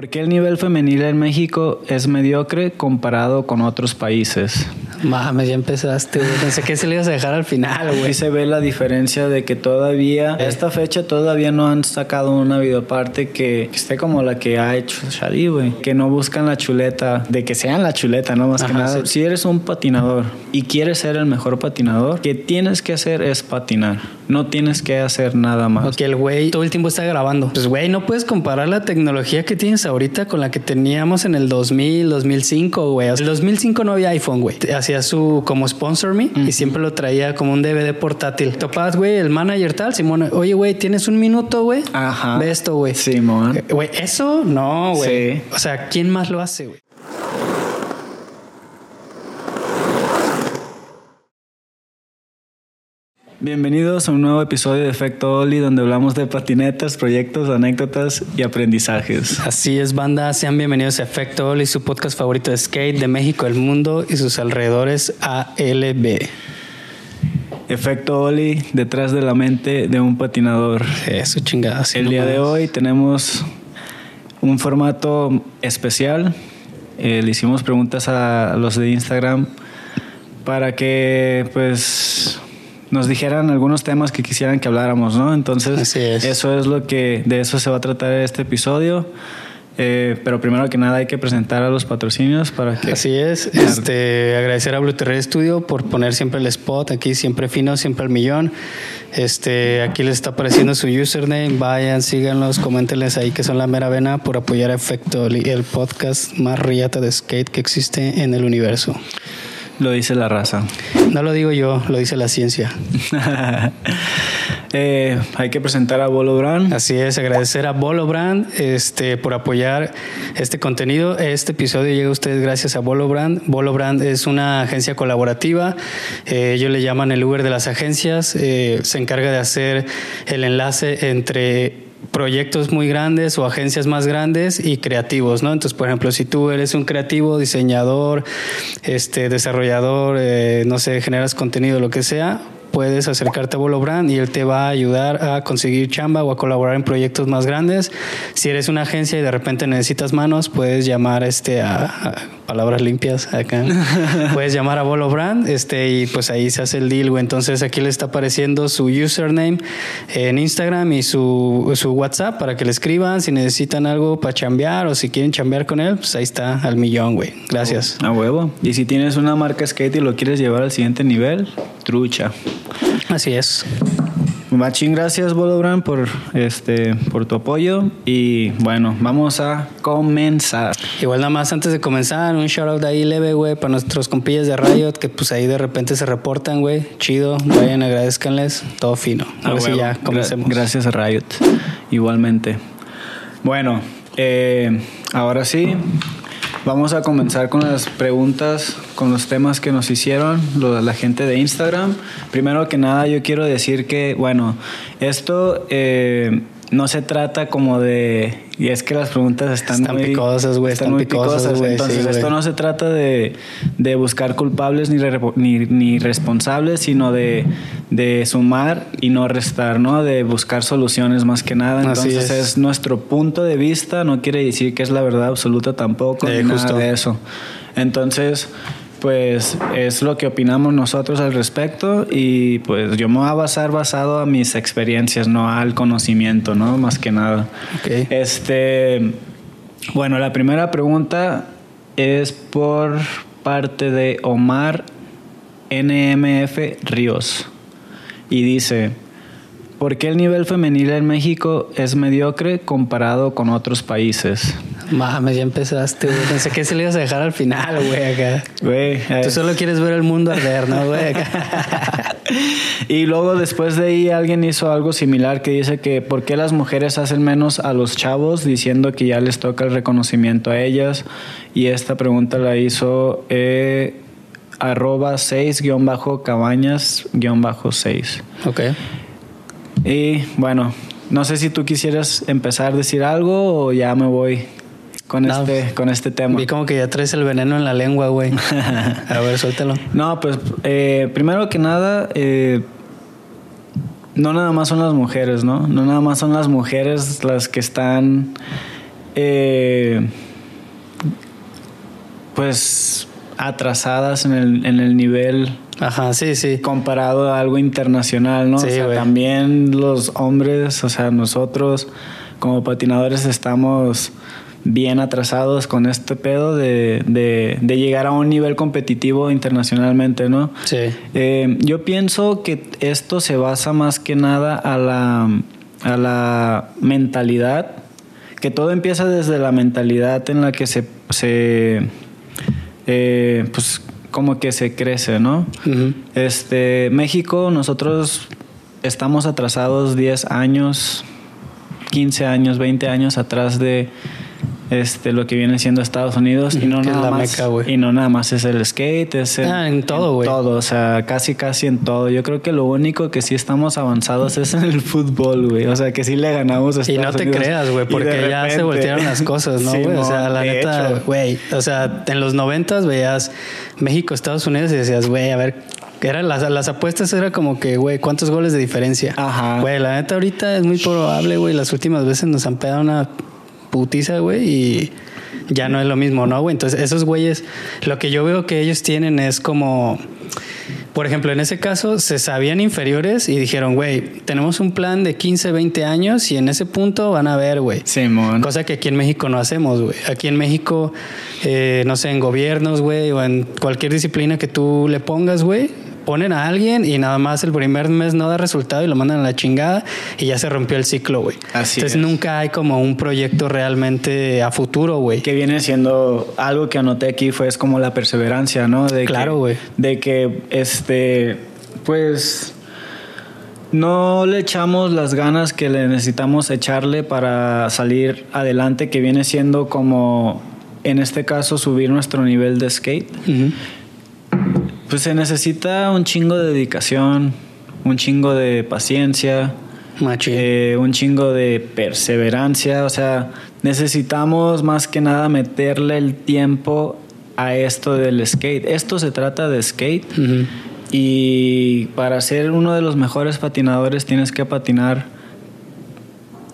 ¿Por qué el nivel femenil en México es mediocre comparado con otros países? Mames, ya empezaste, güey. Pensé que se le ibas a dejar al final, güey. se ve la diferencia de que todavía, a esta fecha todavía no han sacado una videoparte que, que esté como la que ha hecho Shadi, güey. Que no buscan la chuleta, de que sean la chuleta, no más que nada. sí. Si eres un patinador y quieres ser el mejor patinador, que tienes que hacer es patinar. No tienes que hacer nada más. Que el güey todo el tiempo está grabando. Pues, güey, no puedes comparar la tecnología que tienes ahorita con la que teníamos en el 2000, 2005, güey. O sea, En el 2005 no había iPhone, güey. Hacía su como sponsor me y siempre lo traía como un DVD portátil. Topaz, güey, el manager tal, Simón. Oye, güey, ¿tienes un minuto, güey? Ajá. Ve esto, güey. Simón. Eh, Güey, eso no, güey. Sí. O sea, ¿quién más lo hace, güey? Bienvenidos a un nuevo episodio de Efecto Oli donde hablamos de patinetas, proyectos, anécdotas y aprendizajes. Así es, banda. Sean bienvenidos a Efecto Oli, su podcast favorito de skate de México, el mundo y sus alrededores ALB. Efecto Oli detrás de la mente de un patinador. Eso chingada. El no día de hoy tenemos un formato especial. Eh, le hicimos preguntas a los de Instagram para que pues nos dijeran algunos temas que quisieran que habláramos, ¿no? Entonces, es. eso es lo que de eso se va a tratar este episodio. Eh, pero primero que nada hay que presentar a los patrocinios para que Así es. Este, agradecer a Blue Studio por poner siempre el spot aquí, siempre fino, siempre al millón. Este, aquí les está apareciendo su username. Vayan, síganlos, coméntenles ahí que son la mera vena por apoyar a Efecto el podcast más riata de skate que existe en el universo. Lo dice la raza. No lo digo yo, lo dice la ciencia. Eh, hay que presentar a Bolo Brand. Así es, agradecer a Bolo Brand este, por apoyar este contenido. Este episodio llega a ustedes gracias a Bolo Brand. Bolo Brand es una agencia colaborativa. Eh, ellos le llaman el Uber de las agencias. Eh, se encarga de hacer el enlace entre proyectos muy grandes o agencias más grandes y creativos, ¿no? Entonces, por ejemplo, si tú eres un creativo, diseñador, este, desarrollador, eh, no sé, generas contenido, lo que sea, puedes acercarte a Bolo Brand y él te va a ayudar a conseguir chamba o a colaborar en proyectos más grandes. Si eres una agencia y de repente necesitas manos, puedes llamar este a, a palabras limpias acá. puedes llamar a Bolo Brand este y pues ahí se hace el deal, güey. Entonces aquí le está apareciendo su username en Instagram y su, su WhatsApp para que le escriban si necesitan algo para chambear o si quieren chambear con él, pues ahí está al millón, güey. Gracias. A huevo. Y si tienes una marca skate y lo quieres llevar al siguiente nivel, trucha. Así es. Machín, gracias Bolobran por este por tu apoyo y bueno, vamos a comenzar. Igual nada más antes de comenzar, un shout out ahí leve, güey, para nuestros compillas de Riot que pues ahí de repente se reportan, güey. Chido, vayan, agradezcanles, todo fino. A ver si huevo. ya Gra- comencemos. gracias a Riot. Igualmente. Bueno, eh, ahora sí, vamos a comenzar con las preguntas, con los temas que nos hicieron lo- la gente de Instagram. Primero que nada, yo quiero decir que, bueno, esto eh, no se trata como de... Y es que las preguntas están, Están picosas, güey, están picosas, güey, Entonces, sí, esto no se trata de, de buscar culpables ni, re- ni, ni responsables, sino de, de sumar y no restar, ¿no? De buscar soluciones más que nada. Entonces es. es. nuestro punto de vista, no quiere decir que es la verdad absoluta tampoco, Eh, ni justo. nada de eso. Entonces, pues es lo que opinamos nosotros al respecto y pues yo me voy a basar basado a mis experiencias, no al conocimiento, ¿no? Más que nada. Este, bueno, la primera pregunta es por parte de Omar NMF Ríos y dice, ¿por qué el nivel femenil en México es mediocre comparado con otros países? Mames, ya empezaste, güey. Pensé que se le ibas a dejar al final, güey, acá. Güey, Tú solo quieres ver el mundo arder, ¿no, güey? Y luego después de ahí alguien hizo algo similar que dice que ¿por qué las mujeres hacen menos a los chavos diciendo que ya les toca el reconocimiento a ellas? Y esta pregunta la hizo eh, arroba 6 guion bajo cabañas guion bajo 6. ok. Y bueno, no sé si tú quisieras empezar a decir algo o ya me voy con, No, este, con este tema. Vi como que ya traes el veneno en la lengua, güey. A ver, suéltalo. No, pues eh, primero que nada, eh, no nada más son las mujeres, ¿no? No nada más son las mujeres las que están eh, pues atrasadas en el, en el nivel Ajá, sí, sí. comparado a algo internacional, ¿no? Sí, o sea, también los hombres, o sea, nosotros como patinadores estamos bien atrasados con este pedo de, de- de llegar a un nivel competitivo internacionalmente, ¿no? Sí. Eh, yo pienso que esto se basa más que nada a la, a la mentalidad, que todo empieza desde la mentalidad en la que se, se eh, pues como que se crece, ¿no? Este, México, nosotros estamos atrasados 10 años, 15 años, 20 años atrás de este lo que viene siendo Estados Unidos y no nada más meca, y no nada más es el skate, es Ah, en todo, güey. todo, o sea, casi casi en todo. Yo creo que lo único que sí estamos avanzados es en el fútbol, güey. O sea, que sí le ganamos a Y no Estados te Unidos. creas, güey, porque ya se voltearon las cosas, ¿no, güey? o sea, la neta, güey. O sea, en los noventas veías México, Estados Unidos y decías, güey, a ver, eran las, las apuestas era como que, güey, ¿cuántos goles de diferencia? Ajá. Güey, la neta ahorita es muy probable, güey. Las últimas veces nos han pegado una putiza, güey, y ya no es lo mismo, ¿no, güey? Entonces, esos güeyes, lo que yo veo que ellos tienen es como... Por ejemplo, en ese caso se sabían inferiores y dijeron, güey, tenemos un plan de 15, 20 años y en ese punto van a ver, güey. Simón. Cosa que aquí en México no hacemos, güey. Aquí en México, eh, no sé, en gobiernos, güey, o en cualquier disciplina que tú le pongas, güey, ponen a alguien y nada más el primer mes no da resultado y lo mandan a la chingada y ya se rompió el ciclo, güey. Así Entonces es. nunca hay como un proyecto realmente a futuro, güey. que viene siendo algo que anoté aquí fue es como la perseverancia, ¿no? De Claro, que- güey. De que este pues no le echamos las ganas que le necesitamos echarle para salir adelante, que viene siendo como en este caso subir nuestro nivel de skate. Ujú. Pues se necesita un chingo de dedicación, un chingo de paciencia, eh, un chingo de perseverancia. O sea, necesitamos más que nada meterle el tiempo a esto del skate. Esto se trata de skate y para ser uno de los mejores patinadores tienes que patinar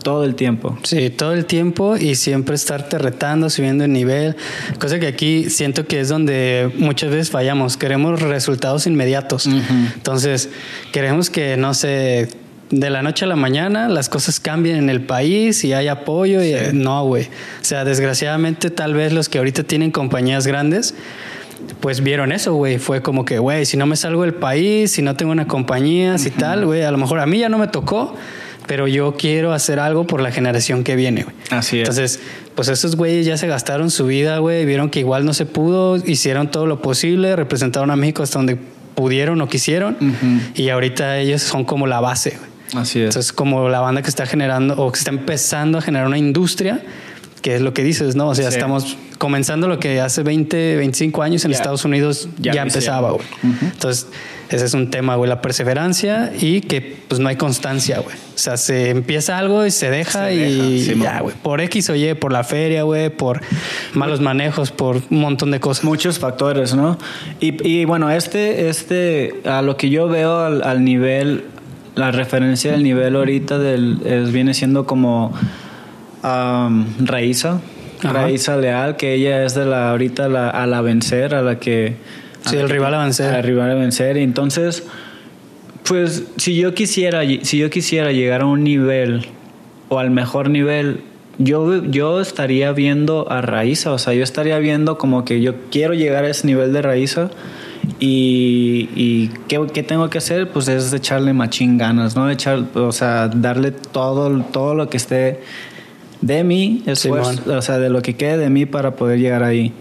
todo el tiempo. Sí, todo el tiempo y siempre estarte retando, subiendo el nivel. Cosa que aquí siento que es donde muchas veces fallamos. Queremos resultados inmediatos. Ujú. Entonces, queremos que, no sé, de la noche a la mañana las cosas cambien en el país y hay apoyo. Y, no, güey. O sea, desgraciadamente, tal vez los que ahorita tienen compañías grandes. Pues vieron eso, güey. Fue como que, güey, si no me salgo del país, si no tengo una compañía, si tal, güey, a lo mejor a mí ya no me tocó, pero yo quiero hacer algo por la generación que viene, güey. Así es. Entonces, pues esos güeyes ya se gastaron su vida, güey, vieron que igual no se pudo, hicieron todo lo posible, representaron a México hasta donde pudieron o quisieron, Ujú. y ahorita ellos son como la base, güey. Así es. Entonces, como la banda que está generando o que está empezando a generar una industria, que es lo que dices, ¿no? O sea, Sí. estamos comenzando lo que hace 20, 25 años en Ya. Estados Unidos Ya ya, empezaba, güey. hicieron. Ujú. Entonces, ese es un tema, güey, la perseverancia y que pues no hay constancia, güey. O sea, se empieza algo y se deja Se y deja, sí, ya, güey. Por X o Y, por la feria, güey, por malos manejos, por un montón de cosas. Muchos factores, ¿no? Y, y bueno, este, este, a lo que yo veo al, al nivel, la referencia del nivel ahorita del, es- viene siendo como um, Raíza, Ajá. Raíza Leal, que ella es de la ahorita la, a la vencer, a la que... Sí, el rival a vencer. al rival a vencer. Y entonces, pues, si yo quisiera, si yo quisiera llegar a un nivel o al mejor nivel, yo, yo estaría viendo a Raíza, o sea, yo estaría viendo como que yo quiero llegar a ese nivel de Raíza y, y ¿qué, qué tengo que hacer? Pues es echarle machín ganas, ¿no? Echar, o sea, darle todo, todo lo que esté de mí, esfuerzo, o sea, de lo que quede de mí para poder llegar ahí.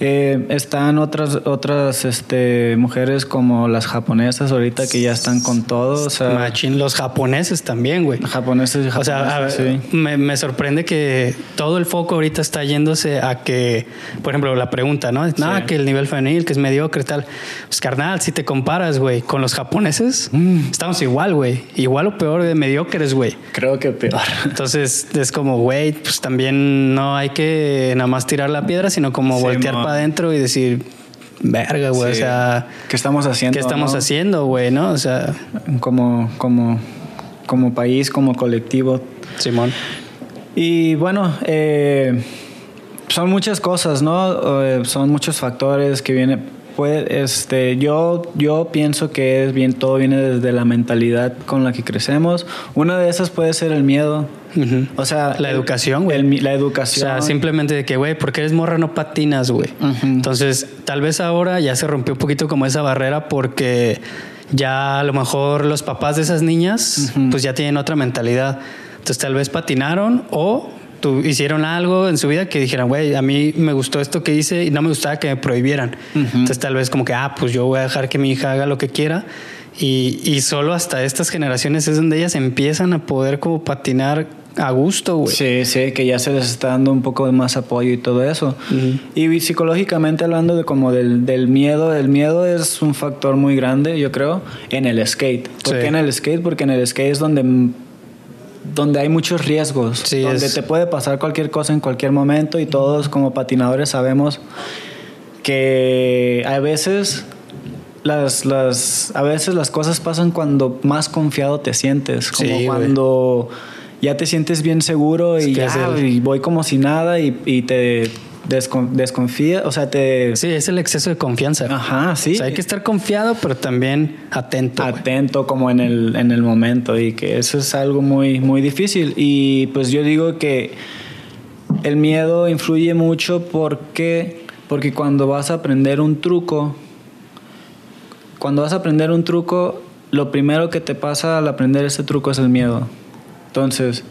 Eh, están otras otras este, mujeres como las japonesas ahorita que ya están con todo, o sea, Machín, los japoneses también, güey. japoneses y O sea, a ver, japonesas, sí. me, me sorprende que todo el foco ahorita está yéndose a que, por ejemplo, la pregunta, ¿no? Nada, que el nivel femenil, que es mediocre, tal. Pues carnal, si te comparas, güey, con los japoneses, Mm. estamos igual, güey. Igual o peor de mediocres, güey. Creo que peor. Entonces es como, güey, pues también no hay que nada más tirar la piedra, sino como Sí, voltear. Para adentro y decir, verga, güey, Sí. o sea, ¿Qué estamos haciendo? ¿qué estamos no? haciendo, güey, no? O sea, Como, como, como país, como colectivo. Simón. Y bueno, eh, son muchas cosas, ¿no? Eh, son muchos factores que vienen. Puede, este, yo, yo pienso que es bien, todo viene desde la mentalidad con la que crecemos. Una de esas puede ser el miedo. O sea, La el- educación, güey. el- la O educación. sea, simplemente de que, güey, porque eres morra no patinas, güey. Entonces, tal vez ahora ya se rompió un poquito como esa barrera porque ya a lo mejor los papás de esas niñas pues ya tienen otra mentalidad. Entonces, tal vez patinaron o tu- hicieron algo en su vida que dijeran, güey, a mí me gustó esto que hice y no me gustaba que me prohibieran. Ujú. Entonces, tal vez como que, ah, pues yo voy a dejar que mi hija haga lo que quiera. Y, y solo hasta estas generaciones es donde ellas empiezan a poder como patinar a gusto, güey. Sí, sí, que ya se les está dando un poco de más apoyo y todo eso. Ujú. Y psicológicamente hablando de como del, del miedo, el miedo es un factor muy grande, yo creo, en el skate. ¿Por Sí. qué en el skate? Porque en el skate es donde, donde hay muchos riesgos, Sí, donde es- te puede pasar cualquier cosa en cualquier momento y todos como patinadores sabemos que a veces las, las a veces las cosas pasan cuando más confiado te sientes, como Sí, cuando ya te sientes bien seguro y ya, y voy como si nada y, y te descon- desconfía, o sea, te... Sí, es el exceso de confianza. Ajá, sí. O sea, hay que estar confiado, pero también atento. atento como en el, en el momento y que eso es algo muy, muy difícil. Y pues yo digo que el miedo influye mucho porque, porque cuando vas a aprender un truco, cuando vas a aprender un truco, lo primero que te pasa al aprender ese truco es el miedo. Entonces,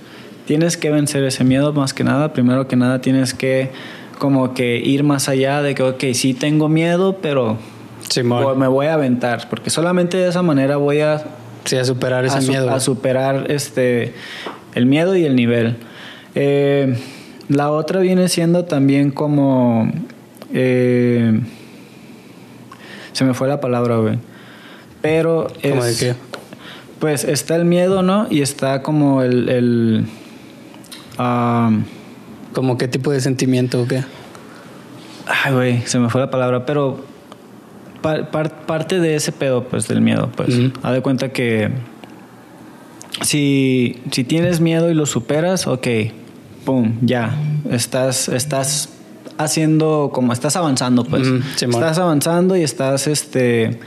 tienes que vencer ese miedo más que nada. Primero que nada tienes que como que ir más allá de que, ok, sí tengo miedo, pero Simón. me voy a aventar, porque solamente de esa manera voy a, Sí, a superar ese a, su- miedo. a superar este, el miedo y el nivel. Eh, la otra viene siendo también como... eh, se me fue la palabra, güey. Pero es... ¿Cómo de qué? Pues está el miedo, ¿no? Y está como el... el ah, ¿Como qué tipo de sentimiento o qué? Ay, güey, se me fue la palabra, pero par- par- parte de ese pedo, pues, del miedo, pues. Ujú. Haz de cuenta que si, si tienes miedo y lo superas, ok, pum, ya, estás, estás haciendo como, estás avanzando, pues. Estás avanzando y estás, este,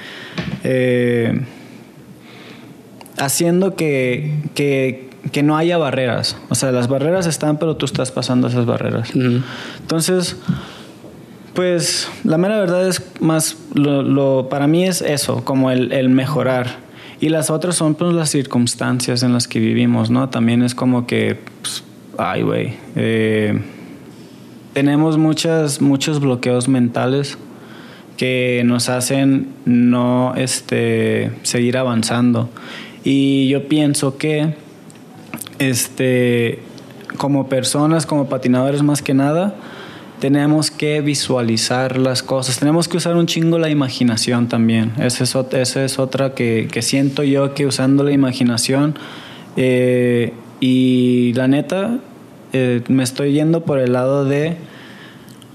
eh, haciendo que, que, que no haya barreras. O sea, las barreras están, pero tú estás pasando esas barreras. Entonces, pues la mera verdad es más, lo, lo- para mí es eso, como el, el mejorar. Y las otras son pues las circunstancias en las que vivimos, ¿no? También es como que, pues, ay, güey, eh, tenemos muchas, muchos bloqueos mentales que nos hacen no este, seguir avanzando. Y yo pienso que este, como personas, como patinadores más que nada, tenemos que visualizar las cosas. Tenemos que usar un chingo la imaginación también. Esa es, ot- esa es otra que, que siento yo que usando la imaginación eh, y la neta eh, me estoy yendo por el lado de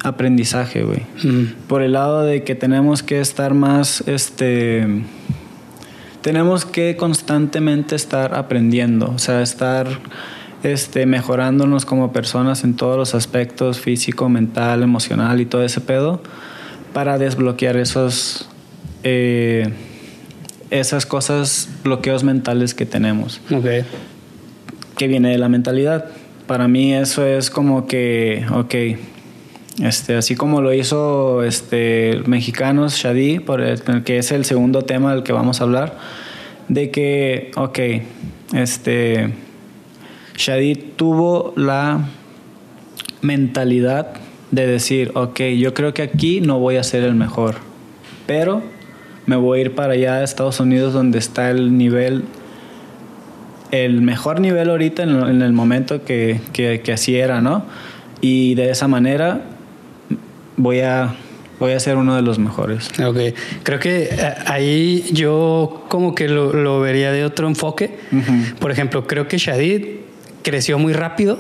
aprendizaje, güey. Ujú. Por el lado de que tenemos que estar más, este, tenemos que constantemente estar aprendiendo, o sea, estar este, mejorándonos como personas en todos los aspectos, físico, mental, emocional y todo ese pedo, para desbloquear esos, eh, esas cosas, bloqueos mentales que tenemos Ok. que viene de la mentalidad. Para mí eso es como que, ok, este, así como lo hizo este, Mexicanos, Shadi, por el, que es el segundo tema del que vamos a hablar, de que, ok, este, Shadi tuvo la mentalidad de decir, ok, yo creo que aquí no voy a ser el mejor, pero me voy a ir para allá a Estados Unidos donde está el nivel el mejor nivel ahorita en, el- en el momento que, que- que así era, ¿no? Y de esa manera voy a, voy a ser uno de los mejores. Ok. Creo que eh, ahí yo como que lo, lo vería de otro enfoque. Por ejemplo, creo que Shadid creció muy rápido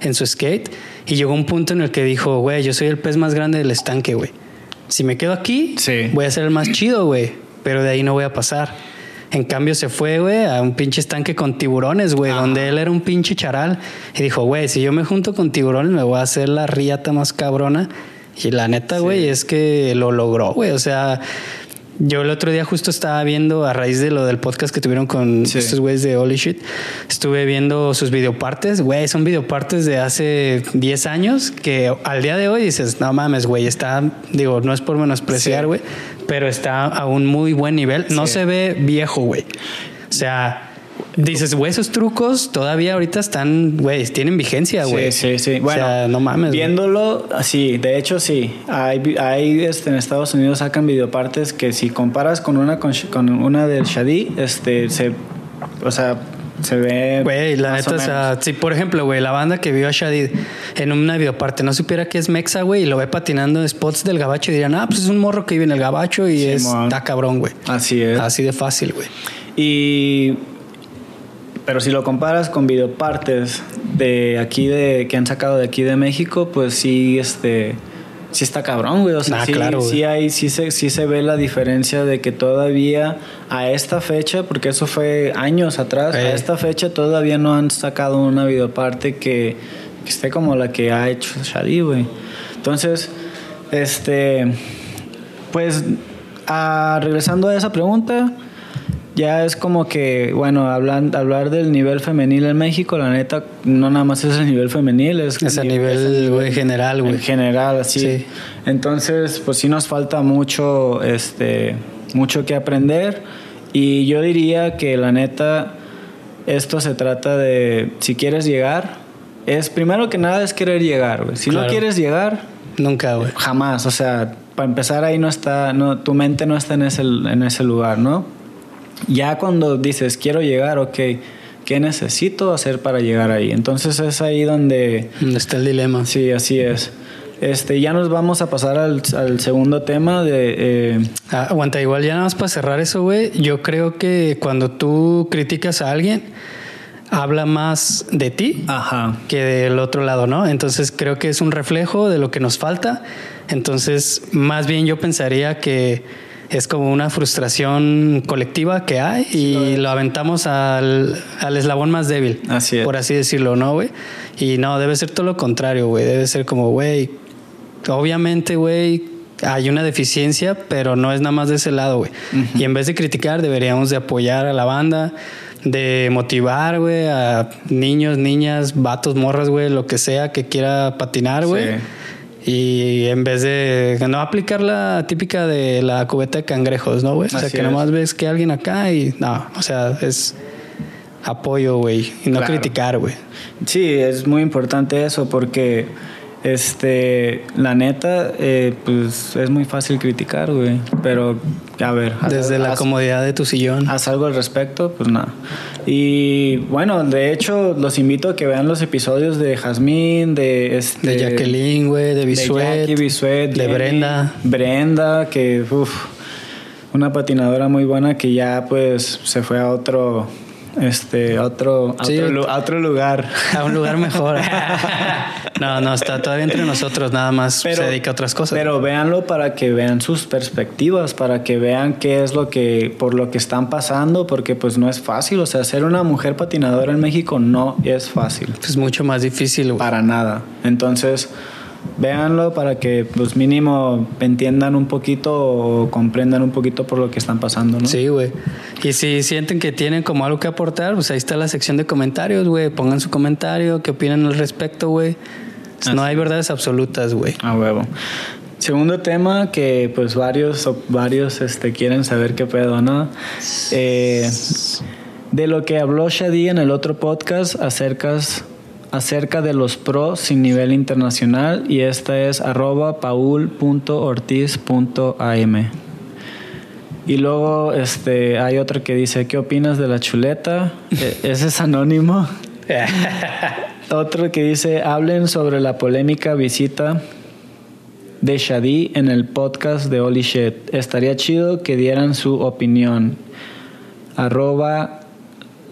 en su skate y llegó a un punto en el que dijo, güey, yo soy el pez más grande del estanque, güey. Si me quedo aquí, Sí. voy a ser el más chido, güey. Pero de ahí no voy a pasar. En cambio se fue, güey, a un pinche estanque con tiburones, güey, donde él era un pinche charal. Y dijo, güey, si yo me junto con tiburones me voy a hacer la riata más cabrona. Y la neta, güey, es que lo logró, güey. O sea, yo el otro día justo estaba viendo, a raíz de lo del podcast que tuvieron con Sí. estos güeyes de Holy Shit, estuve viendo sus videopartes. Güey, son videopartes de hace 10 años que al día de hoy dices, no mames, güey, está, digo, no es por menospreciar, Sí. güey, pero está a un muy buen nivel. No se ve viejo, güey. O sea, dices, güey, esos trucos todavía ahorita están, güey, tienen vigencia, güey. Sí, sí, sí. O Bueno, sea, no mames. Viéndolo, sí, de hecho sí. Hay, hay este, en Estados Unidos sacan videopartes que si comparas con una con, una del Shadi, este, se, o sea, se ve. Güey, la neta, o, o sea, si por ejemplo, güey, la banda que vio a Shadid en una videoparte no supiera que es Mexa, güey, y lo ve patinando en spots del gabacho y dirían, ah, pues es un morro que vive en el gabacho y es, está cabrón, güey. Así es. Así de fácil, güey. Y pero si lo comparas con videopartes de aquí de que han sacado de aquí de México, pues sí este sí está cabrón, güey, o sea, Ah, sí, claro, sí hay sí se sí se ve la diferencia de que todavía a esta fecha, porque eso fue años atrás, Eh. a esta fecha todavía no han sacado una videoparte que, que esté como la que ha hecho Shadi, güey. Entonces, este pues ah, regresando a esa pregunta, ya es como que, bueno, hablan, hablar del nivel femenil en México, la neta, no nada más es el nivel femenil, es, Es a ni- nivel, güey, general, güey. en general, así. Sí. Entonces, pues sí nos falta mucho, este, mucho que aprender. Y yo diría que la neta, esto se trata de, si quieres llegar, es primero que nada es querer llegar, güey. Si Claro. no quieres llegar, Nunca, güey. jamás, o sea, para empezar ahí no está, no, tu mente no está en ese, en ese lugar, ¿no? Ya cuando dices, quiero llegar, ok, ¿qué necesito hacer para llegar ahí? Entonces es ahí donde, ¿Dónde está el dilema? sí, así es. Este, ya nos vamos a pasar al, al segundo tema de... eh, Ah, aguanta, igual ya nada más para cerrar eso, güey. Yo creo que cuando tú criticas a alguien, habla más de ti ajá. que del otro lado, ¿no? Entonces creo que es un reflejo de lo que nos falta. Entonces, más bien yo pensaría que es como una frustración colectiva que hay y lo aventamos al, al eslabón más débil, Así es. por así decirlo, ¿no, güey? Y no, debe ser todo lo contrario, güey. Debe ser como, güey, obviamente, güey, hay una deficiencia, pero no es nada más de ese lado, güey. Y en vez de criticar, deberíamos de apoyar a la banda, de motivar, güey, a niños, niñas, vatos, morras, güey, lo que sea que quiera patinar, güey. Sí. Y en vez de no aplicar la típica de la cubeta de cangrejos, ¿no, güey? O sea, Así que es. nomás ves que alguien acá y no, o sea, es apoyo, güey, y no Claro. criticar, güey. Sí, es muy importante eso porque, este, la neta, eh, pues es muy fácil criticar, güey. Pero, a ver, haz- Desde la haz- comodidad de tu sillón. ¿Haz algo al respecto? Pues nada. Y bueno, de hecho, los invito a que vean los episodios de Jazmín, de este. De Jacqueline, güey, de de Bisuet, Jackie Bisuet, de Jenny, Brenda. Brenda, que uff, una patinadora muy buena que ya pues se fue a otro. Este, a otro, a Sí, otro, a otro lugar. A un lugar mejor. no, no, está todavía entre nosotros, nada más se dedica a otras cosas. Pero véanlo para que vean sus perspectivas, para que vean qué es lo que, por lo que están pasando, porque pues no es fácil. O sea, ser una mujer patinadora en México no es fácil. es mucho más difícil, güey. Para nada. Entonces, véanlo para que pues mínimo entiendan un poquito o comprendan un poquito por lo que están pasando, ¿no? Sí, güey. Y si sienten que tienen como algo que aportar, pues ahí está la sección de comentarios, güey. Pongan su comentario, qué opinan al respecto, güey. No hay verdades absolutas, güey. A huevo. Segundo tema que pues varios varios este quieren saber qué pedo, ¿no? Eh, de lo que habló Shadi en el otro podcast acerca, acerca de los pros sin nivel internacional y esta es arroba paul.ortiz.am. Y luego este hay otro que dice, ¿qué opinas de la chuleta? E- Ese es anónimo. Otro que dice, hablen sobre la polémica visita de Shadi en el podcast de Holy Shit. Estaría chido que dieran su opinión. Arroba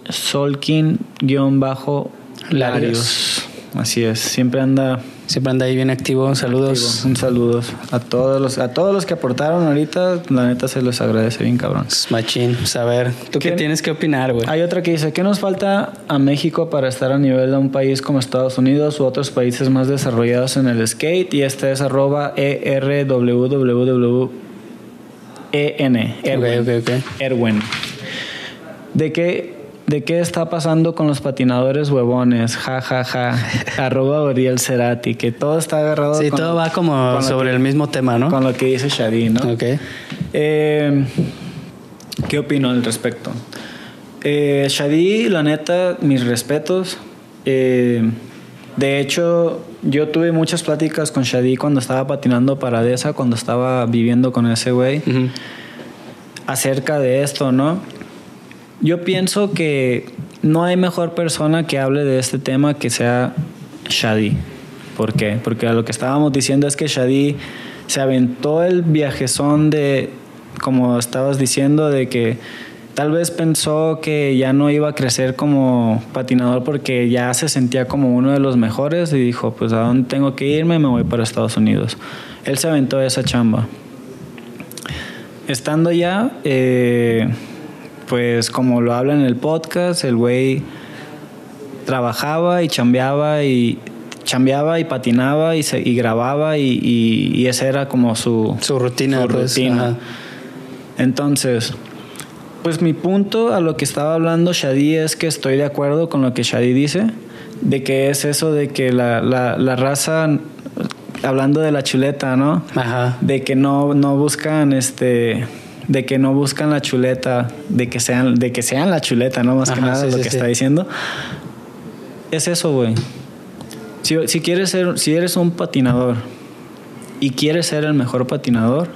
Solkin-Larios. Así es, siempre anda Siempre anda ahí bien activo. Saludos. Un saludo a todos los, a todos los que aportaron ahorita. La neta se los agradece bien, cabrón. Machín. Pues, a ver, ¿tú qué, ¿Qué? tienes que opinar, güey? Hay otra que dice, ¿qué nos falta a México para estar a nivel de un país como Estados Unidos u otros países más desarrollados en el skate? Y este es arroba ERWWW EN. Erwin. Ok, ok, ok. Erwin. ¿De qué, ¿De qué está pasando con los patinadores huevones? Ja, ja, ja. Arroba Uriel Cerati. Que todo está agarrado Sí, con- todo va como sobre que- el mismo tema, ¿no? Con lo que dice Shadi, ¿no? Ok. Eh, ¿Qué opino al respecto? Eh, Shadi, la neta, mis respetos. Eh, de hecho, yo tuve muchas pláticas con Shadi cuando estaba patinando para Deza, cuando estaba viviendo con ese güey, acerca de esto, ¿no? Yo pienso que no hay mejor persona que hable de este tema que sea Shadi. ¿Por qué? Porque lo que estábamos diciendo es que Shadi se aventó el viajezón de, como estabas diciendo, de que tal vez pensó que ya no iba a crecer como patinador porque ya se sentía como uno de los mejores y dijo, pues a dónde tengo que irme, me voy para Estados Unidos. Él se aventó esa chamba. Estando ya, eh, pues como lo habla en el podcast, el güey trabajaba y chambeaba y chambeaba y patinaba y, se, y grababa y, y, y esa era como su, Su rutina, su pues, rutina. ajá. Entonces, pues mi punto a lo que estaba hablando Shadi es que estoy de acuerdo con lo que Shadi dice, de que es eso de que la, la, la raza, hablando de la chuleta, ¿no? Ajá. de que no, no buscan este de que no buscan la chuleta de que sean de que sean la chuleta no más que Ajá, nada sí, lo sí, que sí. está diciendo es eso güey si, si quieres ser si eres un patinador y quieres ser el mejor patinador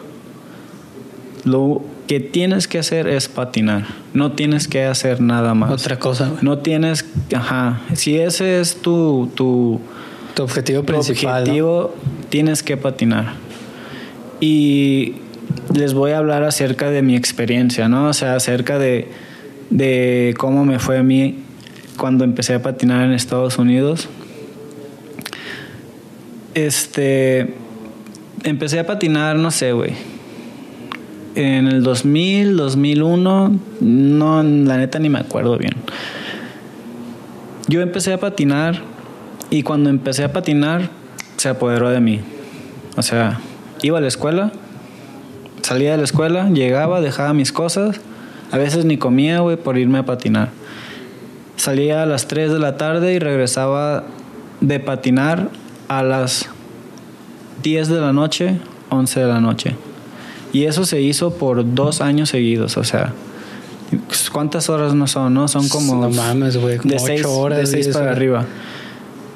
lo que tienes que hacer es patinar no tienes que hacer nada más Otra cosa, no tienes ajá si ese es tu tu Tu objetivo tu principal. ¿no? objetivo tienes que patinar. Y les voy a hablar acerca de mi experiencia, ¿no? O sea, acerca de, de cómo me fue a mí cuando empecé a patinar en Estados Unidos. Este. Empecé a patinar, no sé, güey. En el 2000, 2001, no, la neta ni me acuerdo bien. Yo empecé a patinar y cuando empecé a patinar se apoderó de mí. O sea, iba a la escuela, salía de la escuela, llegaba, dejaba mis cosas, a veces ni comía, güey, por irme a patinar. Salía a las 3 de la tarde y regresaba de patinar a las 10 de la noche, 11 de la noche. Y eso se hizo por dos años seguidos, o sea, ¿cuántas horas no son? No, son como No mames, güey. Como de ocho seis, horas. de seis diez para horas. arriba.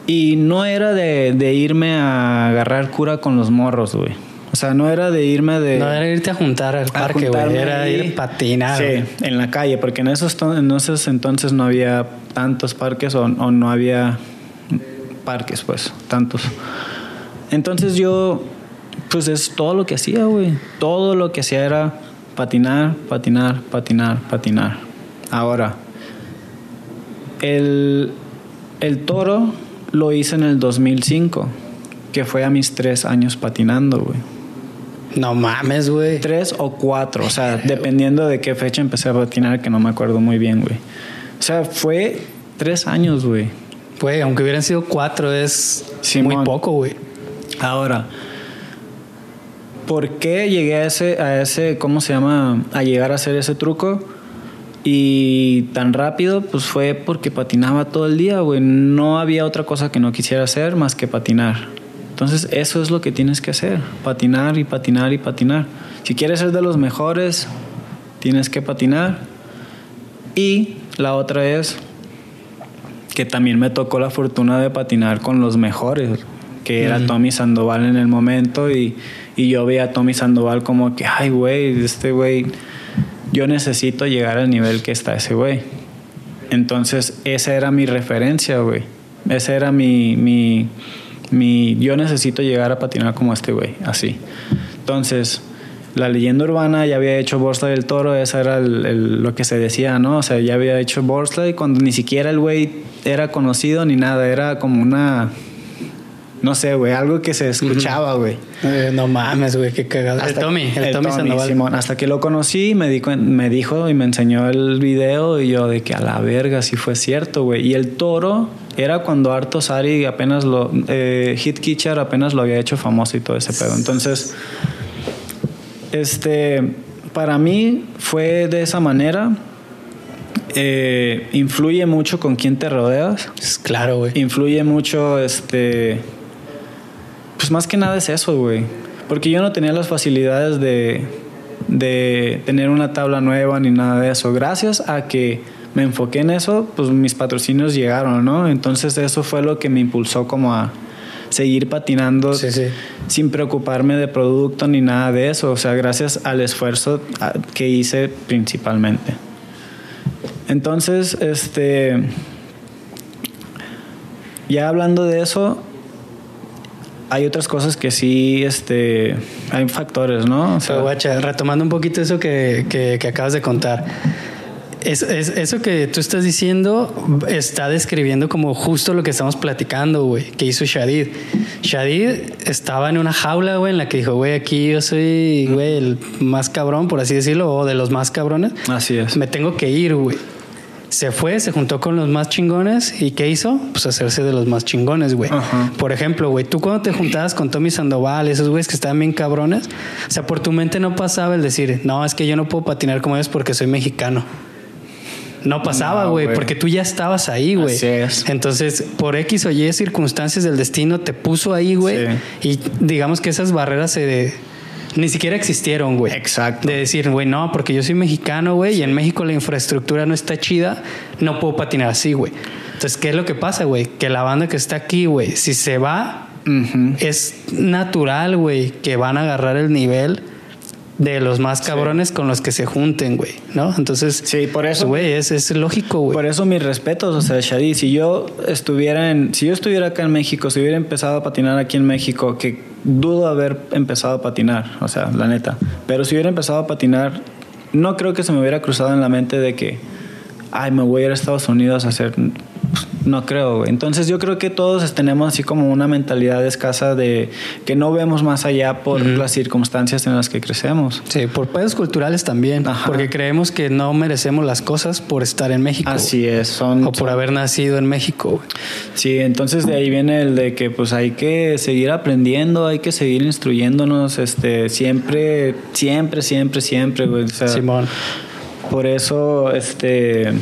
Y no era de, de irme a agarrar cura con los morros, güey. O sea, no era de irme de... No, era irte a juntar al parque, güey. Era ahí. ir a patinar. Sí, en la calle, porque en esos, en esos entonces no había tantos parques o, o no había parques, pues, tantos. Entonces yo, pues es todo lo que hacía, güey. Todo lo que hacía era patinar, patinar, patinar, patinar. Ahora, el, el toro lo hice en el 2005, que fue a mis tres años patinando, güey. No mames, güey. Tres o cuatro, o sea, dependiendo de qué fecha empecé a patinar, que no me acuerdo muy bien, güey. O sea, fue tres años, güey. Güey, aunque hubieran sido cuatro, es Simón. muy poco, güey. Ahora, ¿por qué llegué a ese, a ese, cómo se llama, a llegar a hacer ese truco? Y tan rápido, pues fue porque patinaba todo el día, güey. No había otra cosa que no quisiera hacer más que patinar. Entonces, eso es lo que tienes que hacer: patinar y patinar y patinar. Si quieres ser de los mejores, tienes que patinar. Y la otra es que también me tocó la fortuna de patinar con los mejores, que era Ujú. Tommy Sandoval en el momento y, y yo veía a Tommy Sandoval como que, ay, güey, este güey, yo necesito llegar al nivel que está ese güey. Entonces, esa era mi referencia, güey. Esa era mi, mi, mi, yo necesito llegar a patinar como este güey, así. Entonces, la leyenda urbana ya había hecho Borsley del Toro, esa era el- lo que se decía, ¿no? O sea, ya había hecho Borsley cuando ni siquiera el güey era conocido ni nada, era como una No sé, güey, algo que se escuchaba, güey. Eh, no mames, güey, qué cagado. El Tommy, el, Tommy, Sandoval. Simón, hasta que lo conocí, me, di, me dijo y me enseñó el video y yo de que a la verga, sí fue cierto, güey. Y el toro era cuando Arto Sari apenas lo... Eh, Hit Kitcher apenas lo había hecho famoso y todo ese pedo. Entonces, este, para mí fue de esa manera. Eh, influye mucho con quién te rodeas. Claro, güey. Influye mucho, este. Pues más que nada es eso, güey. Porque yo no tenía las facilidades de, de tener una tabla nueva ni nada de eso. Gracias a que me enfoqué en eso, pues mis patrocinios llegaron, ¿no? Entonces eso fue lo que me impulsó como a seguir patinando Sí, sí. sin preocuparme de producto ni nada de eso. O sea, gracias al esfuerzo que hice principalmente. Entonces, este. Ya hablando de eso, hay otras cosas que sí, este. Hay factores, ¿no? O sea, Pero, guacha, retomando un poquito eso que, que- que acabas de contar. Es, es- eso que tú estás diciendo está describiendo como justo lo que estamos platicando, güey, que hizo Shadid. Shadid estaba en una jaula, güey, en la que dijo, güey, aquí yo soy, güey, el más cabrón, por así decirlo, o de los más cabrones. así es. Me tengo que ir, güey. Se fue, se juntó con los más chingones y ¿qué hizo? Pues hacerse de los más chingones, güey. Por ejemplo, güey, tú cuando te juntabas con Tommy Sandoval esos güeyes que estaban bien cabrones, o sea, por tu mente no pasaba el decir, no, es que yo no puedo patinar como ellos porque soy mexicano. No pasaba, güey, porque tú ya estabas ahí, güey. Es. Entonces, por X o Y circunstancias del destino te puso ahí, güey. Y digamos que esas barreras se ni siquiera existieron, güey. Exacto. De decir, güey, no, porque yo soy mexicano, güey, y en México la infraestructura no está chida, no puedo patinar así, güey. Entonces, ¿qué es lo que pasa, güey? Que la banda que está aquí, güey, si se va, es natural, güey, que van a agarrar el nivel de los más cabrones con los que se junten, güey, ¿no? Entonces, Sí, por eso- güey, es, es lógico, güey. Por eso mis respetos, o sea, Shadi, si yo estuviera en, si yo estuviera acá en México, si hubiera empezado a patinar aquí en México, que dudo haber empezado a patinar, o sea, la neta, pero si hubiera empezado a patinar, no creo que se me hubiera cruzado en la mente de que, ay, me voy a ir a Estados Unidos a hacer, no creo, güey. Entonces yo creo que todos tenemos así como una mentalidad escasa de que no vemos más allá por las circunstancias en las que crecemos. Sí, por pedos culturales también, Ajá. porque creemos que no merecemos las cosas por estar en México. Así es, son... O por haber nacido en México, güey. Sí, entonces de ahí viene el de que pues hay que seguir aprendiendo, hay que seguir instruyéndonos, este, siempre, siempre, siempre, siempre, güey. O sea, Simón. por eso, este,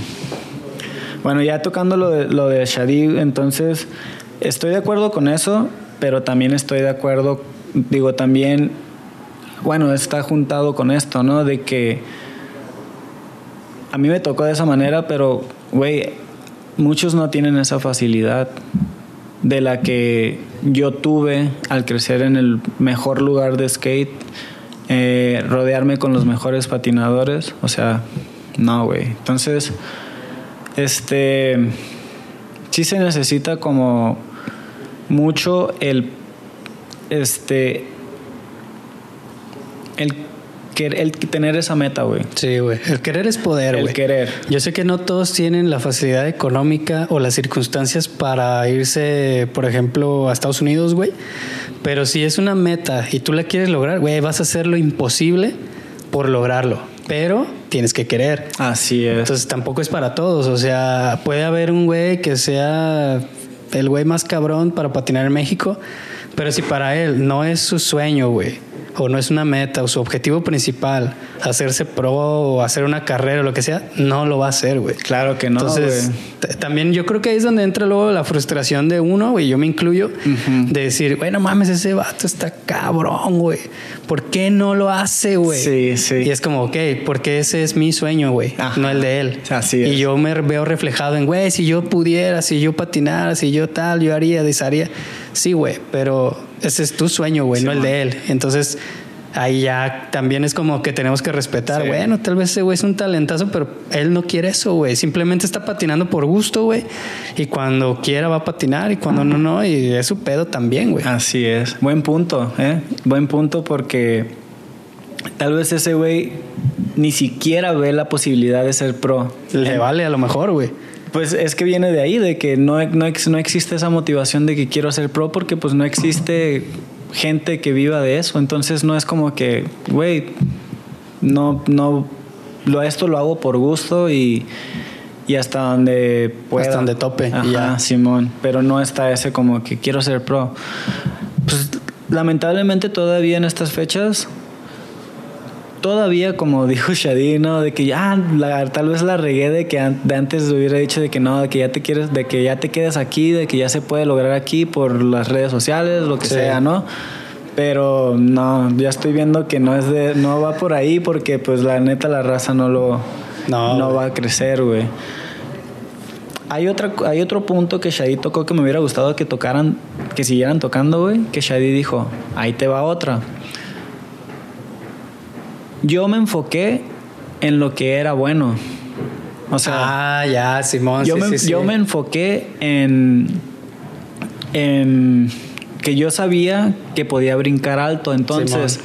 bueno, ya tocando lo de, lo de Shadi, entonces estoy de acuerdo con eso, pero también estoy de acuerdo, digo, también, bueno, está juntado con esto, ¿no? De que a mí me tocó de esa manera, pero, güey, muchos no tienen esa facilidad de la que yo tuve al crecer en el mejor lugar de skate, eh, rodearme con los mejores patinadores, o sea, no, güey. Entonces, este, sí se necesita como mucho el, este, el, el tener esa meta, güey. Sí, güey. El querer es poder, El güey. querer. Yo sé que no todos tienen la facilidad económica o las circunstancias para irse, por ejemplo, a Estados Unidos, güey. Pero si es una meta y tú la quieres lograr, güey, vas a hacer lo imposible por lograrlo. Pero tienes que querer. Así es. Entonces tampoco es para todos. O sea, puede haber un güey que sea el güey más cabrón para patinar en México, pero si para él no es su sueño, güey, o no es una meta, o su objetivo principal, hacerse pro o hacer una carrera o lo que sea, no lo va a hacer, güey. claro que no, Entonces, güey. también yo creo que ahí es donde entra luego la frustración de uno, y yo me incluyo, de decir, bueno, mames, ese vato está cabrón, güey. ¿Por qué no lo hace, güey? Sí, sí. Y es como, ok, porque ese es mi sueño, güey, no el de él. Así es. Y yo me veo reflejado en, güey, si yo pudiera, si yo patinara, si yo tal, yo haría, desharía. Sí, güey, pero ese es tu sueño, güey, Sí, no el de él. Entonces, ahí ya también es como que tenemos que respetar. Sí. Bueno, tal vez ese güey es un talentazo, pero él no quiere eso, güey. Simplemente está patinando por gusto, güey. Y cuando quiera va a patinar y cuando no, no. Y es su pedo también, güey. Así es. Buen punto, ¿eh? Buen punto porque tal vez ese güey ni siquiera ve la posibilidad de ser pro. Le vale a lo mejor, güey. Pues es que viene de ahí, de que no, no, no existe esa motivación de que quiero ser pro porque pues no existe gente que viva de eso. Entonces no es como que, güey, no, no, lo, esto lo hago por gusto y, y hasta donde pueda. Hasta donde tope. Ajá, ya. Simón. Pero no está ese como que quiero ser pro. Pues lamentablemente todavía en estas fechas todavía, como dijo Shadi, ¿no? De que ya, tal vez la regué de que de antes hubiera dicho de que no, de que ya te quieres, de que ya te quedes aquí, de que ya se puede lograr aquí por las redes sociales, lo que sea, ¿no? Pero no, ya estoy viendo que no es de, no va por ahí porque pues la neta la raza no lo, no, va a crecer, güey. Hay, otra, hay otro punto que Shadi tocó que me hubiera gustado que tocaran, que siguieran tocando, güey, que Shadi dijo, ahí te va otra yo me enfoqué en lo que era bueno. O sea, ah, ya, Simón. Yo, me, yo me enfoqué en, en que yo sabía que podía brincar alto. Entonces,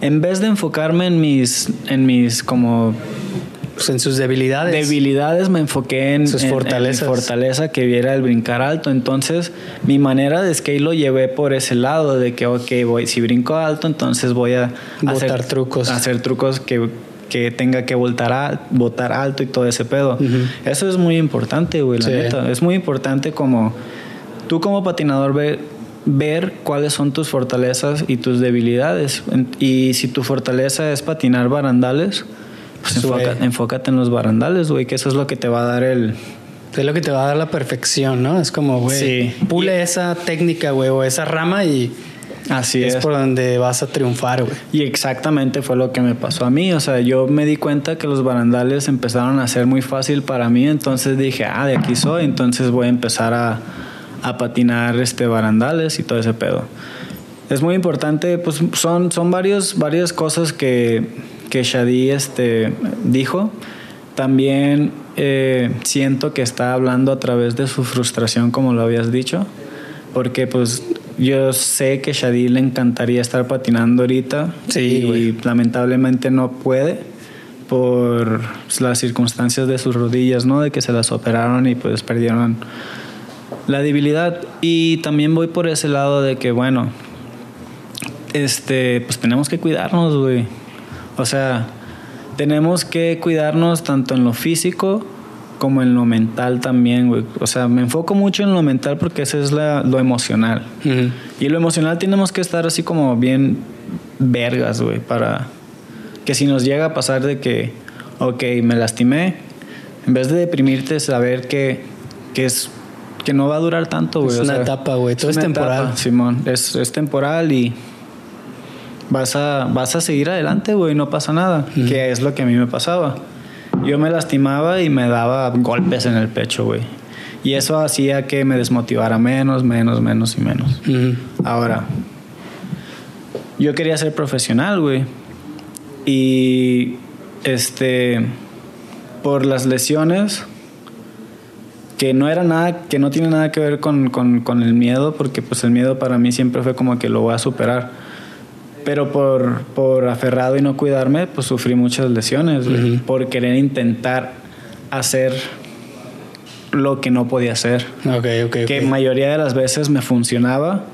en vez de enfocarme en mis, en mis como pues en sus debilidades. Debilidades me enfoqué en, sus fortalezas. fortaleza que viera el brincar alto. Entonces, mi manera de skate lo llevé por ese lado de que, ok, voy, si brinco alto, entonces voy a hacer trucos. Hacer trucos que, que tenga que voltar a, botar alto y todo ese pedo. Eso es muy importante, güey, la neta. Es muy importante como tú como patinador ver, ver cuáles son tus fortalezas y tus debilidades. Y si tu fortaleza es patinar barandales, pues enfócate, en los barandales, güey, que eso es lo que te va a dar el... Es lo que te va a dar la perfección, ¿no? Es como, güey, pule esa técnica, güey, o esa rama y... Así es. Es por donde vas a triunfar, güey. Y exactamente fue lo que me pasó a mí. O sea, yo me di cuenta que los barandales empezaron a ser muy fácil para mí. Entonces dije, ah, de aquí soy. Entonces voy a empezar a, a patinar este barandales y todo ese pedo. Es muy importante, pues son, son varios, varias cosas que que Shadi este, dijo. También eh, siento que está hablando a través de su frustración, como lo habías dicho, porque pues yo sé que Shadi le encantaría estar patinando ahorita sí, y lamentablemente no puede por las circunstancias de sus rodillas, ¿no? De que se las operaron y pues perdieron la debilidad. Y también voy por ese lado de que, bueno, este, pues tenemos que cuidarnos, güey. O sea, tenemos que cuidarnos tanto en lo físico como en lo mental también, güey. O sea, me enfoco mucho en lo mental porque ese es lo emocional. Y lo emocional tenemos que estar así como bien vergas, güey, para que si nos llega a pasar de que, ok, me lastimé, en vez de deprimirte, saber que, que es que no va a durar tanto, güey. Es una etapa, güey. Todo es, temporal. Simón, es, es temporal y vas a, vas a seguir adelante, güey, no pasa nada. Que es lo que a mí me pasaba. Yo me lastimaba y me daba golpes en el pecho, güey. Y eso hacía que me desmotivara menos, menos, menos y menos. Ahora, yo quería ser profesional, güey. Y este, por las lesiones, que no era nada, que no tiene nada que ver con, con, con el miedo, porque pues el miedo para mí siempre fue como que lo voy a superar pero por, por aferrado y no cuidarme, pues sufrí muchas lesiones, por querer intentar hacer lo que no podía hacer. que mayoría de las veces me funcionaba,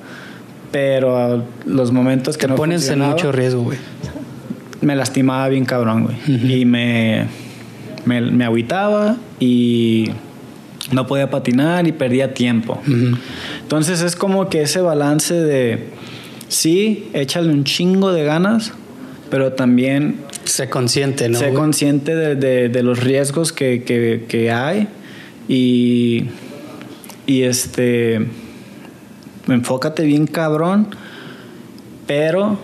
pero los momentos que Te pones en mucho riesgo, güey. Me lastimaba bien cabrón, güey. Y me, me, me agüitaba y no podía patinar y perdía tiempo. Entonces es como que ese balance de sí, échale un chingo de ganas, pero también... Sé consciente, ¿no? Sé consciente de, los riesgos que, hay y, y este... Enfócate bien cabrón, pero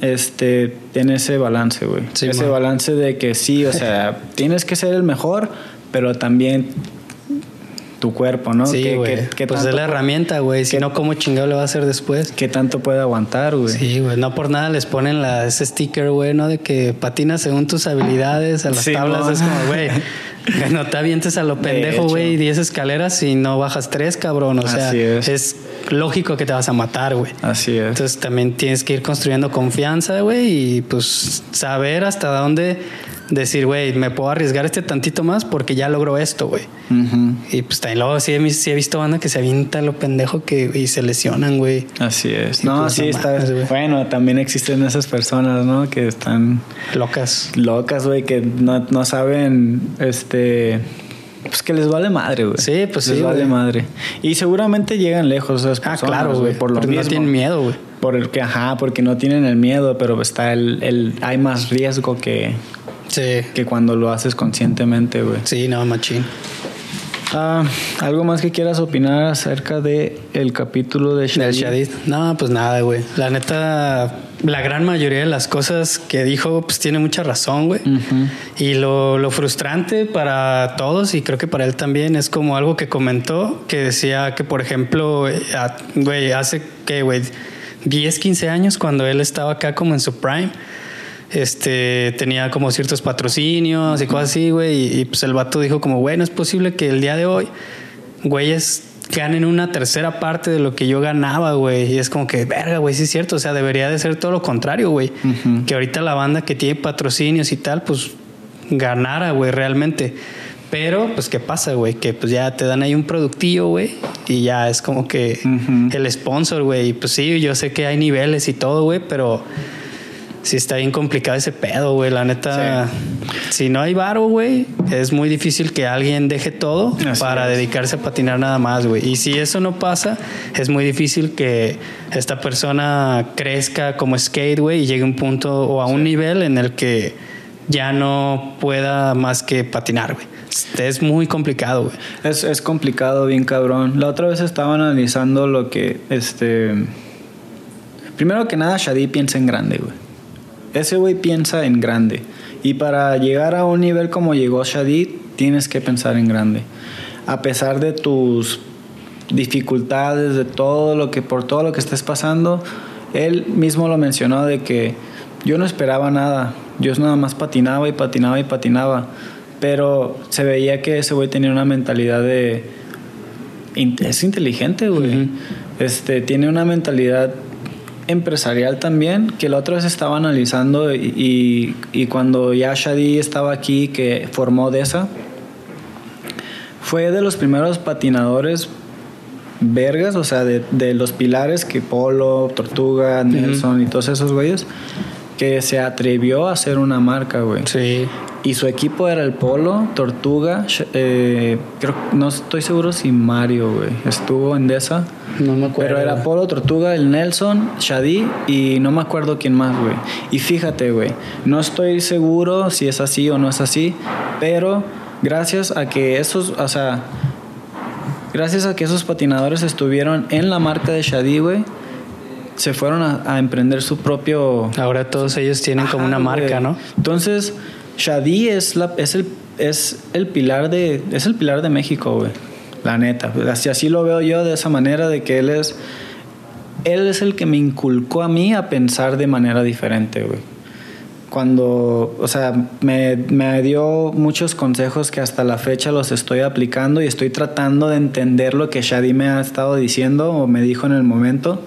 este tiene ese balance, güey. ese balance de que sí, o sea, tienes que ser el mejor, pero también tu cuerpo, ¿no? Sí, güey. Pues es la herramienta, güey. Si no, ¿cómo chingado le va a hacer después? ¿Qué tanto puede aguantar, güey? Sí, güey. No por nada les ponen la, ese sticker, güey, ¿no? De que patinas según tus habilidades a las tablas. Es como, güey, no te avientes a lo pendejo, güey, 10 escaleras y no bajas tres, cabrón. O sea, es. lógico que te vas a matar, güey. Así es. Entonces también tienes que ir construyendo confianza, güey, y pues saber hasta dónde decir, güey, me puedo arriesgar este tantito más porque ya logro esto, güey. Y pues también luego sí, he- sí he visto banda que se avienta lo pendejo que y se lesionan, güey. Así es. No, pues, sí, está. bueno, también existen esas personas, ¿no? Que están Locas. locas, güey, que no, no saben, este. Pues que les vale madre, güey. Sí, pues les sí, vale güey. madre. Y seguramente llegan lejos esas Ah, personas. claro, güey. Por lo Porque mismo. no tienen miedo, güey. Por el que, ajá, porque no tienen el miedo, pero está el, el hay más riesgo que, Sí. que cuando lo haces conscientemente, güey. Sí, no, machín. Ah, ¿Algo más que quieras opinar acerca de el capítulo de Del Shadid? Shadid. No, pues nada, güey. La neta, la gran mayoría de las cosas que dijo, pues tiene mucha razón, güey. Ujú. Y lo, lo frustrante para todos, y creo que para él también, es como algo que comentó, que decía que, por ejemplo, eh, güey, hace que, güey, 10, 15 años, cuando él estaba acá como en su prime, este, tenía como ciertos patrocinios y cosas así, güey, y, y, pues el vato dijo como, güey, no es posible que el día de hoy, güeyes ganen una tercera parte de lo que yo ganaba, güey. Y es como que, verga, güey, sí es cierto. O sea, debería de ser todo lo contrario, güey. Que ahorita la banda que tiene patrocinios y tal, pues ganara, güey, realmente. Pero, pues, ¿qué pasa, güey? Que pues ya te dan ahí un productillo, güey. Y ya es como que el sponsor, güey. Y pues sí, yo sé que hay niveles y todo, güey, pero sí está bien complicado ese pedo, güey. La neta, si no hay varo, güey, es muy difícil que alguien deje todo Así para es. dedicarse a patinar nada más, güey. Y si eso no pasa, es muy difícil que esta persona crezca como skate, güey, y llegue a un punto o a un nivel en el que ya no pueda más que patinar, güey. Es muy complicado, güey. Es, es complicado, bien cabrón. La otra vez estaba analizando lo que, este... Primero que nada, Shadi piensa en grande, güey. Ese güey piensa en grande. Y para llegar a un nivel como llegó Shadi, tienes que pensar en grande. A pesar de tus dificultades, de todo lo que, por todo lo que estés pasando, él mismo lo mencionó de que yo no esperaba nada. Yo nada más patinaba y patinaba y patinaba. Pero se veía que ese güey tenía una mentalidad de... Es inteligente, güey. Este, tiene una mentalidad empresarial también, que la otra vez estaba analizando y, y, y cuando ya Shadi estaba aquí, que formó DESA, fue de los primeros patinadores vergas, o sea, de, de los pilares que Polo, Tortuga, Nelson y todos esos güeyes, que se atrevió a hacer una marca, güey. Sí. Y su equipo era el Polo, Tortuga, eh, creo, no estoy seguro si Mario, güey, estuvo en Desa. No me acuerdo. Pero era Polo, Tortuga, el Nelson, Shadi y no me acuerdo quién más, güey. Y fíjate, güey, no estoy seguro si es así o no es así, pero gracias a que esos, o sea, gracias a que esos patinadores estuvieron en la marca de Shadi, güey, se fueron a, a emprender su propio Ahora todos ellos tienen como una marca. ¿no? Entonces, Shadi es la es el es el pilar de es el pilar de México, güey. La neta, así así lo veo yo de esa manera de que él es él es el que me inculcó a mí a pensar de manera diferente, güey. Cuando, o sea, me, me dio muchos consejos que hasta la fecha los estoy aplicando y estoy tratando de entender lo que Shadi me ha estado diciendo o me dijo en el momento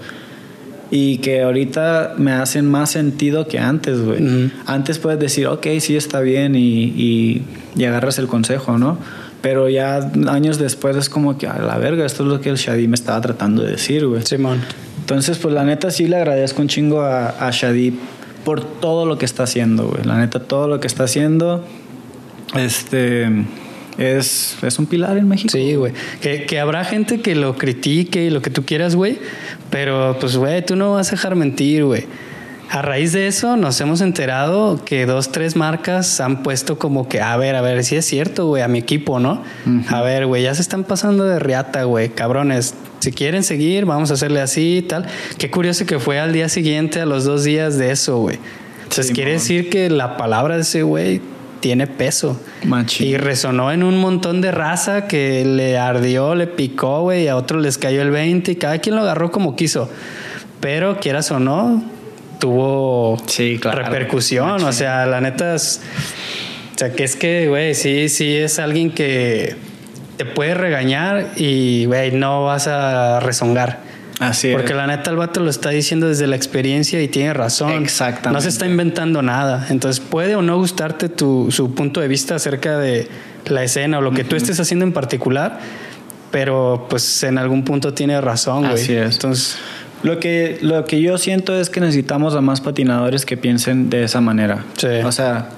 y que ahorita me hacen más sentido que antes, güey. Ujú. Antes puedes decir, ok, sí está bien y, y, y agarras el consejo, ¿no? Pero ya años después es como que, a la verga, esto es lo que el Shadi me estaba tratando de decir, güey. Simón. Entonces, pues la neta sí le agradezco un chingo a, a Shadi por todo lo que está haciendo, güey. La neta, todo lo que está haciendo, este, es, es un pilar en México. Sí, güey. Que, que habrá gente que lo critique y lo que tú quieras, güey. Pero, pues, güey, tú no vas a dejar mentir, güey. A raíz de eso nos hemos enterado que dos, tres marcas han puesto como que, a ver, a ver, si es cierto, güey, a mi equipo, ¿no? A ver, güey, ya se están pasando de riata, güey, cabrones. Si quieren seguir, vamos a hacerle así y tal. Qué curioso que fue al día siguiente, a los dos días de eso, güey. Entonces, quiere decir que la palabra de ese güey tiene peso. Machín. Y resonó en un montón de raza que le ardió, le picó, güey, y a otros les cayó el 20 y cada quien lo agarró como quiso. Pero quieras o no, tuvo Sí, claro. repercusión. O sea, la neta es. O sea, que es que, güey, sí, sí es alguien que te puede regañar y, güey, no vas a rezongar. Así Porque es. la neta el vato lo está diciendo desde la experiencia y tiene razón. Exactamente. No se está inventando nada. Entonces puede o no gustarte tu, su punto de vista acerca de la escena o lo que tú estés haciendo en particular, pero pues en algún punto tiene razón, güey. Así es. Entonces, Lo que, lo que yo siento es que necesitamos a más patinadores que piensen de esa manera. Sí. O sea,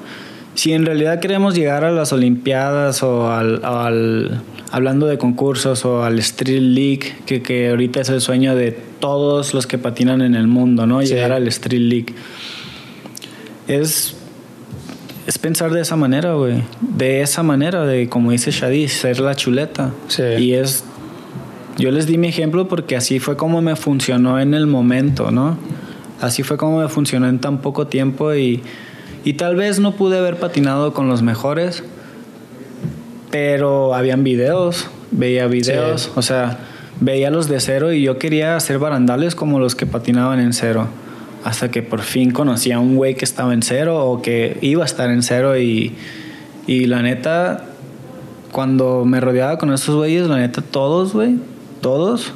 si en realidad queremos llegar a las Olimpiadas o al, al- hablando de concursos o al Street League, que, que ahorita es el sueño de todos los que patinan en el mundo, ¿no? Sí. Llegar al Street League. Es, es pensar de esa manera, güey. De esa manera, de como dice Shadi, ser la chuleta. Sí. Y es yo les di mi ejemplo porque así fue como me funcionó en el momento, ¿no? Así fue como me funcionó en tan poco tiempo y, y tal vez no pude haber patinado con los mejores, pero habían videos, veía videos, Sí. o sea, veía los de cero y yo quería hacer barandales como los que patinaban en cero. Hasta que por fin conocí a un güey que estaba en cero o que iba a estar en cero y, y la neta, cuando me rodeaba con esos güeyes, la neta, todos, güey, todos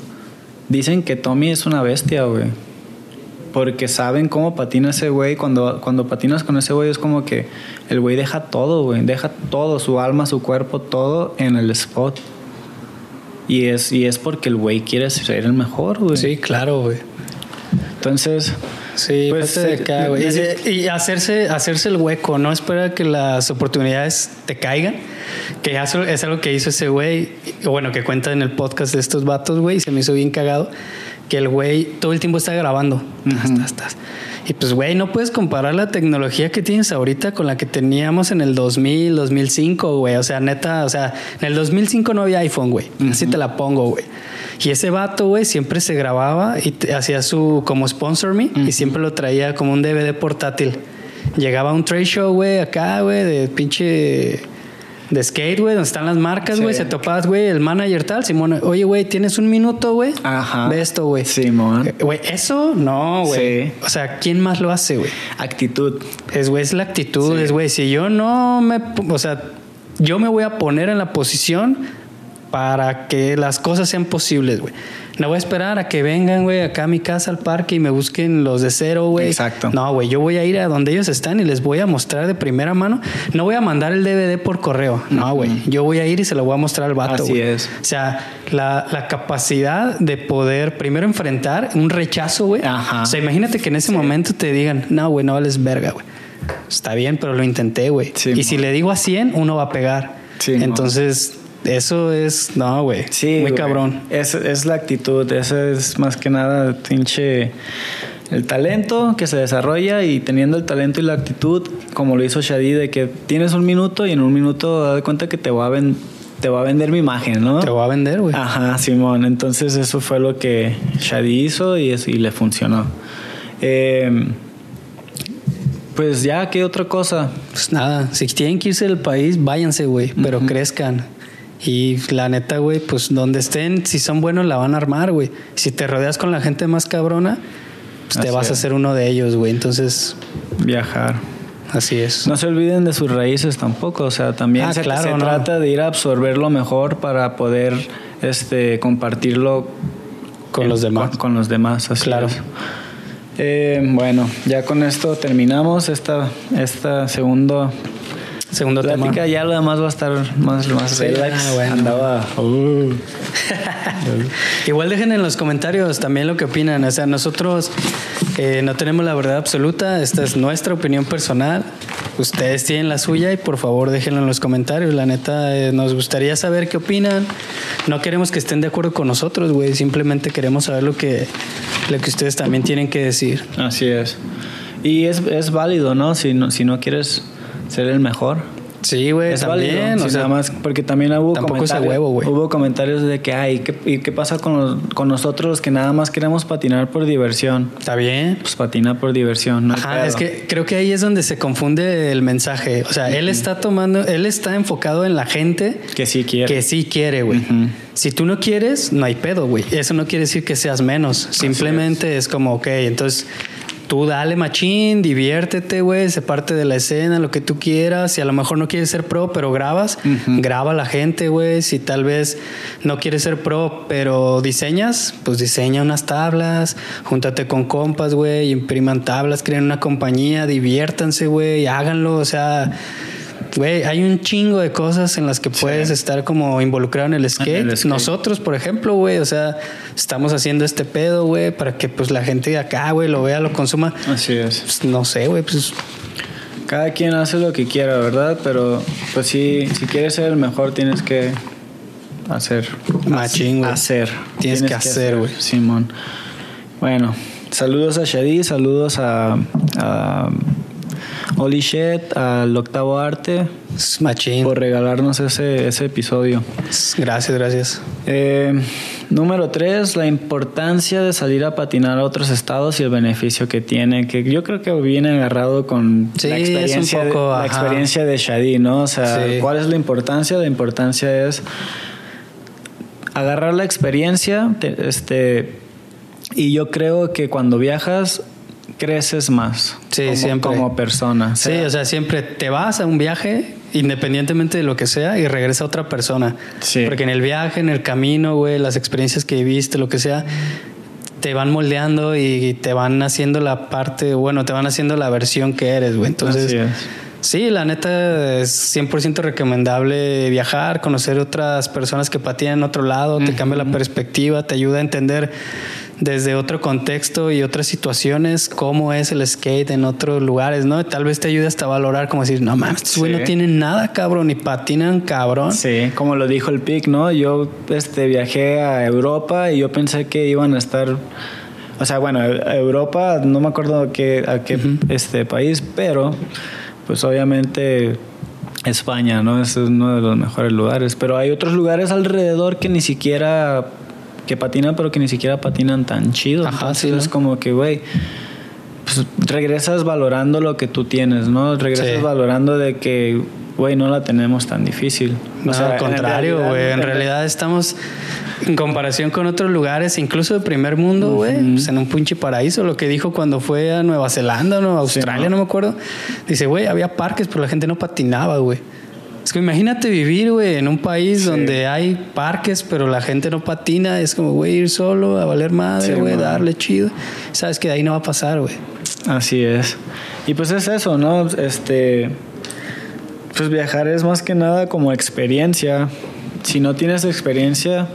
dicen que Tommy es una bestia, güey. Porque saben cómo patina ese güey. Cuando, cuando patinas con ese güey es como que el güey deja todo, güey. Deja todo, su alma, su cuerpo, todo en el spot. Y es, y es porque el güey quiere ser el mejor, güey. sí, claro, güey. Entonces, Sí, Pues, de eh, acá, güey. neces- Y, y hacerse, hacerse el hueco, no esperar a que las oportunidades te caigan. Que es algo que hizo ese güey, y bueno, que cuenta en el podcast de estos vatos, güey, y se me hizo bien cagado. Que el güey todo el tiempo está grabando. Tas, tas, tas. Y pues, güey, no puedes comparar la tecnología que tienes ahorita con la que teníamos en el 2000, 2005, güey. O sea, neta, o sea, en el 2005 no había iPhone, güey. Así te la pongo, güey. Y ese vato, güey, siempre se grababa y hacía su como sponsor me y siempre lo traía como un DVD portátil. Llegaba a un trade show, güey, acá, güey, de pinche de skate, güey, donde están las marcas, Sí. güey, se topabas, güey, el manager tal, Simón, oye, güey, ¿tienes un minuto, güey? Ajá. De esto, güey. Simón. Eh, Güey, eso no, güey. Sí. O sea, ¿quién más lo hace, güey? actitud. Es, güey, es la actitud, Sí. es, güey, si yo no me, o sea, yo me voy a poner en la posición para que las cosas sean posibles, güey. No voy a esperar a que vengan, güey, acá a mi casa al parque y me busquen los de cero, güey. Exacto. No, güey, yo voy a ir a donde ellos están y les voy a mostrar de primera mano. No voy a mandar el DVD por correo. No, güey. Yo voy a ir y se lo voy a mostrar al vato, Así es. O sea, la, la capacidad de poder primero enfrentar un rechazo, güey. Ajá. O sea, imagínate que en ese momento te digan, no, güey, no vales verga, güey. Está bien, pero lo intenté, güey. Sí, y si le digo a 100, uno va a pegar. Sí. Entonces, eso es, no, güey. Sí, Muy cabrón. Es, es la actitud, eso es más que nada pinche el talento que se desarrolla y teniendo el talento y la actitud, como lo hizo Shadi, de que tienes un minuto y en un minuto da de cuenta que te va a, ven- te va a vender mi imagen, ¿no? Te voy a vender, güey. Ajá, Simón. Entonces eso fue lo que Shadi hizo y, es- y le funcionó. Eh, pues ya, ¿qué otra cosa? Pues nada, si tienen que irse del país, váyanse, güey, pero crezcan. Y la neta, güey, pues donde estén, si son buenos, la van a armar, güey. Si te rodeas con la gente más cabrona, pues te Así vas a ser uno de ellos, güey. Entonces, Viajar. así es. No se olviden de sus raíces tampoco, o sea, también Ah, se, claro, se no. trata de ir a absorber lo mejor para poder este, compartirlo Con en- los demás. Con, con los demás, así Claro. es. Eh, bueno, ya con esto terminamos esta, esta segunda Segundo tema. plática. Ya lo demás va a estar más, más Sí, relax. ah, bueno. Andaba. Igual dejen en los comentarios también lo que opinan. O sea, nosotros eh, no tenemos la verdad absoluta. Esta es nuestra opinión personal. Ustedes tienen la suya y por favor déjenlo en los comentarios. La neta, eh, nos gustaría saber qué opinan. No queremos que estén de acuerdo con nosotros, güey. Simplemente queremos saber lo que, lo que ustedes también tienen que decir. Así es. Y es, es válido, ¿no? Si, no? si no quieres ser el mejor. Sí, güey, Es también. válido, o sea, nada más porque también hubo tampoco es huevo, güey. hubo comentarios de que ay, ¿qué, ¿y qué pasa con, los- con nosotros los que nada más queremos patinar por diversión? está bien. Pues patina por diversión, no Ajá, es que creo que ahí es donde se confunde el mensaje. O sea, él está tomando, él está enfocado en la gente que sí quiere. que sí quiere, güey. Si tú no quieres, no hay pedo, güey. Eso no quiere decir que seas menos. Simplemente es. como, ok, entonces tú dale machín, diviértete, güey, se parte de la escena, lo que tú quieras. Si a lo mejor no quieres ser pro, pero grabas, graba a la gente, güey. Si tal vez no quieres ser pro, pero diseñas, pues diseña unas tablas, júntate con compas, güey, impriman tablas, creen una compañía, diviértanse, güey, háganlo, o sea Güey, hay un chingo de cosas en las que puedes estar como involucrado en el, skate. Nosotros, por ejemplo, güey, o sea, estamos haciendo este pedo, güey, para que pues la gente de acá, güey, lo vea, lo consuma. Así es. Pues, no sé, güey, pues cada quien hace lo que quiera, ¿verdad? Pero pues sí, si quieres ser el mejor tienes que hacer. Machín, güey. Hacer. Tienes, que, hacer, güey. Simón. Bueno, saludos a Shadi, saludos a Holy Shit, al Octavo Arte. Machín. Por regalarnos ese, ese episodio. Gracias, gracias. Eh, número tres, la importancia de salir a patinar a otros estados y el beneficio que tiene, que yo creo que viene agarrado con la, experiencia, de, la experiencia de Shadi, ¿no? O sea, ¿cuál es la importancia? La importancia es agarrar la experiencia, este, y yo creo que cuando viajas creces más sí, como, siempre. como persona. Sí, o sea, siempre te vas a un viaje independientemente de lo que sea y regresa otra persona. Sí. Porque en el viaje, en el camino, güey, las experiencias que viviste, lo que sea, te van moldeando y te van haciendo la parte, bueno, te van haciendo la versión que eres, güey. Entonces, sí, la neta es 100% recomendable viajar, conocer otras personas que patinan en otro lado, te cambia la perspectiva, te ayuda a entender desde otro contexto y otras situaciones cómo es el skate en otros lugares, ¿no? Tal vez te ayude hasta a valorar como decir, no mames, estos no tienen nada, cabrón, ni patinan, cabrón. Sí, como lo dijo el PIC, ¿no? Yo este, viajé a Europa y yo pensé que iban a estar... O sea, bueno, Europa, no me acuerdo a qué, a qué este país, pero pues obviamente España, ¿no? Es uno de los mejores lugares. Pero hay otros lugares alrededor que ni siquiera que patinan, pero que ni siquiera patinan tan chido. Ajá, sí, Es como que, güey, pues regresas valorando lo que tú tienes, ¿no? Regresas valorando de que, güey, no la tenemos tan difícil. No, sea, al contrario, güey. En, realidad estamos, en comparación con otros lugares, incluso de primer mundo, güey, pues en un pinche paraíso. Lo que dijo cuando fue a Nueva Zelanda o Australia, no me acuerdo. Dice, güey, había parques, pero la gente no patinaba, güey. Es que imagínate vivir, güey, en un país donde hay parques, pero la gente no patina. Es como, güey, ir solo a valer madre, güey, darle chido. Sabes que de ahí no va a pasar, güey. Así es. Y pues es eso, ¿no? Este. Pues viajar es más que nada como experiencia. Si no tienes experiencia,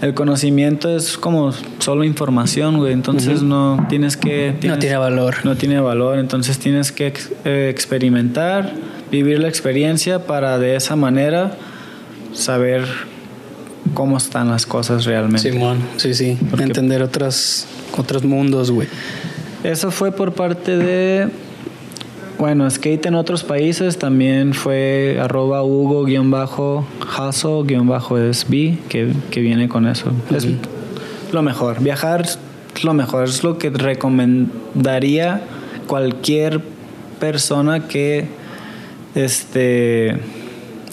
el conocimiento es como solo información, güey. Entonces no tienes que. no tiene valor. No tiene valor. Entonces tienes que eh, experimentar vivir la experiencia para de esa manera saber cómo están las cosas realmente. Simón, sí, sí, entender otros, otros mundos, güey. Eso fue por parte de, bueno, skate en otros países también fue arroba hugo-haso-sb que, que viene con eso. Es lo mejor, viajar es lo mejor, es lo que recomendaría cualquier persona que este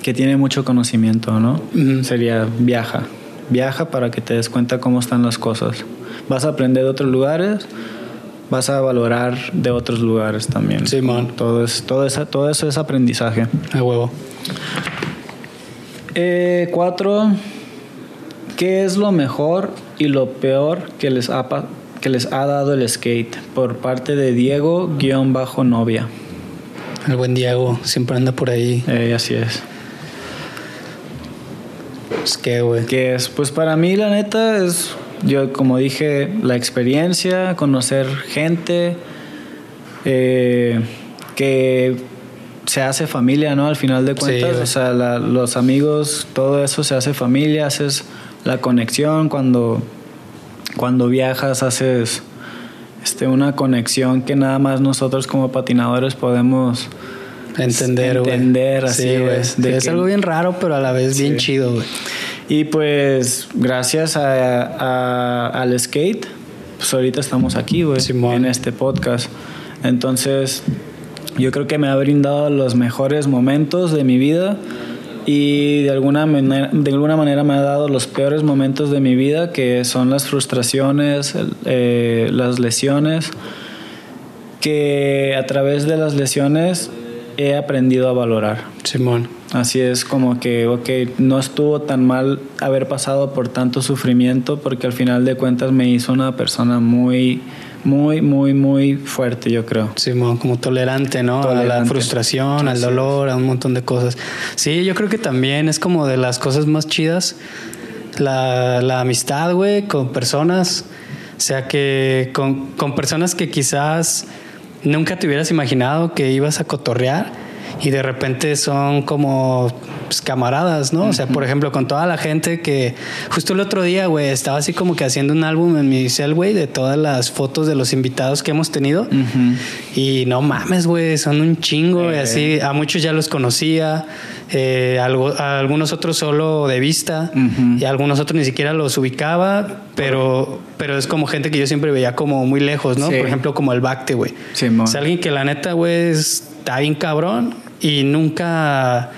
que tiene mucho conocimiento, ¿no? Sería viaja. Viaja para que te des cuenta cómo están las cosas. Vas a aprender de otros lugares, vas a valorar de otros lugares también. Sí, man. Todo, es, todo, eso, todo eso es aprendizaje. A huevo. Eh, cuatro, ¿qué es lo mejor y lo peor que les ha, que les ha dado el skate? Por parte de Diego-Novia. El buen Diego siempre anda por ahí. Eh, así es. Pues qué, güey. Que es, pues para mí, la neta, es, yo como dije, la experiencia, conocer gente, eh, que se hace familia, ¿no? Al final de cuentas, o sea, los amigos, todo eso se hace familia, haces la conexión cuando, cuando viajas, haces este, una conexión que nada más nosotros como patinadores podemos entender, entender así es. algo bien raro, pero a la vez bien chido, güey. Y pues gracias a, al skate, pues ahorita estamos aquí, güey, en este podcast. Entonces, yo creo que me ha brindado los mejores momentos de mi vida y de alguna, manera, de alguna manera me ha dado los peores momentos de mi vida, que son las frustraciones, eh, las lesiones, que a través de las lesiones he aprendido a valorar. Simón. Así es como que, ok, no estuvo tan mal haber pasado por tanto sufrimiento porque al final de cuentas me hizo una persona muy, muy, muy, muy fuerte, yo creo. Simón, como tolerante, ¿no? A la frustración, al dolor, a un montón de cosas. Sí, yo creo que también es como de las cosas más chidas la, la amistad, güey, con personas. O sea, que con, con personas que quizás nunca te hubieras imaginado que ibas a cotorrear y de repente son como pues, camaradas, ¿no? O sea, por ejemplo, con toda la gente que justo el otro día, güey, estaba así como que haciendo un álbum en mi cel, güey, de todas las fotos de los invitados que hemos tenido. Y no mames, güey, son un chingo, güey, así. Eh. A muchos ya los conocía, eh, a algunos otros solo de vista, y a algunos otros ni siquiera los ubicaba, pero, pero es como gente que yo siempre veía como muy lejos, ¿no? Por ejemplo, como el Bacte, güey. Sí, es alguien que la neta, güey, está bien cabrón y nunca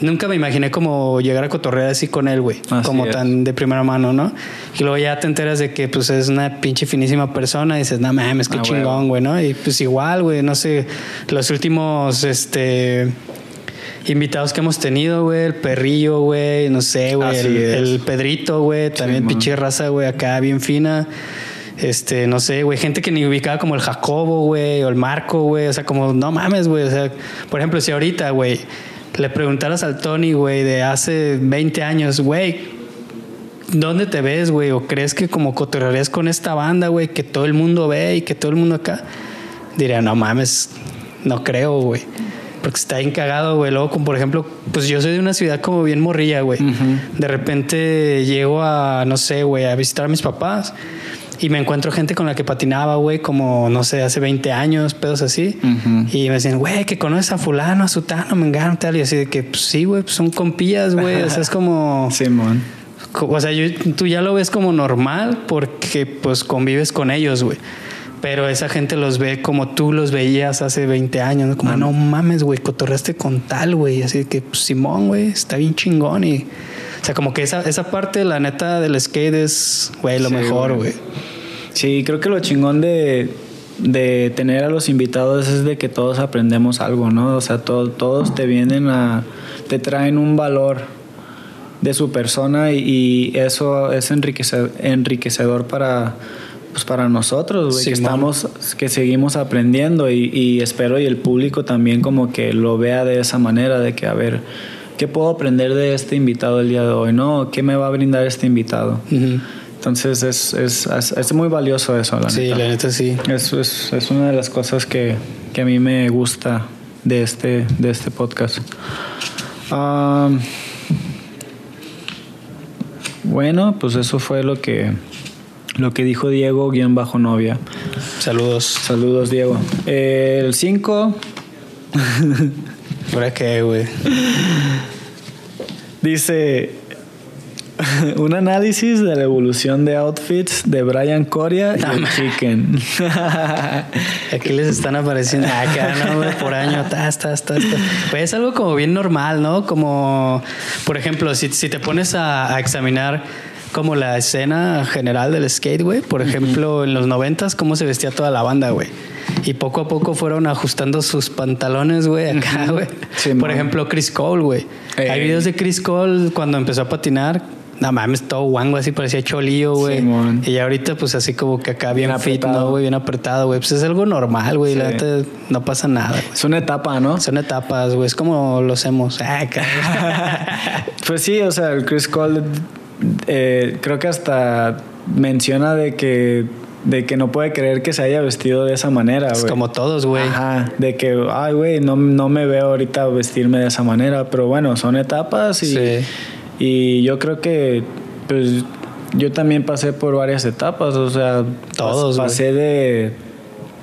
nunca me imaginé como llegar a cotorrear así con él, güey. Como tan de primera mano, ¿no? Y luego ya te enteras de que pues es una pinche finísima persona y dices, no mames, qué ah, chingón, güey, ¿no? Y pues igual, güey, no sé, los últimos, este invitados que hemos tenido, güey, el perrillo, güey, no sé, güey, el, Pedrito, güey, también pinche raza, güey, acá bien fina. Este, no sé, güey, gente que ni ubicaba como el Jacobo, güey, o el Marco, güey, o sea, como, no mames, güey, o sea, por ejemplo, si ahorita, güey, le preguntaras al Tony, güey, de hace 20 años, güey, ¿dónde te ves, güey? ¿O crees que como cotorrearías con esta banda, güey, que todo el mundo ve y que todo el mundo acá? Diría, no mames, no creo, güey. Porque está bien cagado, güey. Luego, como por ejemplo, pues yo soy de una ciudad como bien morrilla, güey. De repente llego a, no sé, güey, a visitar a mis papás y me encuentro gente con la que patinaba, güey, como, no sé, hace 20 años, pedos así. Y me decían, güey, que conoces a fulano, a sutano, me encanta, tal. Y así de que, pues sí, güey, pues son compillas, güey. o sea, es como... Simón. o sea, tú ya lo ves como normal porque, pues, convives con ellos, güey. Pero esa gente los ve como tú los veías hace 20 años, ¿no? Como, ah. no mames, güey, cotorreaste con tal, güey. Así de que, pues, Simón, güey, está bien chingón y... O sea, como que esa, esa parte, la neta, del skate es, güey, lo mejor, güey. Sí, creo que lo chingón de, de tener a los invitados es de que todos aprendemos algo, ¿no? O sea, todos te vienen a, te traen un valor de su persona y, eso es enriquecedor, enriquecedor para, pues para nosotros, güey, que estamos, que seguimos aprendiendo y, y, espero y el público también como que lo vea de esa manera, de que a ver, ¿qué puedo aprender de este invitado el día de hoy? ¿No? ¿Qué me va a brindar este invitado? Entonces es, es, es, muy valioso eso, la sí, neta. la neta sí. Es, es, es una de las cosas que, que, a mí me gusta de este, de este podcast. bueno, pues eso fue lo que, lo que dijo Diego, guion bajo novia. Saludos. Saludos, Diego. el 5... ¿Para qué, güey? Dice un análisis de la evolución de outfits de Brian Coria y el Chicken. Aquí les están apareciendo acá, ¿no? Por año, Pues es algo como bien normal, ¿no? Como, por ejemplo, si, te pones a, examinar como la escena general del skate, güey. Por ejemplo, en los noventas, cómo se vestía toda la banda, güey. Y poco a poco fueron ajustando sus pantalones, güey, acá, güey. Por ejemplo, Chris Cole, güey. Hay videos de Chris Cole cuando empezó a patinar. No mames, todo guango así, parecía cholillo, güey. y ahorita, pues así como que acá bien, fit, ¿no, güey? Bien apretado, güey. Pues es algo normal, güey. La neta no pasa nada. Es una etapa, ¿no? Son etapas, güey. Es como lo hacemos. Ah, pues sí, o sea, el Chris Cole eh, creo que hasta menciona de que de que no puede creer que se haya vestido de esa manera, güey. Como todos, güey. Ajá, de que, ay, güey, no, no me veo ahorita vestirme de esa manera, pero bueno, son etapas y, y yo creo que, pues, yo también pasé por varias etapas, o sea, todos. Pasé de,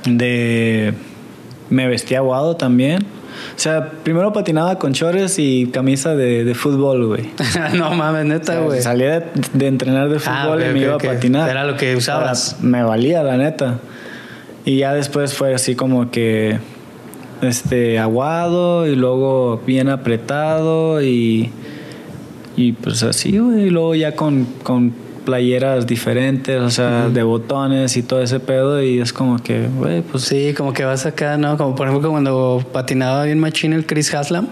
de, me vestí aguado también o sea, primero patinaba con chores y camisa de, de fútbol, güey. no mames, neta, güey. salía de, entrenar de ah, fútbol y me iba a patinar. Era lo que usabas. me valía, la neta. Y ya después fue así como que este aguado y luego bien apretado y Y pues así, güey. Y luego ya con, con playeras diferentes, o sea, de botones y todo ese pedo. Y es como que, güey, pues. Sí, como que vas acá, ¿no? Como por ejemplo cuando patinaba bien machín el Chris Haslam.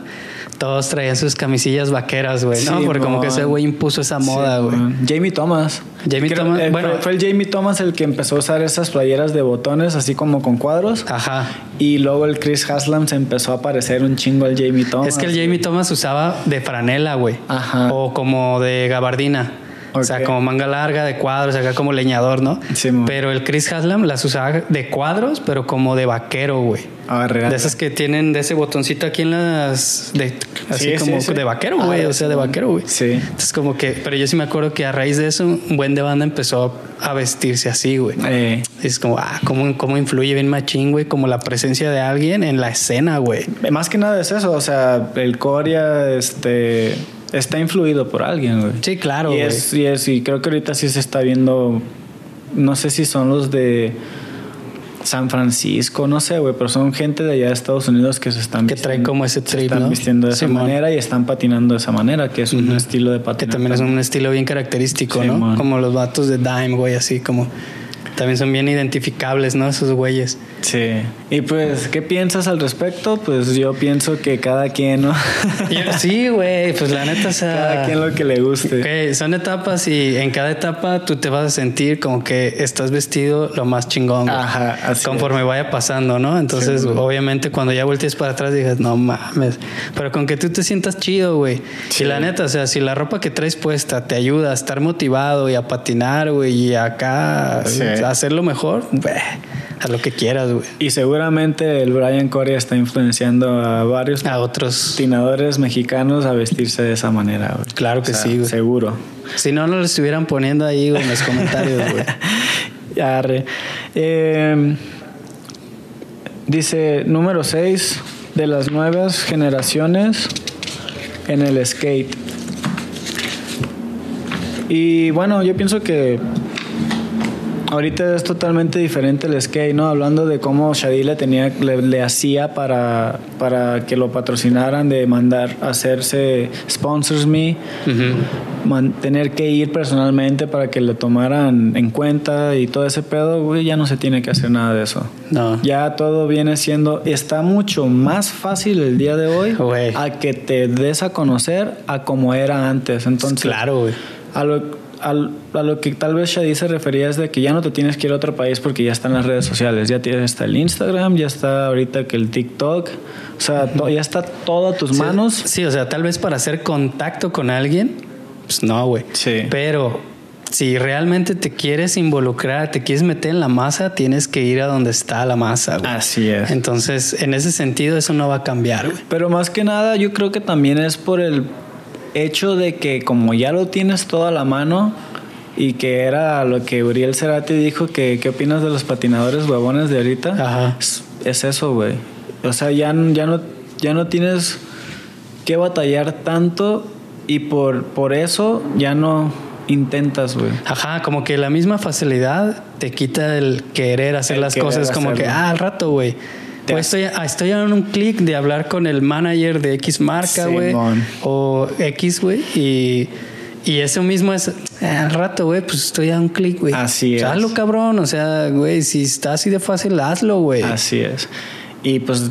Todos traían sus camisillas vaqueras, güey, ¿no? Sí, Porque como que ese güey impuso esa moda, güey. Jamie Thomas. Jamie Creo- Thomas, eh, bueno. fue, fue el Jamie Thomas el que empezó a usar esas playeras de botones así como con cuadros. Ajá. Y luego el Chris Haslam se empezó a parecer un chingo al Jamie Thomas. Es que el Jamie Thomas usaba de franela, güey. Ajá. O como de gabardina. O sea, como manga larga de cuadros, acá como leñador, ¿no? Sí, pero el Chris Haslam las usaba de cuadros, pero como de vaquero, güey. Arre, arre. De esas que tienen de ese botoncito aquí en las. De, así Sí, como sí, de vaquero, güey. Ah, o sea, de vaquero, güey. Sí. Entonces, como que. Pero yo sí me acuerdo que a raíz de eso, un buen de banda empezó a vestirse así, güey. Eh, Es como, ah, cómo, cómo influye bien machín, güey, como la presencia de alguien en la escena, güey. más que nada es eso, o sea, el Corea este, está influido por alguien, güey. Sí, claro, y es, y es, y creo que ahorita sí se está viendo, no sé si son los de San Francisco, no sé, güey, pero son gente de allá de Estados Unidos que se están Que traen como ese se trip, están ¿no? vistiendo de esa manera y están patinando de esa manera, que es un estilo de Que patinar. también es un estilo bien característico, ¿no? Como los vatos de Dime, güey, así como. También son bien identificables, ¿no? Esos güeyes. Sí. Y pues, ¿qué piensas al respecto? Pues yo pienso que cada quien, ¿no? Sí, güey, pues la neta, o sea. cada quien lo que le guste. Ok, son etapas y en cada etapa tú te vas a sentir como que estás vestido lo más chingón. Ajá, así Conforme vaya pasando, ¿no? Entonces, Sí, obviamente, cuando ya voltees para atrás, digas, no mames. Pero con que tú te sientas chido, güey. Sí. Y la neta, o sea, si la ropa que traes puesta te ayuda a estar motivado y a patinar, güey, y acá Sí. a hacerlo mejor, güey, a lo que quieras, güey. Y seguramente el Brian Corey está influenciando a varios A otros. patinadores mexicanos a vestirse de esa manera. güey. Claro que sí, güey. Seguro. Si no, no lo estuvieran poniendo ahí güey, en los comentarios, güey. Arre. Eh, dice número 6 de las nuevas generaciones en el skate. Y bueno, yo pienso que ahorita es totalmente diferente el skate, ¿no? Hablando de cómo Shadi le tenía, le, le hacía para, para que lo patrocinaran, de mandar a hacerse sponsors me, man- tener que ir personalmente para que le tomaran en cuenta y todo ese pedo, güey, ya no se tiene que hacer nada de eso. No. Ya todo viene siendo, está mucho más fácil el día de hoy Güey. a que te des a conocer a como era antes. Entonces, Claro, güey. a lo, al- a lo que tal vez Shadi se refería es de que ya no te tienes que ir a otro país porque ya están las redes sociales. Ya tienes está el Instagram, ya está ahorita que el TikTok. O sea, to- ya está todo a tus Sí, manos. Sí, o sea, tal vez para hacer contacto con alguien, pues no, güey. Sí. Pero si realmente te quieres involucrar, te quieres meter en la masa, tienes que ir a donde está la masa, güey. Así es. Entonces, en ese sentido, eso no va a cambiar, güey. Pero más que nada, yo creo que también es por el hecho de que como ya lo tienes todo a la mano y que era lo que Uriel Cerati dijo, que qué opinas de los patinadores huevones de ahorita, Ajá. es, es eso, güey. O sea, ya, ya, no, ya no tienes que batallar tanto y por, por eso ya no intentas, güey. Ajá, como que la misma facilidad te quita el querer hacer El las querer cosas, como que, ah, al rato, güey. Estoy, ah, estoy a un clic de hablar con el manager de X marca, güey. O X, güey. Y, y eso mismo es, ah, al rato, güey, pues estoy a un clic, güey. Así O sea, es. Hazlo, cabrón. O sea, güey, si está así de fácil, hazlo, güey. Así es. Y pues,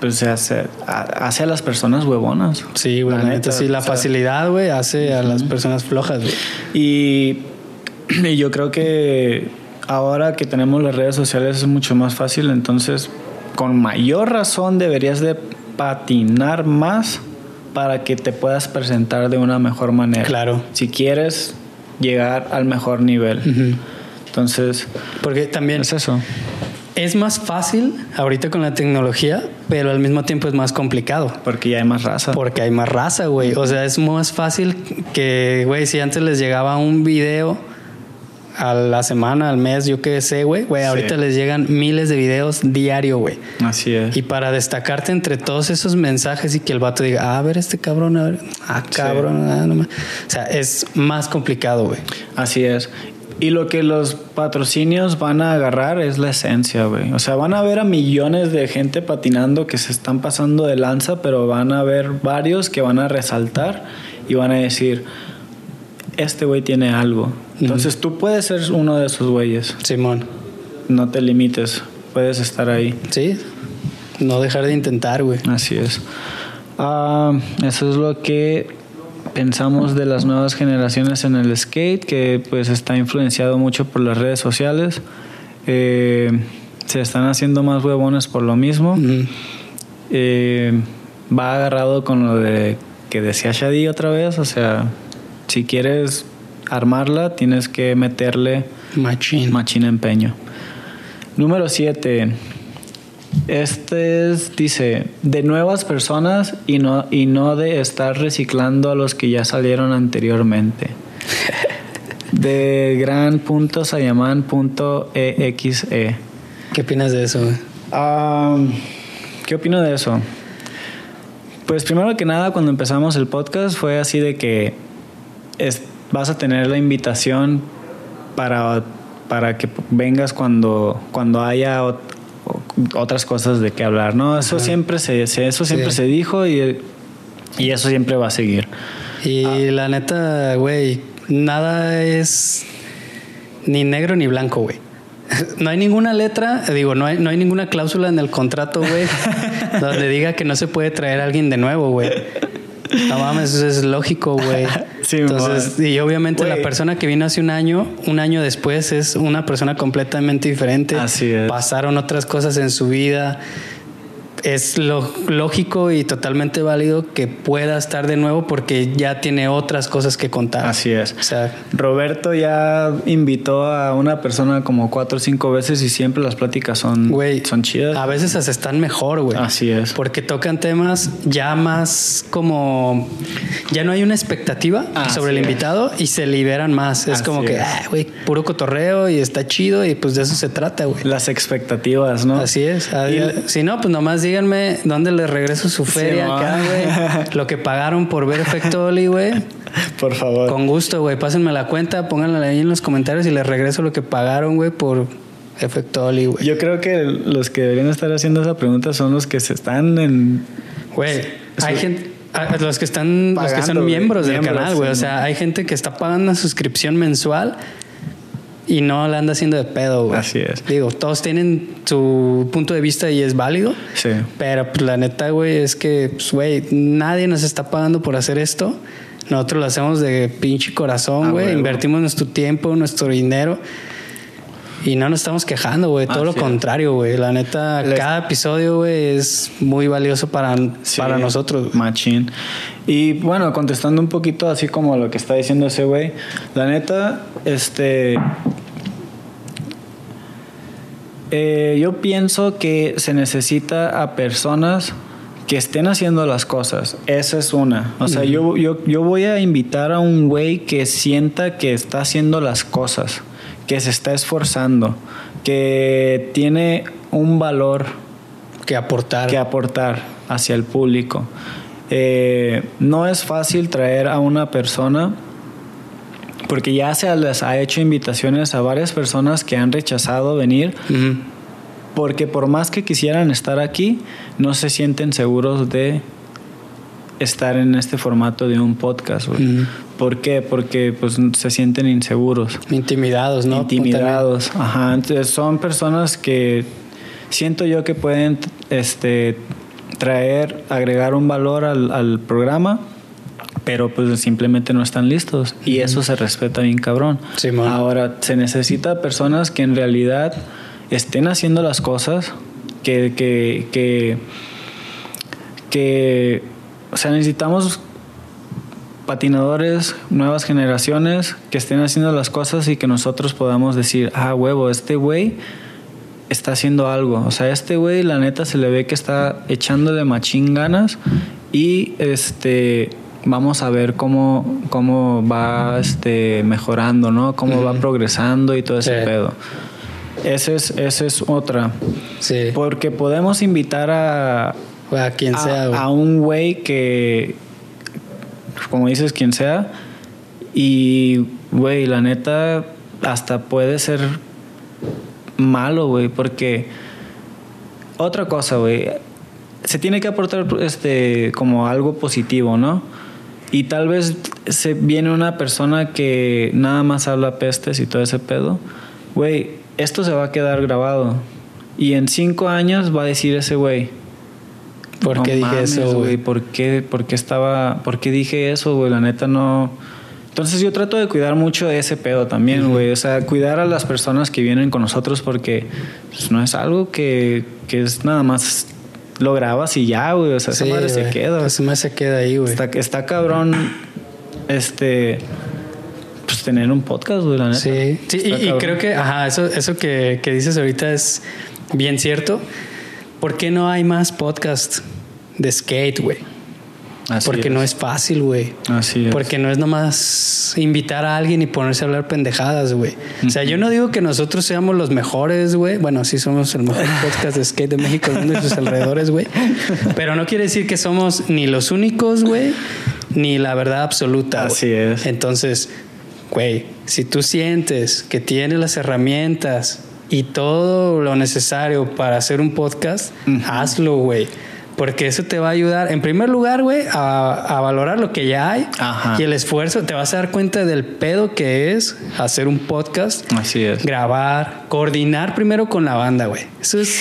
pues se hace, a- hace a las personas huevonas. Sí, güey, La neta, neta, sí, la o sea, facilidad, güey, hace a las personas flojas, güey. Y, y yo creo que ahora que tenemos las redes sociales es mucho más fácil, entonces con mayor razón deberías de patinar más para que te puedas presentar de una mejor manera. Claro. Si quieres llegar al mejor nivel. Ujú. Entonces, Porque también es eso. es más fácil ahorita con la tecnología, pero al mismo tiempo es más complicado. Porque ya hay más raza. Porque hay más raza, güey. O sea, es más fácil que, güey, si antes les llegaba un video a la semana, al mes, yo qué sé, güey, güey, Sí. ahorita les llegan miles de videos diario, güey. Así es. Y para destacarte entre todos esos mensajes y que el vato diga, ah, a ver este cabrón, a ver, ah, cabrón, ah, no ma-". o sea, es más complicado, güey. Así es. Y lo que los patrocinios van a agarrar es la esencia, güey. O sea, van a ver a millones de gente patinando que se están pasando de lanza, pero van a ver varios que van a resaltar y van a decir, este güey tiene algo. Entonces tú puedes ser uno de esos güeyes. Simón. No te limites, puedes estar ahí. Sí, no dejar de intentar, güey. Así es. Ah, eso es lo que pensamos de las nuevas generaciones en el skate, que pues está influenciado mucho por las redes sociales. Eh, se están haciendo más huevones por lo mismo. Eh, va agarrado con lo de que decía Shadi otra vez, o sea, si quieres armarla, tienes que meterle Machín. machín empeño. Número 7. Este es, dice, de nuevas personas y no, y no de estar reciclando a los que ya salieron anteriormente. De gran punto Sayaman punto exe. ¿Qué opinas de eso, ¿Qué opino de eso? Pues primero que nada, cuando empezamos el podcast fue así de que es- vas a tener la invitación para, para que vengas cuando, cuando haya ot- otras cosas de qué hablar, ¿no? Eso siempre se, se- eso siempre Sí. se dijo y, y eso siempre va a seguir. Y Ah. la neta, güey, nada es ni negro ni blanco, güey. No hay ninguna letra, digo, no hay, no hay ninguna cláusula en el contrato, güey, donde diga que no se puede traer a alguien de nuevo, güey. No mames, eso es lógico, güey. Sí, Entonces, y obviamente la persona que vino hace un año, un año después es una persona completamente diferente. Así es. Pasaron otras cosas en su vida. Es lo lógico y totalmente válido que pueda estar de nuevo porque ya tiene otras cosas que contar. Así es. O sea, Roberto ya invitó a una persona como cuatro o cinco veces y siempre las pláticas son, güey, son chidas. A veces hasta están mejor, güey. Así es. Porque tocan temas ya más como. Ya no hay una expectativa Así sobre el es. invitado y se liberan más. Es Así como que, ah, güey, puro cotorreo y está chido y pues de eso se trata, güey. Las expectativas, ¿no? Así es. Y- Si no, pues nomás díganme dónde les regreso su feria acá, güey. Lo que pagaron por ver Efecto Oli, güey. Por favor. Con gusto, güey. Pásenme la cuenta, pónganla ahí en los comentarios y les regreso lo que pagaron, güey, por Efecto Oli, güey. Yo creo que los que deberían estar haciendo esa pregunta son los que se están en... Güey, hay gente. ah, Los que están, los que son miembros del canal, güey. O sea, hay gente que está pagando una suscripción mensual y no la anda haciendo de pedo, güey. Así es. Digo, todos tienen su punto de vista y es válido. Sí. Pero pues la neta, güey, es que, pues, güey, nadie nos está pagando por hacer esto. Nosotros lo hacemos de pinche corazón, güey. Invertimos nuestro tiempo, nuestro dinero. Y no nos estamos quejando, güey. Todo lo contrario, güey. La neta, Les- cada episodio, güey, es muy valioso para, Sí, para nosotros. güey. Machín. Y bueno, contestando un poquito así como lo que está diciendo ese güey, la neta, este... eh, yo pienso que se necesita a personas que estén haciendo las cosas. Esa es una. O sea, yo, yo, yo voy a invitar a un güey que sienta que está haciendo las cosas, que se está esforzando, que tiene un valor Que aportar. que aportar hacia el público. Eh, no es fácil traer a una persona porque ya se les ha hecho invitaciones a varias personas que han rechazado venir porque por más que quisieran estar aquí, no se sienten seguros de estar en este formato de un podcast. güey. ¿Por qué? Porque pues se sienten inseguros Intimidados, ¿no? intimidados. Ajá. Entonces son personas que siento yo que pueden este, traer, agregar un valor al, al programa, pero pues simplemente no están listos. Y eso se respeta bien cabrón. Simón. Ahora, se necesita personas que en realidad estén haciendo las cosas, que, que, que, que o sea, necesitamos patinadores, nuevas generaciones que estén haciendo las cosas y que nosotros podamos decir, ah, huevo, este güey está haciendo algo. O sea, este güey, la neta, se le ve que está echando de machín ganas y este vamos a ver cómo, cómo va este, mejorando, ¿no? Cómo va progresando y todo ese Sí. pedo. Ese es, ese es otra. Sí. Porque podemos invitar a, O a quien a, sea, güey. a un güey que, como dices, quien sea, y, güey, la neta, hasta puede ser malo, güey, porque otra cosa, güey, se tiene que aportar este como algo positivo, ¿no? y tal vez se viene una persona que nada más habla pestes y todo ese pedo. Güey, esto se va a quedar grabado. Y en cinco años va a decir ese güey. ¿Por "No qué dije mames, eso, güey? ¿Por qué, por qué estaba, por qué dije eso, güey? La neta no. Entonces yo trato de cuidar mucho de ese pedo también, güey. O sea, cuidar a las personas que vienen con nosotros porque pues, no es algo que, que es nada más lo grabas y ya, güey. O sea, esa Sí, madre se queda. Esa madre se queda ahí, güey. Está, está cabrón, este, pues tener un podcast, güey, la neta. Sí, sí y, y creo que, ajá, eso, eso que, que dices ahorita es bien cierto. ¿Por qué no hay más podcast de skate, güey? Porque no es fácil, güey. Así es. Porque no es nomás invitar a alguien y ponerse a hablar pendejadas, güey. O sea, yo no digo que nosotros seamos los mejores, güey. Bueno, sí somos el mejor podcast de skate de México, el mundo y sus alrededores, güey. Pero no quiere decir que somos ni los únicos, güey, ni la verdad absoluta. Así es. Entonces, güey, si tú sientes que tienes las herramientas y todo lo necesario para hacer un podcast, hazlo, güey. Porque eso te va a ayudar, en primer lugar, güey, a, a valorar lo que ya hay Ajá. y el esfuerzo. Te vas a dar cuenta del pedo que es hacer un podcast, Así es. grabar, coordinar primero con la banda, güey. Eso es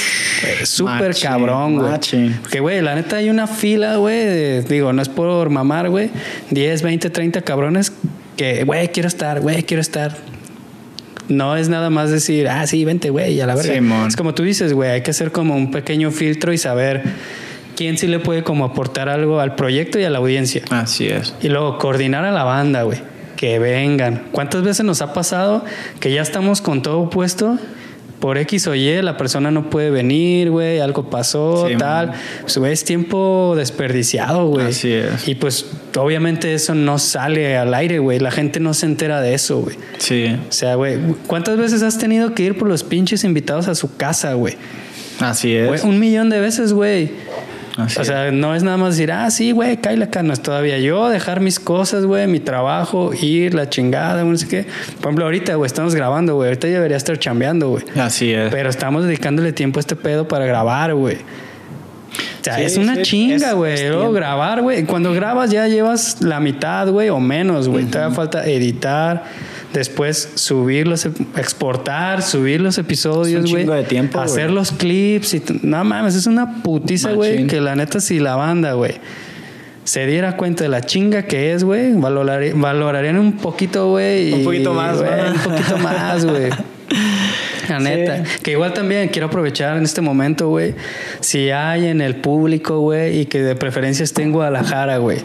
súper cabrón, güey. Porque, güey, la neta hay una fila, güey, digo, no es por mamar, güey, 10, 20, 30 cabrones que, güey, quiero estar, güey, quiero estar. No es nada más decir, ah, sí, vente, güey, a la verga. Simón. es como tú dices, güey, hay que hacer como un pequeño filtro y saber quién sí le puede como aportar algo al proyecto y a la audiencia. Así es. Y luego coordinar a la banda, güey. Que vengan. ¿Cuántas veces nos ha pasado que ya estamos con todo puesto? Por X o Y, la persona no puede venir, güey, algo pasó, Sí, tal. man. Pues, güey, es tiempo desperdiciado, güey. Así es. Y pues, obviamente, eso no sale al aire, güey. La gente no se entera de eso, güey. Sí. O sea, güey, ¿cuántas veces has tenido que ir por los pinches invitados a su casa, güey? Así Güey, es. Un millón de veces, güey. Así O sea, no es nada más decir, ah, sí, güey, cállate acá. No es todavía yo dejar mis cosas, güey, mi trabajo, ir, la chingada, no sé qué. Por ejemplo, ahorita, güey, estamos grabando, güey. Ahorita yo debería estar chambeando, güey. Así es. Pero estamos dedicándole tiempo a este pedo para grabar, güey. O sea, Sí, es una sí, chinga, güey. Luego grabar, güey. Cuando grabas ya llevas la mitad, güey, o menos, güey. Te da falta editar, después subirlos, exportar, subir los episodios, güey. Hacer los clips y no mames, es una putiza, güey, que la neta si la banda, güey, se diera cuenta de la chinga que es, güey, valorarían un poquito, güey. Un poquito más, güey. Un poquito más, güey. La Sí. neta. Que igual también quiero aprovechar en este momento, güey. Si hay en el público, güey, y que de preferencia esté en Guadalajara, güey.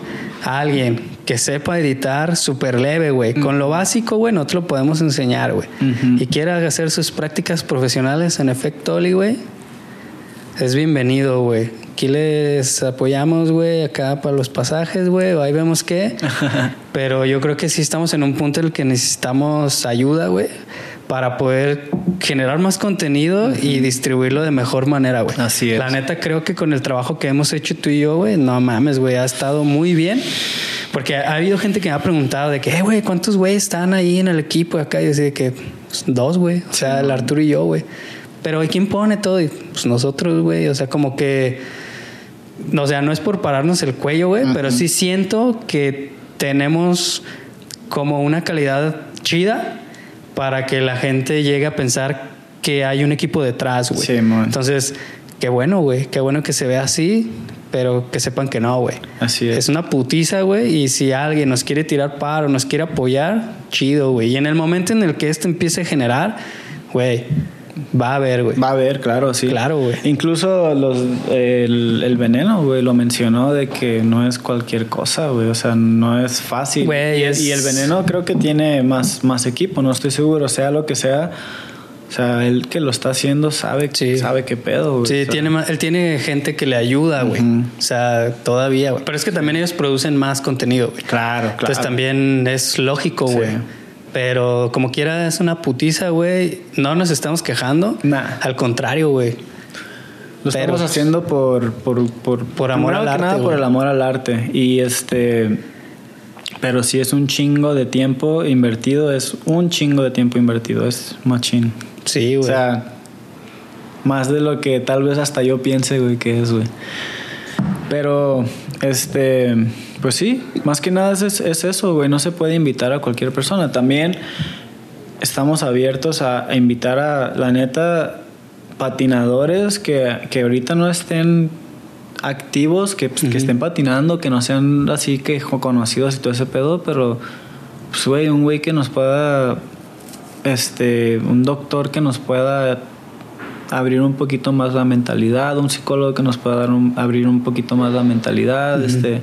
Alguien que sepa editar súper leve, güey. Con lo básico, güey, nosotros lo podemos enseñar, güey. Y quiera hacer sus prácticas profesionales en Efecto Oli, güey. Es bienvenido, güey. Aquí les apoyamos, güey, acá para los pasajes, güey. Ahí vemos qué. Pero yo creo que sí estamos en un punto en el que necesitamos ayuda, güey, para poder generar más contenido y distribuirlo de mejor manera, güey. Así es. La neta, creo que con el trabajo que hemos hecho tú y yo, güey, no mames, güey, ha estado muy bien. Porque ha habido gente que me ha preguntado de que, "Eh, güey, ¿cuántos güeyes están ahí en el equipo acá? Y yo decía de que, pues, dos, güey. O sea, el Arturo y yo, güey. Pero ¿y quién pone todo? Y, pues nosotros, güey. O sea, como que o sea, no es por pararnos el cuello, güey, pero sí siento que tenemos como una calidad chida para que la gente llegue a pensar que hay un equipo detrás, güey. Sí. Entonces, qué bueno, güey, qué bueno que se vea así, pero que sepan que no, güey. Así es. Es una putiza, güey, y si alguien nos quiere tirar paro, nos quiere apoyar, chido, güey. Y en el momento en el que esto empiece a generar, güey, va a haber, güey. Va a haber, claro, sí. Claro, güey. Incluso los, el, el veneno, güey, lo mencionó de que no es cualquier cosa, güey. O sea, no es fácil. Güey, y, es- y el veneno creo que tiene más, más equipo, no estoy seguro. Sea lo que sea. O sea, él que lo está haciendo sabe, Sí. sabe qué pedo, güey. Sí, O sea, tiene más- él tiene gente que le ayuda, güey. O sea, todavía, güey. Pero es que también ellos producen más contenido, güey. Claro, claro. Entonces también es lógico, Sí. güey. Pero como quiera es una putiza, güey. No nos estamos quejando. Nah. Al contrario, güey. Lo Pero- estamos haciendo por por, por, Por amor al arte, nada por el amor al arte. Y este. Pero sí es un chingo de tiempo invertido. Es un chingo de tiempo invertido. Es machín. Sí, O güey. sea, más de lo que tal vez hasta yo piense, güey, que es, güey. Pero, este, pues sí, más que nada es, es eso, güey. No se puede invitar a cualquier persona. También estamos abiertos a, a invitar a, la neta, patinadores que, que ahorita no estén activos, que, pues, que estén patinando, que no sean así que conocidos y todo ese pedo, pero, pues, güey, un güey que nos pueda, este, un doctor que nos pueda abrir un poquito más la mentalidad, un psicólogo que nos pueda dar un- abrir un poquito más la mentalidad, este,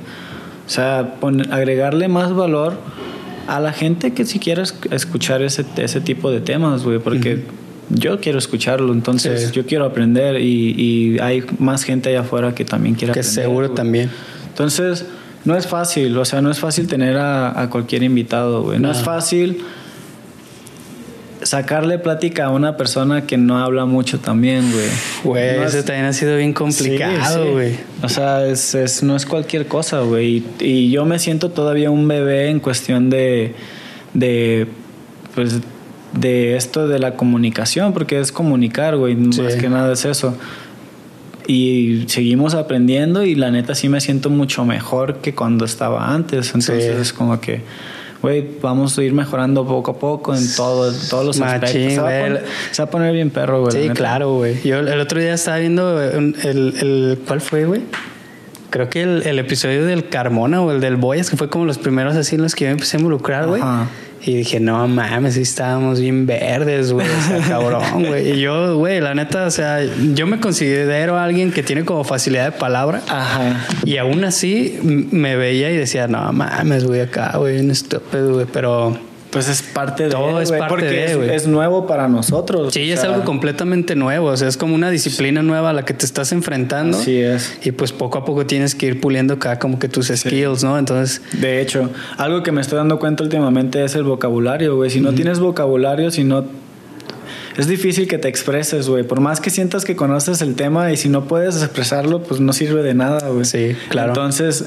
o sea, pon- agregarle más valor a la gente que si quiere esc- escuchar ese, ese tipo de temas, güey, porque yo quiero escucharlo, entonces Sí. yo quiero aprender y, y hay más gente allá afuera que también quiere Que aprender. seguro güey. también. Entonces, no es fácil, o sea, no es fácil tener a, a cualquier invitado, güey. No. No. es fácil sacarle plática a una persona que no habla mucho también, güey. Güey, No eso es- también ha sido bien complicado, sí. güey. O sea, es, es- no es cualquier cosa, güey. Y, y yo me siento todavía un bebé en cuestión de, de, pues, de esto de la comunicación, porque es comunicar, güey. Sí. Más que nada es eso. Y seguimos aprendiendo y la neta sí me siento mucho mejor que cuando estaba antes. Entonces Sí. es como que, güey, vamos a ir mejorando poco a poco en todo, en todos los Machín, aspectos. Se va, a poner, se va a poner bien perro, güey. Sí, neta. claro, güey. Yo el otro día estaba viendo un- el, el- ¿cuál fue, güey? Creo que el, el episodio del Carmona o el del Boyas, que fue como los primeros así en los que yo me empecé a involucrar, güey. Ajá. Y dije, no mames, sí estábamos bien verdes, güey. O sea, cabrón, güey. Y yo, güey, la neta, o sea, yo me considero alguien que tiene como facilidad de palabra. Ajá. Y aún así me veía y decía, no mames, güey, acá, güey, un estúpido, güey. Pero Pues es parte de Todo es parte porque de, es, es nuevo para nosotros. sí, es sea, algo completamente nuevo. O sea, es como una disciplina nueva a la que te estás enfrentando. Así es. Y pues poco a poco tienes que ir puliendo acá como que tus skills, ¿no? Entonces, De hecho, algo que me estoy dando cuenta últimamente es el vocabulario, güey. Si no tienes vocabulario, si no... Es difícil que te expreses, güey. Por más que sientas que conoces el tema y si no puedes expresarlo, pues no sirve de nada, güey. Sí, claro. Entonces,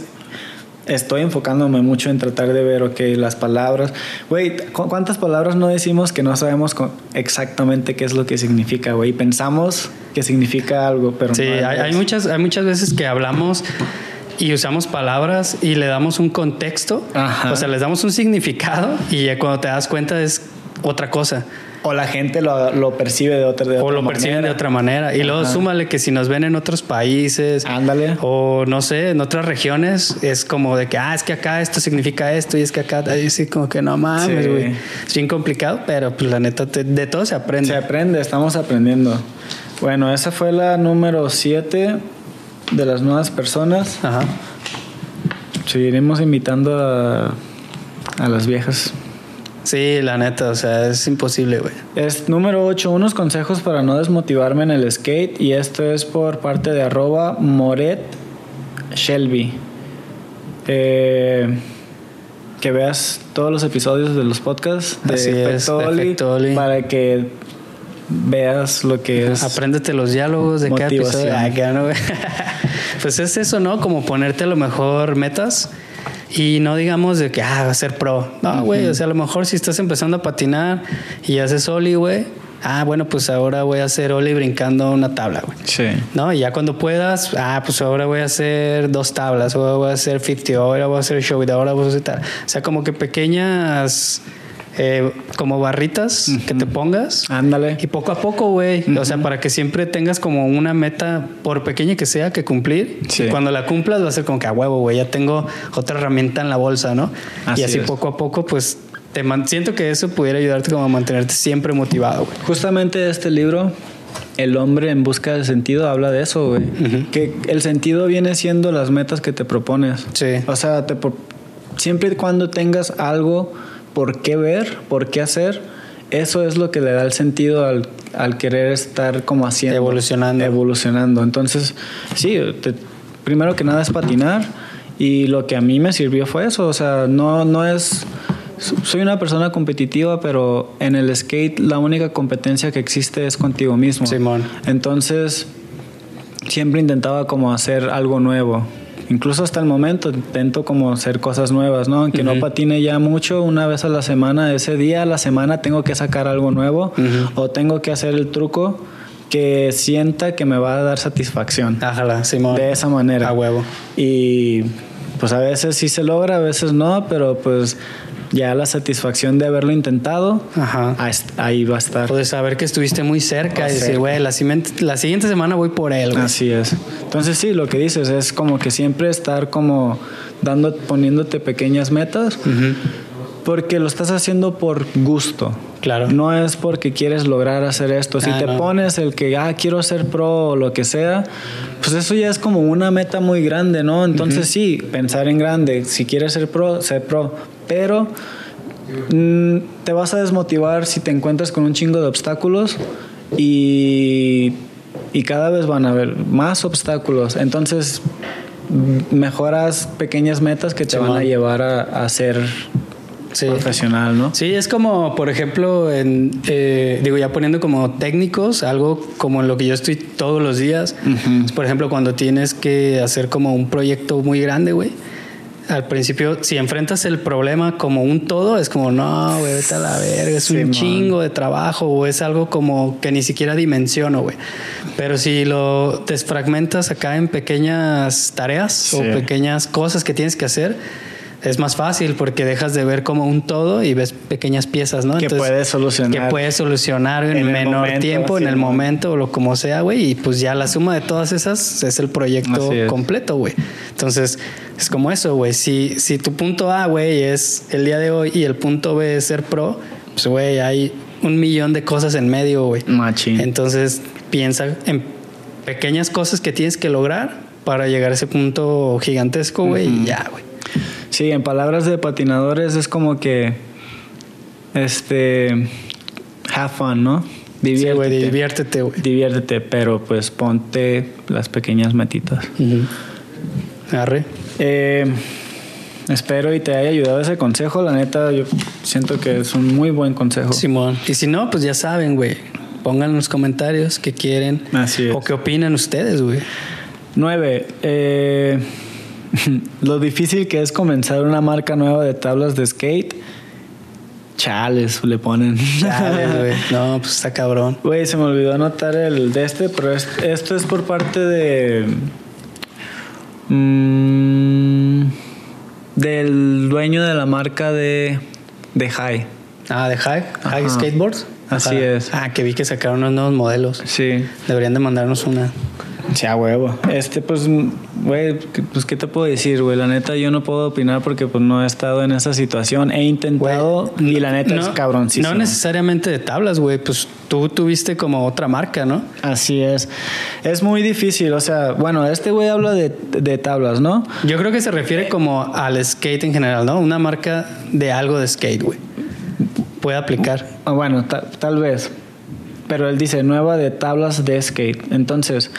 estoy enfocándome mucho en tratar de ver, ok, las palabras. Güey, ¿cu- ¿cuántas palabras no decimos que no sabemos exactamente qué es lo que significa, güey? Pensamos que significa algo, pero sí, no hay, hay muchas, hay muchas veces que hablamos y usamos palabras y le damos un contexto. Ajá. O sea, les damos un significado y cuando te das cuenta es otra cosa. O la gente lo, lo percibe de otra, de O otra lo perciben manera. de otra manera. Y luego Ajá. súmale que si nos ven en otros países Ándale. o no sé, en otras regiones, es como de que, ah, es que acá esto significa esto y es que acá, ahí sí, como que no mames, Sí. güey. Es bien complicado, pero pues la neta, te- de todo se aprende. Se aprende, estamos aprendiendo. Bueno, esa fue la número 7 de las nuevas personas. Ajá. Seguiremos invitando a, a las viejas. Sí, la neta, o sea, es imposible, güey. Es número 8, unos consejos para no desmotivarme en el skate. Y esto es por parte de arroba Moret Shelby. Eh, que veas todos los episodios de los podcasts de Así es, de para que veas lo que es Apréndete los diálogos de cada Motivación. episodio. Acá, ¿no, güey? pues es eso, ¿no? Como ponerte a lo mejor metas y no digamos de que, ah, va a ser pro. No, güey, o sea, a lo mejor si estás empezando a patinar y haces Oli, güey, ah, bueno, pues ahora voy a hacer Oli brincando una tabla, güey. Sí. ¿No? Y ya cuando puedas, ah, pues ahora voy a hacer dos tablas, ahora voy a hacer 50, ahora voy a hacer show, ahora voy a hacer tal. O sea, como que pequeñas, eh, como barritas que te pongas. Ándale. Y poco a poco, güey. O sea, para que siempre tengas como una meta, por pequeña que sea, que cumplir. Sí. Y cuando la cumplas va a ser como que a huevo, güey. Ya tengo otra herramienta en la bolsa, ¿no? Así y así es. poco a poco, pues te siento que eso pudiera ayudarte como a mantenerte siempre motivado, güey. Justamente este libro, El hombre en busca de sentido, habla de eso, güey. Que el sentido viene siendo las metas que te propones. Sí. O sea, te siempre y cuando tengas algo por qué ver, por qué hacer, eso es lo que le da el sentido al, al querer estar como haciendo. Evolucionando. Evolucionando. Entonces, sí, te- primero que nada es patinar y lo que a mí me sirvió fue eso. O sea, no, no es... Soy una persona competitiva, pero en el skate la única competencia que existe es contigo mismo. Simón. Entonces, siempre intentaba como hacer algo nuevo. Incluso hasta el momento intento como hacer cosas nuevas, ¿no? Aunque no patine ya mucho, una vez a la semana, ese día a la semana tengo que sacar algo nuevo o tengo que hacer el truco que sienta que me va a dar satisfacción. Ajá, Simón. De esa manera. A huevo. Y pues a veces sí se logra, a veces no, pero pues ya la satisfacción de haberlo intentado, Ajá. ahí va a estar. Puedes saber que estuviste muy cerca y decir, güey, la, la, siguiente semana voy por él. Güey. Así es. Entonces sí, lo que dices es como que siempre estar como dando, poniéndote pequeñas metas. Porque lo estás haciendo por gusto. Claro. No es porque quieres lograr hacer esto. Si ah, te pones el que, ah, quiero ser pro o lo que sea, pues eso ya es como una meta muy grande, ¿no? Entonces sí, pensar en grande. Si quieres ser pro, ser pro. Pero mm, te vas a desmotivar si te encuentras con un chingo de obstáculos y, y cada vez van a haber más obstáculos. Entonces mejoras pequeñas metas que te van a llevar a, a ser profesional, ¿no? Sí, es como, por ejemplo, en, eh, digo, ya poniendo como técnicos, algo como en lo que yo estoy todos los días. Por ejemplo, cuando tienes que hacer como un proyecto muy grande, güey. Al principio, si enfrentas el problema como un todo, es como, no, güey, vete a la verga, es un chingo de trabajo o es algo como que ni siquiera dimensiono, güey. Pero si lo desfragmentas acá en pequeñas tareas o pequeñas cosas que tienes que hacer, es más fácil porque dejas de ver como un todo y ves pequeñas piezas, ¿no? Que puedes solucionar. Que puedes solucionar en, menor tiempo, en el momento o lo como sea, güey. Y pues ya la suma de todas esas es el proyecto completo, güey. Entonces, es como eso, güey. Si, si tu punto A, güey, es el día de hoy y el punto B es ser pro, pues, güey, hay un millón de cosas en medio, güey. Machín. Entonces, piensa en pequeñas cosas que tienes que lograr para llegar a ese punto gigantesco, güey, y ya, güey. Sí, en palabras de patinadores es como que. Este. Have fun, ¿no? Diviértete. güey, diviértete, güey. Diviértete, pero pues ponte las pequeñas metitas. Arre. Eh, espero y te haya ayudado ese consejo. La neta, yo siento que es un muy buen consejo. Simón. Y si no, pues ya saben, güey. Pongan en los comentarios qué quieren. Así es. O qué opinan ustedes, güey. Nueve. Eh lo difícil que es comenzar una marca nueva de tablas de skate. Chales, le ponen. Chales, güey. No, pues está cabrón. Güey, se me olvidó anotar el de este, pero esto es por parte de. Mm, del dueño de la marca de, de High. Ah, de High. High Skateboards. Así es. Ah, que vi que sacaron unos nuevos modelos. Sí. Deberían de mandarnos una. Sí, a huevo. Este, pues, güey, pues, ¿qué te puedo decir, güey? La neta, yo no puedo opinar porque, pues, no he estado en esa situación. He intentado y la neta es cabroncísimo. No necesariamente de tablas, güey. Pues tú tuviste como otra marca, ¿no? Así es. Es muy difícil. O sea, bueno, este güey habla de, de tablas, ¿no? Yo creo que se refiere como al skate en general, ¿no? Una marca de algo de skate, güey. Puede aplicar. Ah, bueno, tal vez. Pero él dice nueva de tablas de skate. Entonces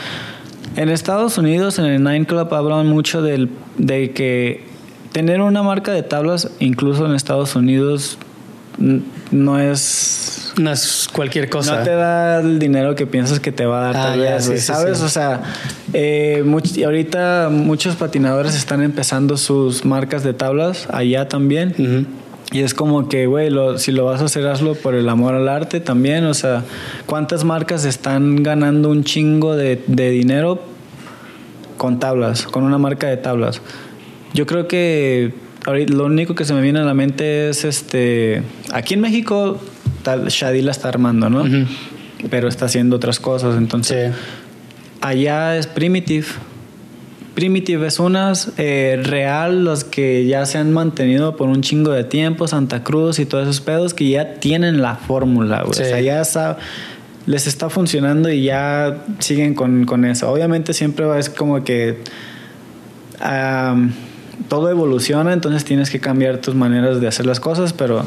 en Estados Unidos, en el Nine Club, hablan mucho del, de que tener una marca de tablas, incluso en Estados Unidos, no es... No es cualquier cosa. No te da el dinero que piensas que te va a dar, ah, ¿sabes? O sea, eh, ahorita muchos patinadores están empezando sus marcas de tablas allá también. Y es como que, güey, si lo vas a hacer, hazlo por el amor al arte también. O sea, ¿cuántas marcas están ganando un chingo de, dinero con tablas, con una marca de tablas? Yo creo que ahorita lo único que se me viene a la mente es este. Aquí en México, tal, Shadi la está armando, ¿no? Pero está haciendo otras cosas. Entonces, allá es Primitive Primitive es unas, eh, Real, los que ya se han mantenido por un chingo de tiempo, Santa Cruz y todos esos pedos que ya tienen la fórmula, O sea, ya les está funcionando y ya siguen con, eso. Obviamente siempre es como que todo evoluciona, entonces tienes que cambiar tus maneras de hacer las cosas, pero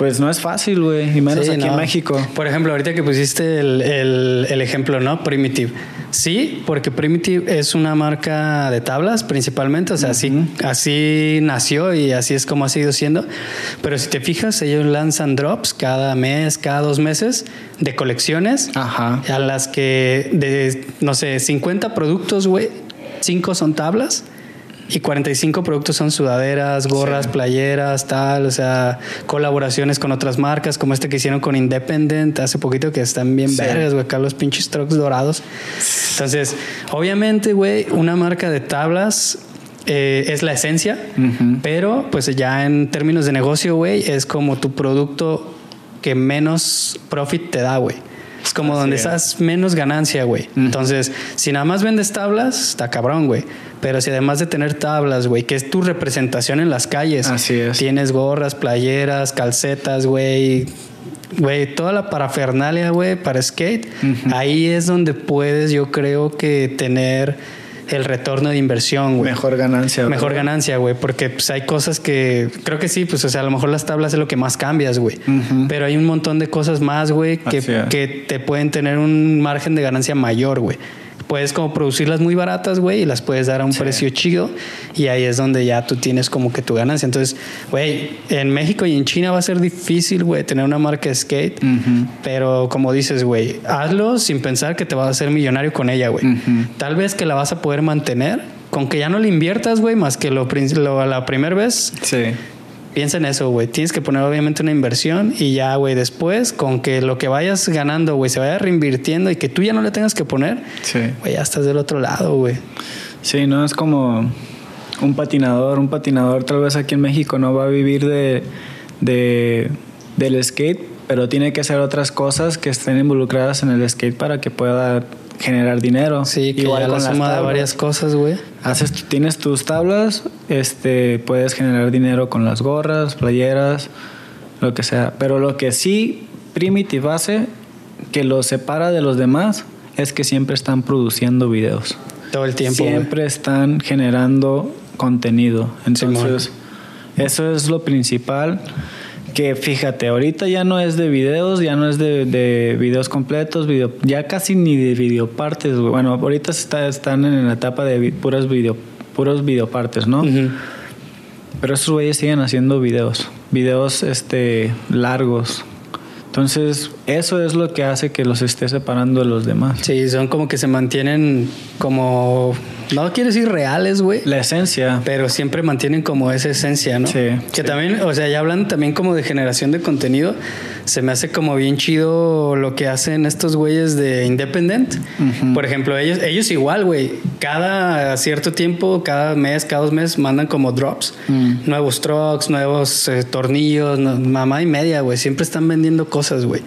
pues no es fácil, güey, y menos aquí en México. Por ejemplo, ahorita que pusiste el, el ejemplo, ¿no? Primitive Sí, porque Primitive es una marca de tablas principalmente, o sea, así, así nació y así es como ha sido siendo. Pero si te fijas, ellos lanzan drops cada mes, cada dos meses de colecciones Ajá. a las que de, no sé, 50 productos, güey, 5 son tablas y 45 productos son sudaderas, gorras, playeras, tal, o sea, colaboraciones con otras marcas, como este que hicieron con Independent hace poquito, que están bien vergas, güey, acá los pinches trucks dorados. Entonces, obviamente, güey, una marca de tablas eh, es la esencia, pero pues ya en términos de negocio, güey, es como tu producto que menos profit te da, güey. Es como donde estás menos ganancia, güey. Entonces, si nada más vendes tablas, está cabrón, güey. Pero si además de tener tablas, güey, que es tu representación en las calles, Así es. tienes gorras, playeras, calcetas, güey, güey, toda la parafernalia, güey, para skate, ahí es donde puedes, yo creo que tener el retorno de inversión, güey. Mejor ganancia. Mejor ¿verdad? ganancia, güey, porque pues, hay cosas que creo que sí, pues o sea, a lo mejor las tablas es lo que más cambias, güey. Pero hay un montón de cosas más, güey, que, es. que te pueden tener un margen de ganancia mayor, güey. Puedes como producirlas muy baratas, güey, y las puedes dar a un precio chido. Y ahí es donde ya tú tienes como que tu ganancia. Entonces, güey, en México y en China va a ser difícil, güey, tener una marca de skate. Pero como dices, güey, hazlo sin pensar que te vas a hacer millonario con ella, güey. Tal vez que la vas a poder mantener con que ya no le inviertas, güey, más que lo, lo- la primera vez. Sí. Piensa en eso, güey. Tienes que poner obviamente una inversión y ya, güey, después con que lo que vayas ganando, güey, se vaya reinvirtiendo y que tú ya no le tengas que poner, Sí. güey, ya estás del otro lado, güey. Sí, no es como un patinador. Un patinador tal vez aquí en México no va a vivir de, de del skate, pero tiene que hacer otras cosas que estén involucradas en el skate para que pueda generar dinero. Sí, que Igual ya la con suma de varias cosas, güey. Haces, tienes tus tablas, este, puedes generar dinero con las gorras, playeras, lo que sea. Pero lo que sí Primitive hace, que lo separa de los demás, es que siempre están produciendo videos. Todo el tiempo, siempre están generando contenido. Entonces, eso es lo principal. Que fíjate, ahorita ya no es de videos, ya no es de, de videos completos, video, ya casi ni de videopartes. Bueno, ahorita está, están en la etapa de vi- puras video, puros videopartes, ¿no? Pero esos güeyes siguen haciendo videos, videos este, largos. Entonces, eso es lo que hace que los esté separando de los demás. Sí, son como que se mantienen como, no quiero decir reales, güey. La esencia. Pero siempre mantienen como esa esencia, ¿no? Sí, Que sí. también, o sea, ya hablan también como de generación de contenido. Se me hace como bien chido lo que hacen estos güeyes de Independent. Por ejemplo, ellos, ellos igual, güey. Cada cierto tiempo, cada mes, cada dos meses, mandan como drops. Mm. Nuevos trucks, nuevos eh, tornillos, no- mamá y media, güey. Siempre están vendiendo cosas, güey.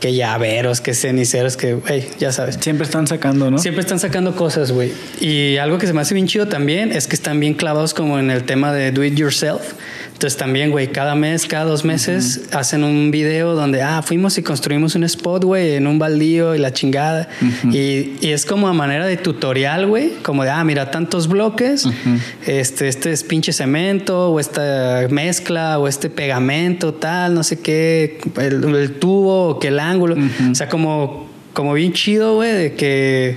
Que llaveros, que ceniceros, que, güey, ya sabes. Siempre están sacando, ¿no? Siempre están sacando cosas, güey. Y algo que se me hace bien chido también es que están bien clavados como en el tema de do it yourself. Entonces también, güey, cada mes, cada dos meses hacen un video donde, ah, fuimos y construimos un spot, güey, en un baldío y la chingada. y, y es como a manera de tutorial, güey, como de, ah, mira, tantos bloques, este, este es pinche cemento, o esta mezcla, o este pegamento, tal, no sé qué, el, el tubo, o que el ángulo. O sea, como, como bien chido, güey, de que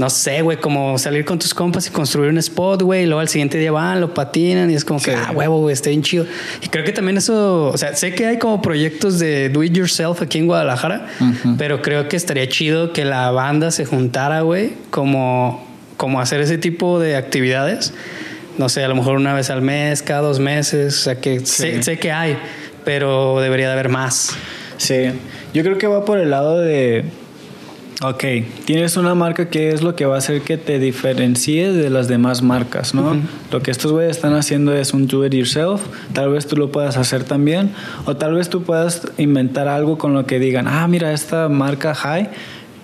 no sé, güey, como salir con tus compas y construir un spot, güey, y luego al siguiente día van, lo patinan y es como que, Sí. ah, huevo, güey, está bien chido. Y creo que también eso, o sea, sé que hay como proyectos de do it yourself aquí en Guadalajara, pero creo que estaría chido que la banda se juntara, güey, como, como hacer ese tipo de actividades. No sé, a lo mejor una vez al mes, cada dos meses, o sea, que sé, sé que hay, pero debería de haber más. Sí, yo creo que va por el lado de, ok, tienes una marca que es lo que va a hacer que te diferencie de las demás marcas, ¿no? Lo que estos güeyes están haciendo es un do it yourself, tal vez tú lo puedas hacer también, o tal vez tú puedas inventar algo con lo que digan, ah, mira, esta marca High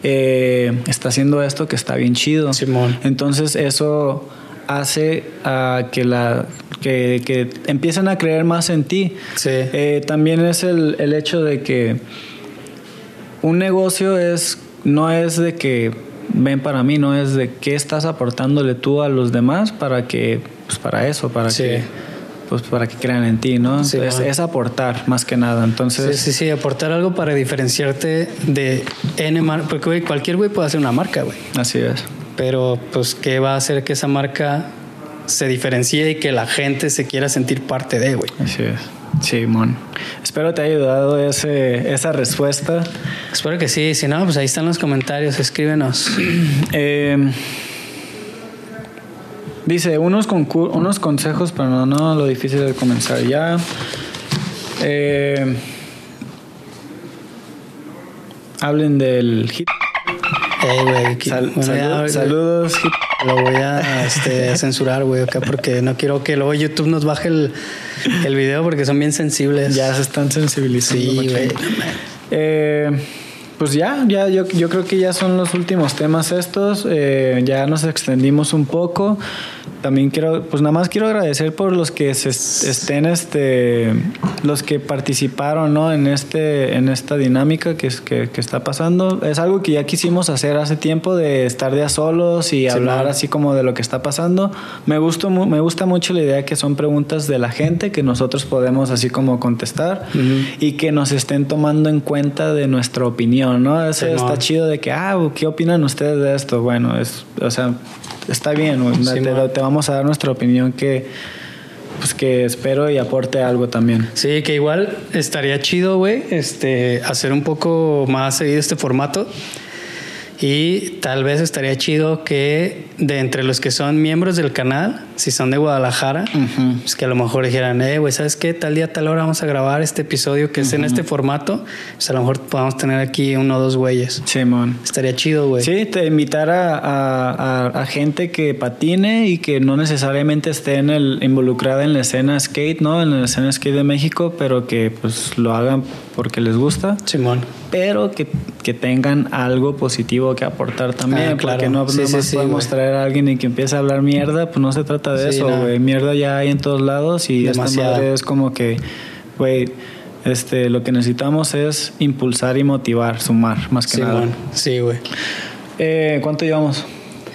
eh, está haciendo esto que está bien chido. Simón. Entonces eso hace a que la que, que empiecen a creer más en ti. Sí. Eh, también es el, el hecho de que un negocio es no es de que ven para mí, no es de qué estás aportándole tú a los demás para que pues para eso, para Sí. que pues para que crean en ti, ¿no? Sí, es, aportar más que nada. Sí, Entonces, sí, sí, aportar algo para diferenciarte de N marca. Porque, güey, cualquier güey puede hacer una marca, güey. así es. Pero, pues, ¿qué va a hacer que esa marca se diferencie y que la gente se quiera sentir parte de, güey? Así es. Sí, mon. Espero te haya ayudado ese, esa respuesta. Espero que sí. Si no, pues ahí están los comentarios. Escríbenos. Eh, Dice, unos, unos consejos, pero no, no lo difícil de comenzar ya. Eh, hablen del hit. Ey, güey. que- Sal- bueno, ya, saludos, hit. Lo voy a este, censurar, güey, acá porque no quiero que luego YouTube nos baje el, el video porque son bien sensibles. Ya se están sensibilizando. Sí, güey. Eh, pues ya, ya yo, yo creo que ya son los últimos temas estos. Eh, ya nos extendimos un poco. También quiero, pues nada más quiero agradecer por los que se est- estén, este, los que participaron, ¿no? En este, en esta dinámica que, es- que, que está pasando. Es algo que ya quisimos hacer hace tiempo de estar de a solos y hablar man. así como de lo que está pasando. Me gusta, mu- me gusta mucho la idea que son preguntas de la gente que nosotros podemos así como contestar y que nos estén tomando en cuenta de nuestra opinión, ¿no? Eso está chido de que, ah, ¿qué opinan ustedes de esto? Bueno, es, o sea, está bien, te, te vamos a dar nuestra opinión que, pues que espero y aporte algo también. Sí, que igual estaría chido, güey, este, hacer un poco más seguido este formato. Y tal vez estaría chido que de entre los que son miembros del canal, si son de Guadalajara, pues que a lo mejor dijeran, eh, güey, ¿sabes qué? Tal día, tal hora vamos a grabar este episodio que es en este formato. Pues a lo mejor podamos tener aquí uno o dos güeyes. Simón. Estaría chido, güey. Sí, te invitar a, a- a- a gente que patine y que no necesariamente esté en el, involucrada en la escena skate, ¿no? En la escena skate de México, pero que pues lo hagan porque les gusta, Simón. pero que, que tengan algo positivo que aportar también, Ah, claro. porque no Sí, no sí, más sí, podemos traer a alguien y que empiece a hablar mierda, pues no se trata de eso, no. güey. Mierda ya hay en todos lados y esta Demasiada. madre es como que, güey, este, lo que necesitamos es impulsar y motivar, sumar, más que nada. Simón. Sí, güey. Eh, ¿Cuánto llevamos?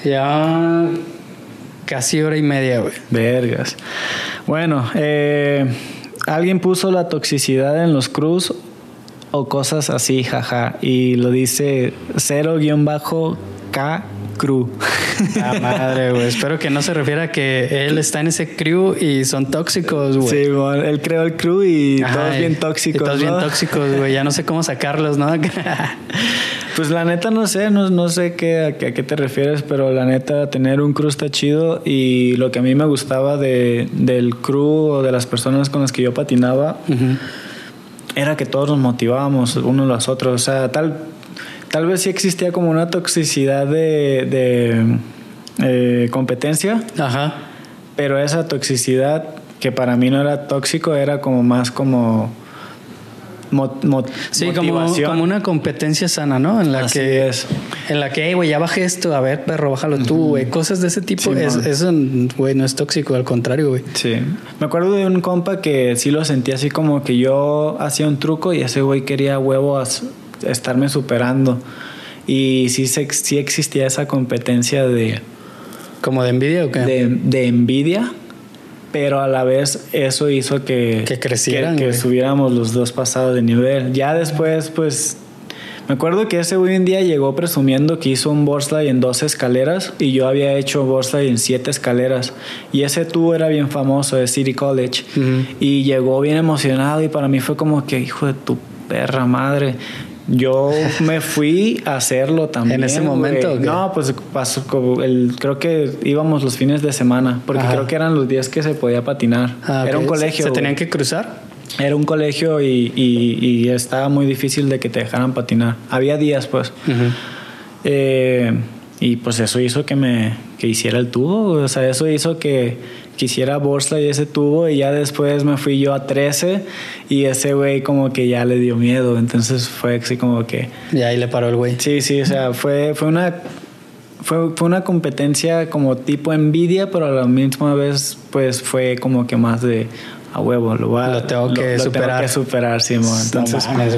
Ya casi hora y media, güey. Vergas. Bueno, eh, alguien puso la toxicidad en los cruz o cosas así, jaja. Y lo dice 0-K Cru. Ah, madre, güey. Espero que no se refiera a que él está en ese crew y son tóxicos, güey. Sí, bueno, él creó el crew y Ajá, todos bien y tóxicos. todos bien tóxicos, güey. Ya no sé cómo sacarlos, ¿no? Pues la neta no sé, no, no sé qué, a, qué, a qué te refieres, pero la neta tener un crew está chido y lo que a mí me gustaba de, del crew o de las personas con las que yo patinaba. Era que todos nos motivábamos unos a los otros. O sea, tal, tal vez sí existía como una toxicidad de, de eh, competencia, Ajá. pero esa toxicidad que para mí no era tóxico era como más como Sí, como, motivación. como una competencia sana, ¿no? En la Así que es. en la que, "Ey, güey, ya bajé esto, a ver, perro, bájalo tú, güey. Cosas de ese tipo. Sí, es- eso, güey, no es tóxico, al contrario, güey. Sí. Me acuerdo de un compa que sí lo sentía así como que yo hacía un truco y ese güey quería huevo a estarme superando. Y sí, se- sí existía esa competencia de, ¿Como de envidia o qué? de, de envidia, pero a la vez eso hizo que, Que crecieran, que, que subiéramos los dos pasados de nivel. Ya después, pues, me acuerdo que ese un día llegó presumiendo que hizo un board slide en dos escaleras y yo había hecho board slide en siete escaleras. Y ese tubo era bien famoso de City College. Y llegó bien emocionado y para mí fue como que, hijo de tu perra madre. Yo me fui a hacerlo también. ¿En ese momento? No, pues pasó el, creo que íbamos los fines de semana, porque Ajá. creo que eran los días que se podía patinar. Ah, Era un colegio. ¿Se tenían que cruzar? Era un colegio y, y- y estaba muy difícil de que te dejaran patinar. Había días, pues. Eh, y pues eso hizo que me que hiciera el tubo, o sea, eso hizo que quisiera Borsa y ese tubo y ya después me fui yo a 13 y ese güey como que ya le dio miedo, entonces fue así como que Y ahí le paró el güey. sí, sí, o sea, fue fue una fue, fue una competencia como tipo envidia, pero a la misma vez pues fue como que más de a huevo, lo, voy a- Lo tengo que superar. que superar, Simón. Entonces, no mames,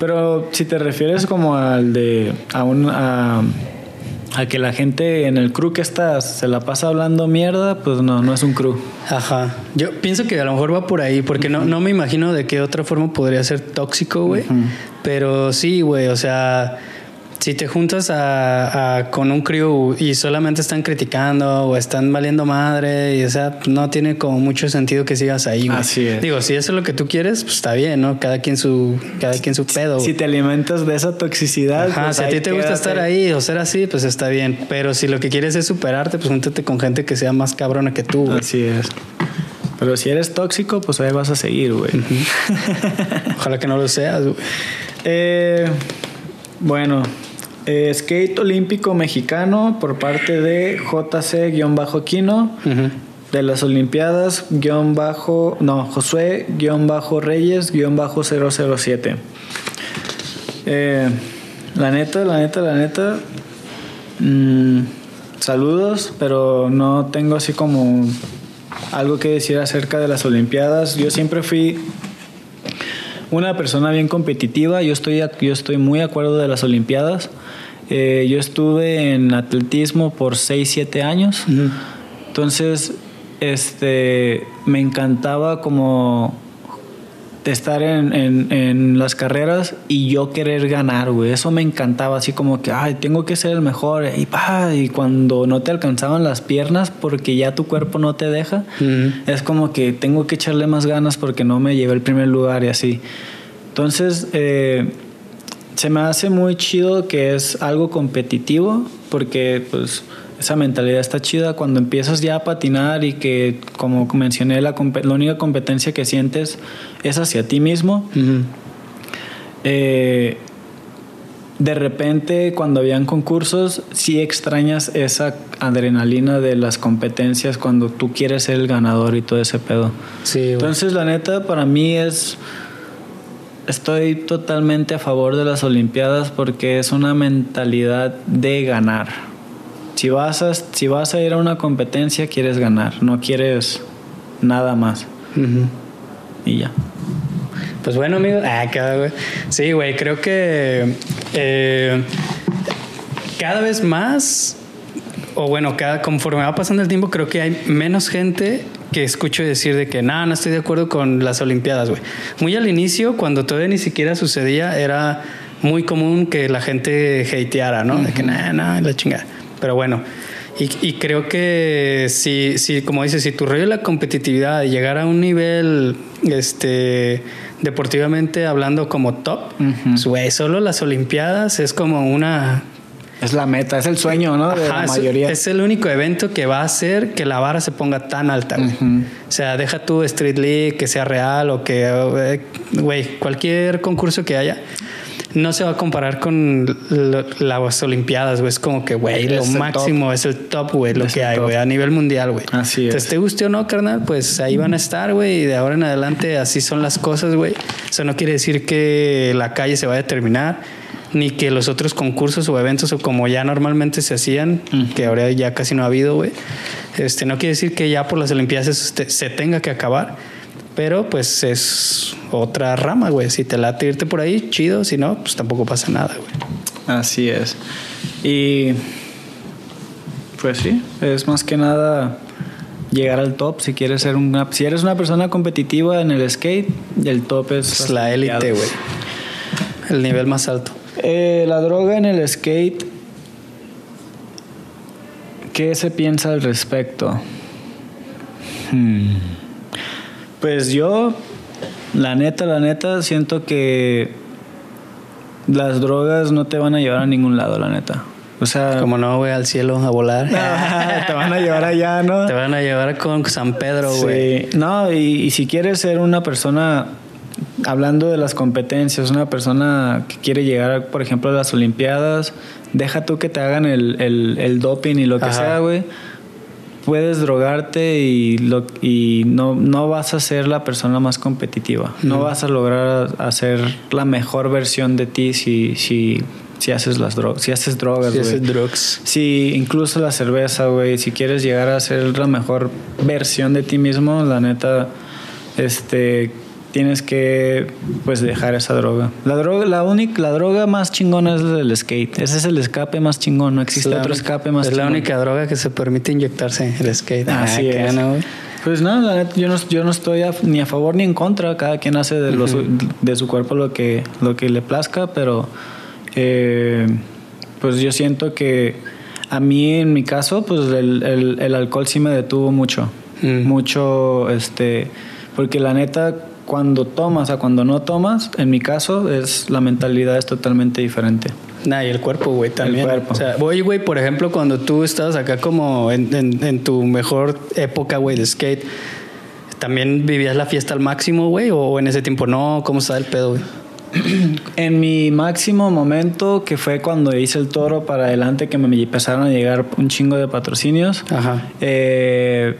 pero si te refieres como al de a un a, a que la gente en el crew que estás se la pasa hablando mierda, pues no, no es un crew. Ajá. Yo pienso que a lo mejor va por ahí, porque no, no me imagino de qué otra forma podría ser tóxico, güey. Pero sí, güey, o sea, si te juntas a, con un crew y solamente están criticando o están valiendo madre, y o sea, no tiene como mucho sentido que sigas ahí. Güey. Así es. Digo, si eso es lo que tú quieres, pues está bien, ¿no? Cada quien su, cada quien su pedo. Si te alimentas de esa toxicidad. Ajá, pues si a ti te gusta estar ahí o ser así, pues está bien. Pero si lo que quieres es superarte, pues júntate con gente que sea más cabrona que tú, güey. Así es. Pero si eres tóxico, pues ahí vas a seguir, güey. Ojalá que no lo seas, güey. Eh, bueno, eh, skate olímpico mexicano por parte de JC-Quino Ujú. de las Olimpiadas guion bajo no Josué guion bajo Reyes guion bajo 007 Eh, la neta la neta la neta mm, saludos pero no tengo así como algo que decir acerca de las Olimpiadas yo siempre fui una persona bien competitiva. Yo estoy, yo estoy muy de acuerdo de las Olimpiadas. Eh, yo estuve en atletismo por 6, 7 años. Entonces, este, me encantaba como estar en, en- en las carreras y yo querer ganar, güey. Eso me encantaba, así como que, ay, tengo que ser el mejor. Y, pa, y cuando no te alcanzaban las piernas porque ya tu cuerpo no te deja, Ujú. es como que tengo que echarle más ganas porque no me llevé el primer lugar y así. Entonces, eh, se me hace muy chido que es algo competitivo porque pues esa mentalidad está chida cuando empiezas ya a patinar y que como mencioné la, la única competencia que sientes es hacia ti mismo Ujú. eh, de repente cuando habían concursos sí extrañas esa adrenalina de las competencias cuando tú quieres ser el ganador y todo ese pedo Sí, entonces, la neta, para mí es. Estoy totalmente a favor de las Olimpiadas porque es una mentalidad de ganar. Si vas a, si vas a ir a una competencia, quieres ganar, no quieres nada más. Y ya. Pues bueno, amigo. Ah, cada güey. Sí, güey, creo que eh, cada vez más, o bueno, cada, conforme va pasando el tiempo, creo que hay menos gente que escucho decir de que nada, no estoy de acuerdo con las Olimpiadas, güey. Muy al inicio, cuando todavía ni siquiera sucedía, era muy común que la gente hateara, ¿no? De que nada, nada, la chingada. Pero bueno. Y, y creo que si, si, como dices, si tu rollo es la competitividad, llegar a un nivel este, deportivamente hablando como top, pues, güey, solo las Olimpiadas es como una... Es la meta, es el sueño, ¿no? De Ajá, la es- mayoría. Es, el único evento que va a hacer que la vara se ponga tan alta, güey. Ujú. O sea, deja tu Street League, que sea real o que, eh, güey, cualquier concurso que haya, no se va a comparar con lo- las Olimpiadas, güey. Es como que, güey, lo Es máximo es el top, güey, lo Es que hay, top. güey, a nivel mundial, güey. Así es. Entonces, te guste o no, carnal, pues ahí van a estar, güey, y de ahora en adelante así son las cosas, güey. Eso no quiere decir que la calle se vaya a terminar, ni que los otros concursos o eventos, o como ya normalmente se hacían, Ujú. que ahora ya casi no ha habido, güey. Este, no quiere decir que ya por las Olimpiadas se, se tenga que acabar, pero pues es otra rama, güey. Si te late irte por ahí, chido. Si no, pues tampoco pasa nada, güey. Así es. Y pues sí, es más que nada llegar al top si quieres ser una si eres una persona competitiva en el skate, el top es Es la élite, güey. El nivel más alto. Eh, la droga en el skate ¿Qué se piensa al respecto? Hmm. Pues yo, la neta, la neta, siento que las drogas no te van a llevar a ningún lado, la neta. O sea, Como no, güey, al cielo a volar. te van a llevar allá, ¿no? Te van a llevar con San Pedro, güey. Sí. No, y, y si quieres ser una persona, hablando de las competencias, una persona que quiere llegar, por ejemplo, a las Olimpiadas, deja tú que te hagan el, el, el doping y lo que Ajá. sea, güey. Puedes drogarte y, lo, y no, no vas a ser la persona más competitiva. No vas a lograr hacer la mejor versión de ti si, si, si haces las drogas, si haces drogas, güey. ese drugs. Sí, incluso la cerveza, güey. Si quieres llegar a ser la mejor versión de ti mismo, la neta, este, tienes que, pues, dejar esa droga. La droga, la única, la droga más chingona es el skate. Ese es el escape más chingón. No existe la otro única- escape más Es la única droga que se permite inyectarse el skate. Así Ah, es. ¿no? Pues no, la neta, yo no, yo no estoy a- ni a favor ni en contra. Cada quien hace de, lo su- de su cuerpo lo que, lo que le plazca, pero eh, pues yo siento que a mí, en mi caso, pues el, el, el alcohol sí me detuvo mucho. Mm. Mucho, este, porque la neta, cuando tomas a cuando no tomas, en mi caso, es la mentalidad es totalmente diferente. Nah, y el cuerpo, güey, también. cuerpo. O sea, güey, güey, por ejemplo, cuando tú estabas acá como en, en- en tu mejor época, güey, de skate, ¿también vivías la fiesta al máximo, güey? ¿O en ese tiempo no? ¿Cómo estaba el pedo, güey? En mi máximo momento, que fue cuando hice el toro para adelante, que me empezaron a llegar un chingo de patrocinios, Ajá. eh,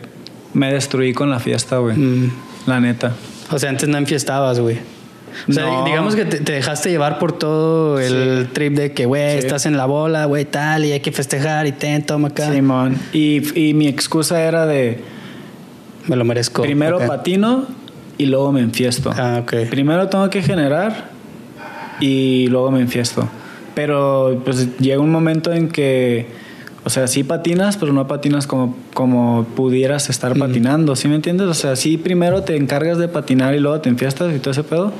me destruí con la fiesta, güey. Mm. La neta. O sea, antes no enfiestabas, güey. O sea, No. digamos que te, te dejaste llevar por todo el trip de que, güey, Sí. estás en la bola, güey, tal, y hay que festejar y ten, toma acá. Simón. Y, y mi excusa era de Me lo merezco. primero Acá. patino y luego me enfiesto. Ah, ok. Primero tengo que generar y luego me enfiesto. Pero pues llega un momento en que, o sea, sí patinas, pero no patinas como, como pudieras estar patinando, ¿sí me entiendes? O sea, sí primero te encargas de patinar y luego te enfiestas y todo ese pedo,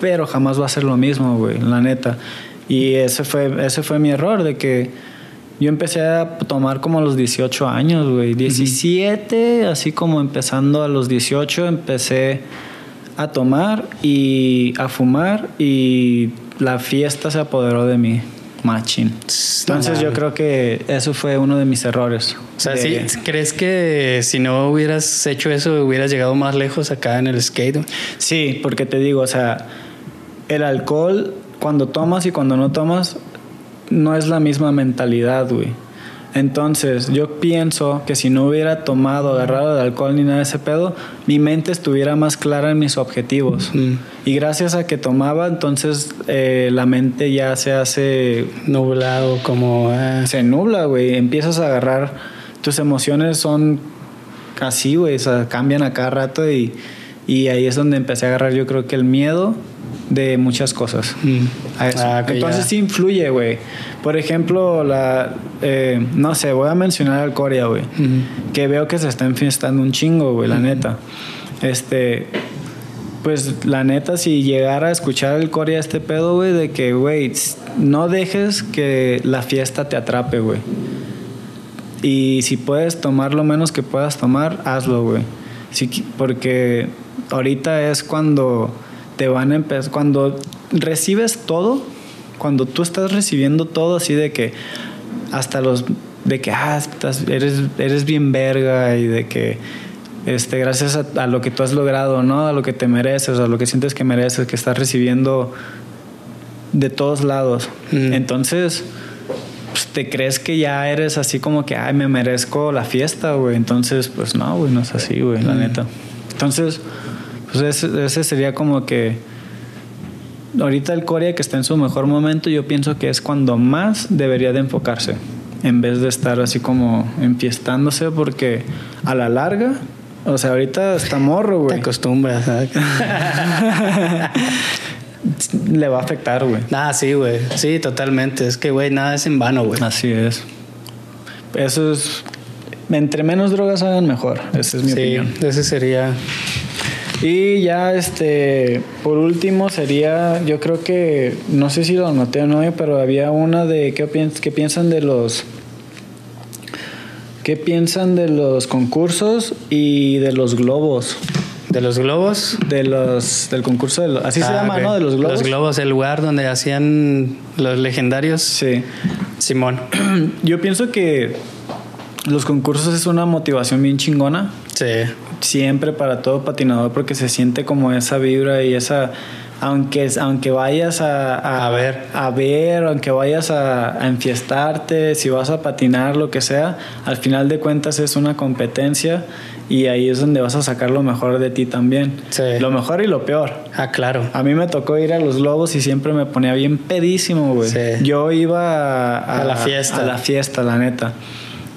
pero jamás va a ser lo mismo, güey, la neta. Y ese fue, ese fue mi error, de que yo empecé a tomar como a los 18 años, güey. 17, así como empezando a los 18, empecé a tomar y a fumar y la fiesta se apoderó de mí, machín. Entonces yo creo que eso fue uno de mis errores. O sea, De- ¿sí, ¿crees que si no hubieras hecho eso, hubieras llegado más lejos acá en el skate? Sí, porque te digo, o sea, el alcohol, cuando tomas y cuando no tomas, no es la misma mentalidad, güey. Entonces, yo pienso que si no hubiera tomado, agarrado de alcohol ni nada de ese pedo, mi mente estuviera más clara en mis objetivos. Mm. Y gracias a que tomaba, entonces eh, la mente ya se hace Nublado, como... ah, se nubla, güey. Empiezas a agarrar. Tus emociones son así, güey. O sea, cambian a cada rato y, y ahí es donde empecé a agarrar, yo creo que el miedo de muchas cosas. mm. Ah, Entonces ya. sí influye, güey. Por ejemplo, la. eh, no sé, voy a mencionar al Corea, güey. Que veo que se está enfiestando un chingo, güey, la neta. Este. Pues la neta, si llegara a escuchar el Corea este pedo, güey, de que, güey, no dejes que la fiesta te atrape, güey. Y si puedes tomar lo menos que puedas tomar, hazlo, güey. Porque ahorita es cuando te van a empezar, cuando recibes todo, cuando tú estás recibiendo todo así de que hasta los de que ah, estás- eres eres bien verga y de que este gracias a, a lo que tú has logrado, ¿no? A lo que te mereces, a lo que sientes que mereces, que estás recibiendo de todos lados. Mm. Entonces, pues, te crees que ya eres así como que, ay, me merezco la fiesta, güey. Entonces, pues no, güey, no es así, güey, la neta. Entonces, pues ese, ese sería como que. Ahorita el Corea que está en su mejor momento, yo pienso que es cuando más debería de enfocarse. En vez de estar así como enfiestándose, porque a la larga, o sea, ahorita está morro, Te güey. acostumbras. ¿sabes? Le va a afectar, güey. ah, sí, güey. Sí, totalmente. Es que, güey, nada es en vano, güey. Así es. Eso es. Entre menos drogas hagan mejor. Esa es mi sí, opinión. ese sería... Y ya, este. Por último, sería. Yo creo que. No sé si lo anoté o no, pero había una de. ¿Qué, piens- qué piensan de los. ¿Qué piensan de los concursos y de los globos? ¿De los globos? De los. Del concurso de los. Así se Ah, llama. ¿no? De los globos. Los globos, el lugar donde hacían los legendarios. Sí. Simón. Yo pienso que. Los concursos es una motivación bien chingona. Sí. Siempre para todo patinador porque se siente como esa vibra y esa aunque aunque vayas a, A ver. a ver aunque vayas a, a enfiestarte si vas a patinar lo que sea al final de cuentas es una competencia y ahí es donde vas a sacar lo mejor de ti también Sí. lo mejor y lo peor Ah, claro. a mí me tocó ir a los globos y siempre me ponía bien pedísimo, güey. Sí. Yo iba a, A la fiesta. A la fiesta, la neta.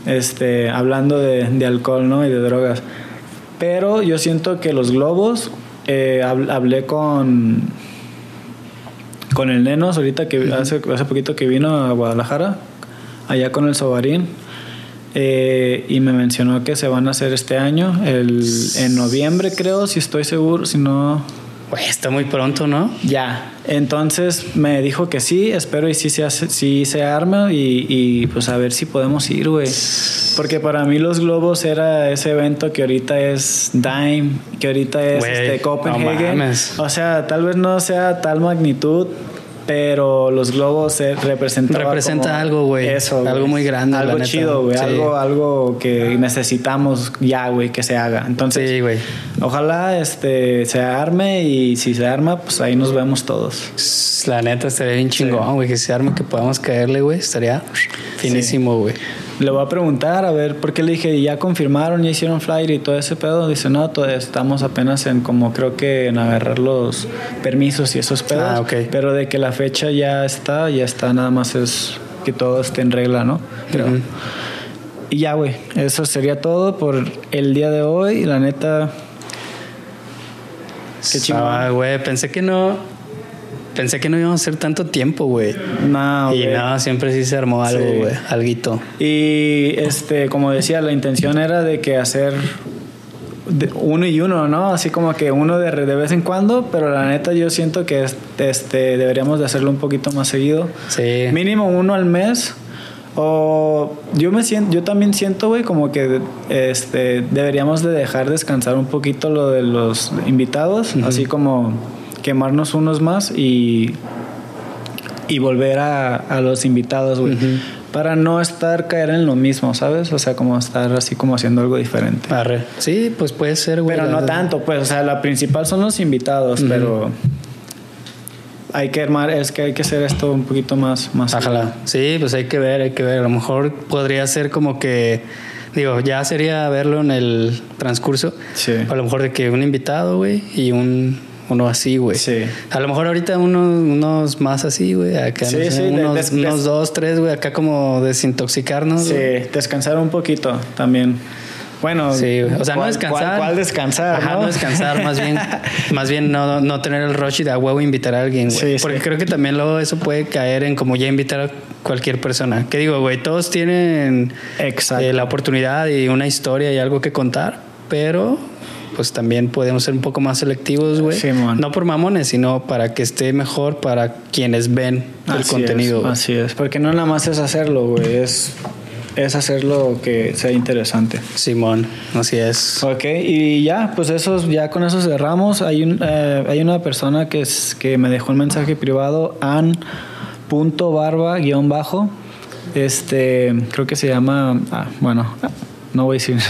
Este, hablando de, de alcohol, ¿no? Y de drogas. Pero yo siento que los globos, eh, hab- hablé con con el Nenos ahorita que hace, hace poquito que vino a Guadalajara, allá con el Sobarín. eh, y me mencionó que se van a hacer este año, el, en noviembre creo, si estoy seguro, si no, Pues está muy pronto, ¿no? Ya. Entonces me dijo que sí, espero y sí se, hace, sí se arma y, y pues a ver si podemos ir, güey. Porque para mí los globos era ese evento que ahorita es Dime, que ahorita es Güey, este, Copenhagen. o sea, tal vez no sea tal magnitud, pero los globos se representan Representa algo, güey. Eso. Algo muy grande, Algo chido, güey. Sí. Algo, algo que necesitamos ya, güey, que se haga. Entonces, Sí, güey. ojalá este se arme y si se arma, pues ahí nos vemos todos. La neta estaría bien chingón, güey. Que se arme, que podamos caerle, güey. Estaría finísimo, güey. Le voy a preguntar, a ver, porque le dije, ya confirmaron, ya hicieron flyer y todo ese pedo. Dice, no, todavía estamos apenas en como creo que en agarrar los permisos y esos pedos. Ah, ok. Pero de que la fecha ya está, ya está, nada más es que todo esté en regla, ¿no? Y ya, güey, eso sería todo por el día de hoy. La neta, qué chingón. Ah, güey. Pensé que no. Pensé que no íbamos a hacer tanto tiempo, güey. No, y güey. no, siempre sí se armó algo, Sí. güey. Alguito. Y este, como decía, la intención era de que hacer uno y uno, ¿no? Así como que uno de, de vez en cuando, pero la neta yo siento que este, deberíamos de hacerlo un poquito más seguido. Sí. Mínimo uno al mes. O yo me siento, yo también siento, güey, como que este deberíamos de dejar descansar un poquito lo de los invitados, así como quemarnos unos más y y volver a, a los invitados, güey. Para no estar caer en lo mismo, ¿sabes? O sea, como estar así como haciendo algo diferente. Arre. Sí, pues puede ser, güey. Pero no verdad. tanto, pues, o sea, la principal son los invitados, pero hay que armar, es que hay que hacer esto un poquito más, más. Ojalá. Sí, pues hay que ver, hay que ver. A lo mejor podría ser como que, digo, ya sería verlo en el transcurso. Sí. A lo mejor de que un invitado, güey, y un uno así, güey. Sí. A lo mejor ahorita uno- unos más así, güey. Acá, Sí, no sé, sí, unos, unos dos, tres, güey. Acá como desintoxicarnos. Sí, descansar un poquito también. Bueno, Sí, o sea, no ¿cuál- descansar. ¿Cuál, cuál descansar? Ajá, no? no, descansar, más bien, más bien no, no tener el rush y de a huevo invitar a alguien, güey. Sí, sí. Porque creo que también luego eso puede caer en como ya invitar a cualquier persona. Que digo, güey, todos tienen Exacto. eh, la oportunidad y una historia y algo que contar, pero pues también podemos ser un poco más selectivos, güey. Simón. no por mamones, sino para que esté mejor para quienes ven el Así contenido. es, así es, porque no nada más es hacerlo, güey, es, es hacerlo que sea interesante. Simón, así es. Ok, y ya, pues eso, ya con eso cerramos. Hay, un, eh, hay una persona que, es, que me dejó un mensaje privado, an.barba-bajo. Este, creo que se llama, ah, bueno, no voy a decir.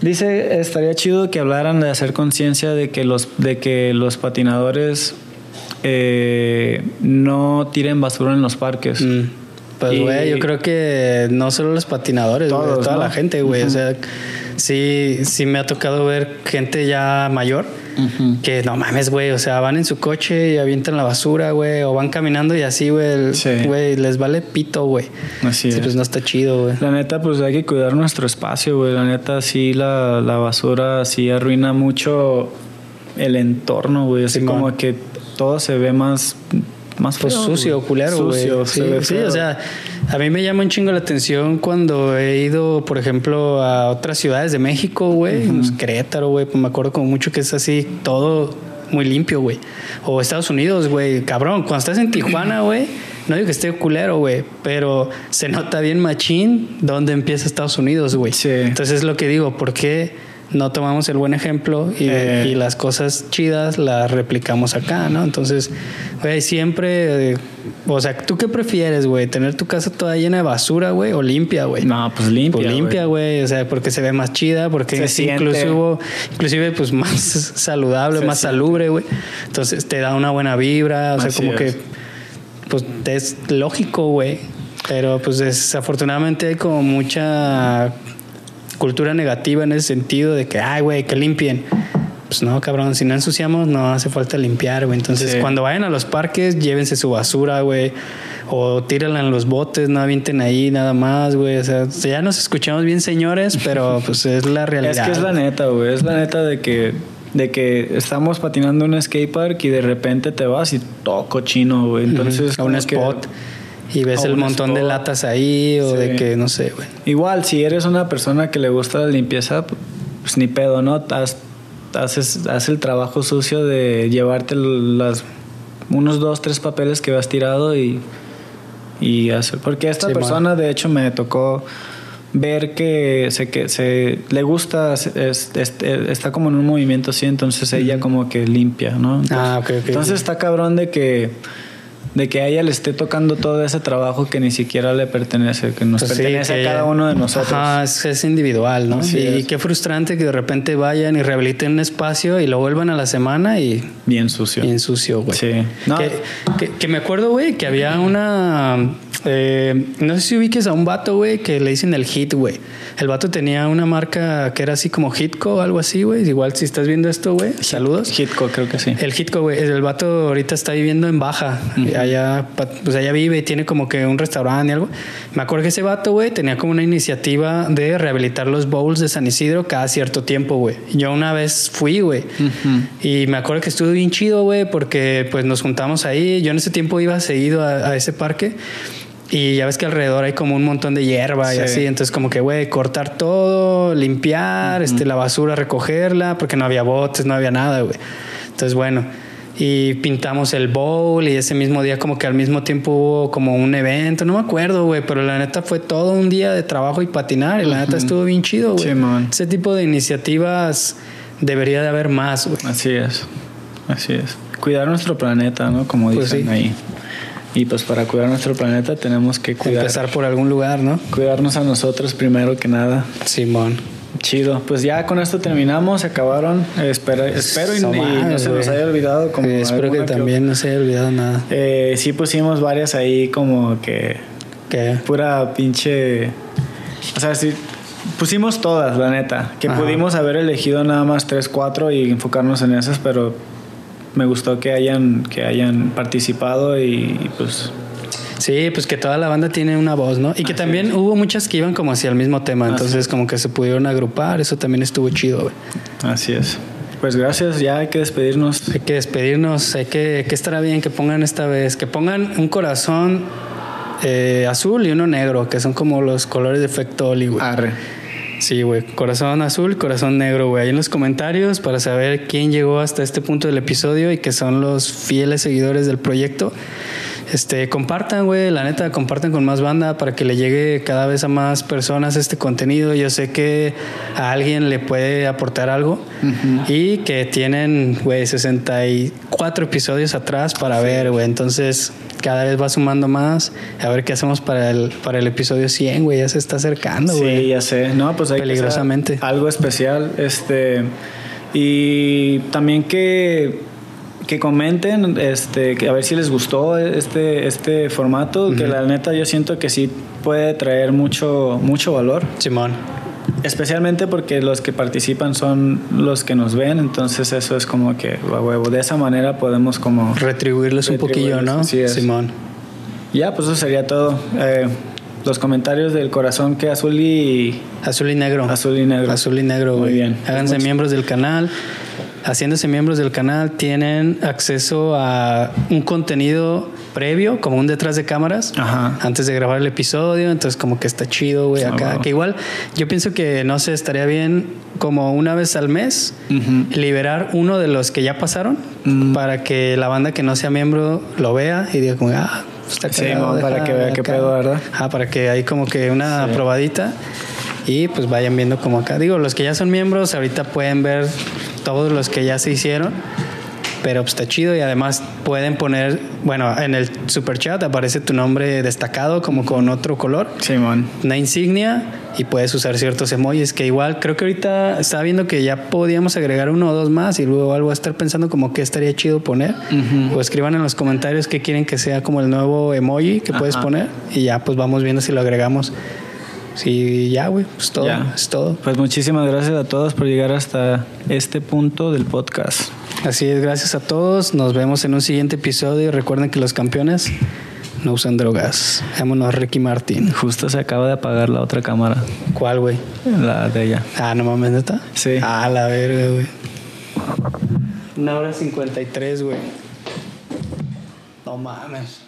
Dice, estaría chido que hablaran de hacer conciencia de que los, de que los patinadores eh, no tiren basura en los parques. Mm. Pues, güey, yo creo que no solo los patinadores, Todos, toda ¿no? la gente, güey. O sea, sí, sí me ha tocado ver gente ya mayor que no mames, güey. O sea, van en su coche y avientan la basura, güey. O van caminando y así, güey. Sí. Güey, les vale pito, güey. Así Sí, es. pues no está chido, güey. La neta, pues hay que cuidar nuestro espacio, güey. La neta, sí, la, la basura sí arruina mucho el entorno, güey. Así Simón. como que todo se ve más, más Pues feo, sucio, güey. culero, güey. Sucio, Sí, se ve sí, o sea, a mí me llama un chingo la atención cuando he ido, por ejemplo, a otras ciudades de México, güey, pues, Querétaro, güey, pues me acuerdo como mucho que es así todo muy limpio, güey. O Estados Unidos, güey, cabrón, cuando estás en Tijuana, güey, no digo que esté culero, güey, pero se nota bien machín dónde empieza Estados Unidos, güey. Sí. Entonces es lo que digo, ¿por qué no tomamos el buen ejemplo y, Eh. y las cosas chidas las replicamos acá, ¿no? Entonces, güey, siempre, eh, o sea, ¿tú qué prefieres, güey? ¿Tener tu casa toda llena de basura, güey, o limpia, güey? No, pues limpia. Pues limpia, güey, o sea, porque se ve más chida, porque Se siente. inclusive, pues más saludable, Se más siente. salubre, güey. Entonces te da una buena vibra, o sea, Así como es. que pues es lógico, güey. Pero pues desafortunadamente hay como mucha cultura negativa en ese sentido de que, ay, güey, que limpien. Pues no, cabrón, si no ensuciamos no hace falta limpiar, güey. Entonces, Sí. cuando vayan a los parques, llévense su basura, güey. O tírenla en los botes, no avienten ahí nada más, güey. O sea, ya nos escuchamos bien, señores, pero pues es la realidad. Es que es la neta, güey. Es la neta de que, de que estamos patinando en un skatepark y de repente te vas y todo cochino, güey. Entonces, a un que- spot y ves el montón de latas ahí o Sí. de que no sé, güey. Igual, si eres una persona que le gusta la limpieza, pues ni pedo, ¿no? Haz, haces, hace el trabajo sucio de llevarte las unos dos, tres papeles que vas tirado y, y hacer. Porque esta Sí, persona, de hecho, me tocó ver que se que se le gusta es- es- es- está como en un movimiento así entonces ella como que limpia no entonces, Ah, ok, ok, entonces está cabrón de que de que a ella le esté tocando todo ese trabajo que ni siquiera le pertenece que nos Pues sí, pertenece que- a cada uno de nosotros Ajá, es, es individual, ¿no? Así y es. qué frustrante que de repente vayan y rehabiliten un espacio y lo vuelvan a la semana y bien sucio bien sucio, güey. sí no, Que, que- que me acuerdo, güey, que había una. eh, no sé si ubiques a un vato, güey, que le dicen el Hit, güey. El vato tenía una marca que era así como Hitco o algo así, güey. Igual si estás viendo esto, güey, saludos. Hitco creo que sí El Hitco, güey, el vato ahorita está viviendo en Baja. Allá, pa- pues allá vive y tiene como que un restaurante y algo. Me acuerdo que ese vato, güey, tenía como una iniciativa de rehabilitar los bowls de San Isidro cada cierto tiempo, güey. Yo una vez fui, güey. Y me acuerdo que estuvo bien chido, güey, porque pues nos juntamos ahí. Yo en ese tiempo iba seguido a, a ese parque. Y ya ves que alrededor hay como un montón de hierba y Sí. así. Entonces, como que, güey, cortar todo, limpiar, este, la basura, recogerla, porque no había botes, no había nada, güey. Entonces, bueno, y pintamos el bowl y ese mismo día como que al mismo tiempo hubo como un evento, no me acuerdo, güey, pero la neta fue todo un día de trabajo y patinar y la neta estuvo bien chido, güey. Sí, man. Ese tipo de iniciativas debería de haber más, güey. Así es, así es. Cuidar nuestro planeta, ¿no? Como Pues dicen sí. ahí. Y pues para cuidar nuestro planeta tenemos que cuidar, Empezar por algún lugar, ¿no? cuidarnos a nosotros primero que nada. Simón. Chido. Pues ya con esto terminamos, se acabaron. Espero, espero y, No y no mames, se nos haya olvidado. Como Eh, espero que también no se haya olvidado nada. Eh, sí pusimos varias ahí como que Que pura pinche... O sea, sí, pusimos todas, la neta. Que Ajá. pudimos haber elegido nada más tres, cuatro y enfocarnos en esas, pero me gustó que hayan, que hayan participado y, y pues... Sí, pues que toda la banda tiene una voz, ¿no? Y que también hubo muchas que iban como hacia el mismo tema, entonces como que se pudieron agrupar, eso también estuvo chido, güey. Así es. Pues gracias, ya hay que despedirnos. Hay que despedirnos, hay que, que estará bien que pongan esta vez, que pongan un corazón eh, azul y uno negro, que son como los colores de efecto güey. Arre. Sí, güey, corazón azul, corazón negro, güey. Ahí en los comentarios para saber quién llegó hasta este punto del episodio y que son los fieles seguidores del proyecto. Este, compartan, güey, la neta, compartan con más banda para que le llegue cada vez a más personas este contenido. Yo sé que a alguien le puede aportar algo y que tienen, güey, 64 episodios atrás para ver, güey. Entonces, cada vez va sumando más. A ver qué hacemos para el, para el episodio 100, güey. Ya se está acercando, güey. Sí, ya sé. No, pues hay que hacer Peligrosamente. algo especial. Este. Y también que. Que comenten, este, que a ver si les gustó este, este formato, que la neta yo siento que sí puede traer mucho, mucho valor, Simón. especialmente porque los que participan son los que nos ven, entonces eso es como que, a huevo, de esa manera podemos como... Retribuirles un poquillo, ¿no? así es. Simón. Ya, pues eso sería todo. Eh, los comentarios del corazón que azul y... Azul y negro. Azul y negro. Azul y negro, Muy bien. Háganse Muchas- miembros del canal. Haciéndose miembros del canal tienen acceso a un contenido previo, como un detrás de cámaras, Ajá. antes de grabar el episodio. Entonces, como que está chido, güey, acá. wow. Que igual, yo pienso que no sé, estaría bien como una vez al mes liberar uno de los que ya pasaron Mm. para que la banda que no sea miembro lo vea y diga como, ah, está Sí, cagado, para que vea qué acá". pedo, ¿verdad? Ah, para que hay como que una probadita y pues vayan viendo como acá. Digo, los que ya son miembros ahorita pueden ver todos los que ya se hicieron. Pero pues, está chido y además pueden poner, bueno, en el super chat aparece tu nombre destacado como con otro color Simón. una insignia y puedes usar ciertos emojis que igual creo que ahorita estaba viendo que ya podíamos agregar uno o dos más y luego algo a estar pensando como que estaría chido poner o escriban en los comentarios qué quieren que sea como el nuevo emoji que puedes poner y ya pues vamos viendo si lo agregamos sí ya güey pues todo Ya. es todo Pues muchísimas gracias a todos por llegar hasta este punto del podcast. así es gracias a todos nos vemos en un siguiente episodio recuerden que los campeones no usan drogas vámonos Ricky Martin Justo se acaba de apagar la otra cámara, ¿cuál güey? la de ella. Ah, no mames, neta. Sí. Ah, la verga, güey. Una hora cincuenta y tres, güey. No mames.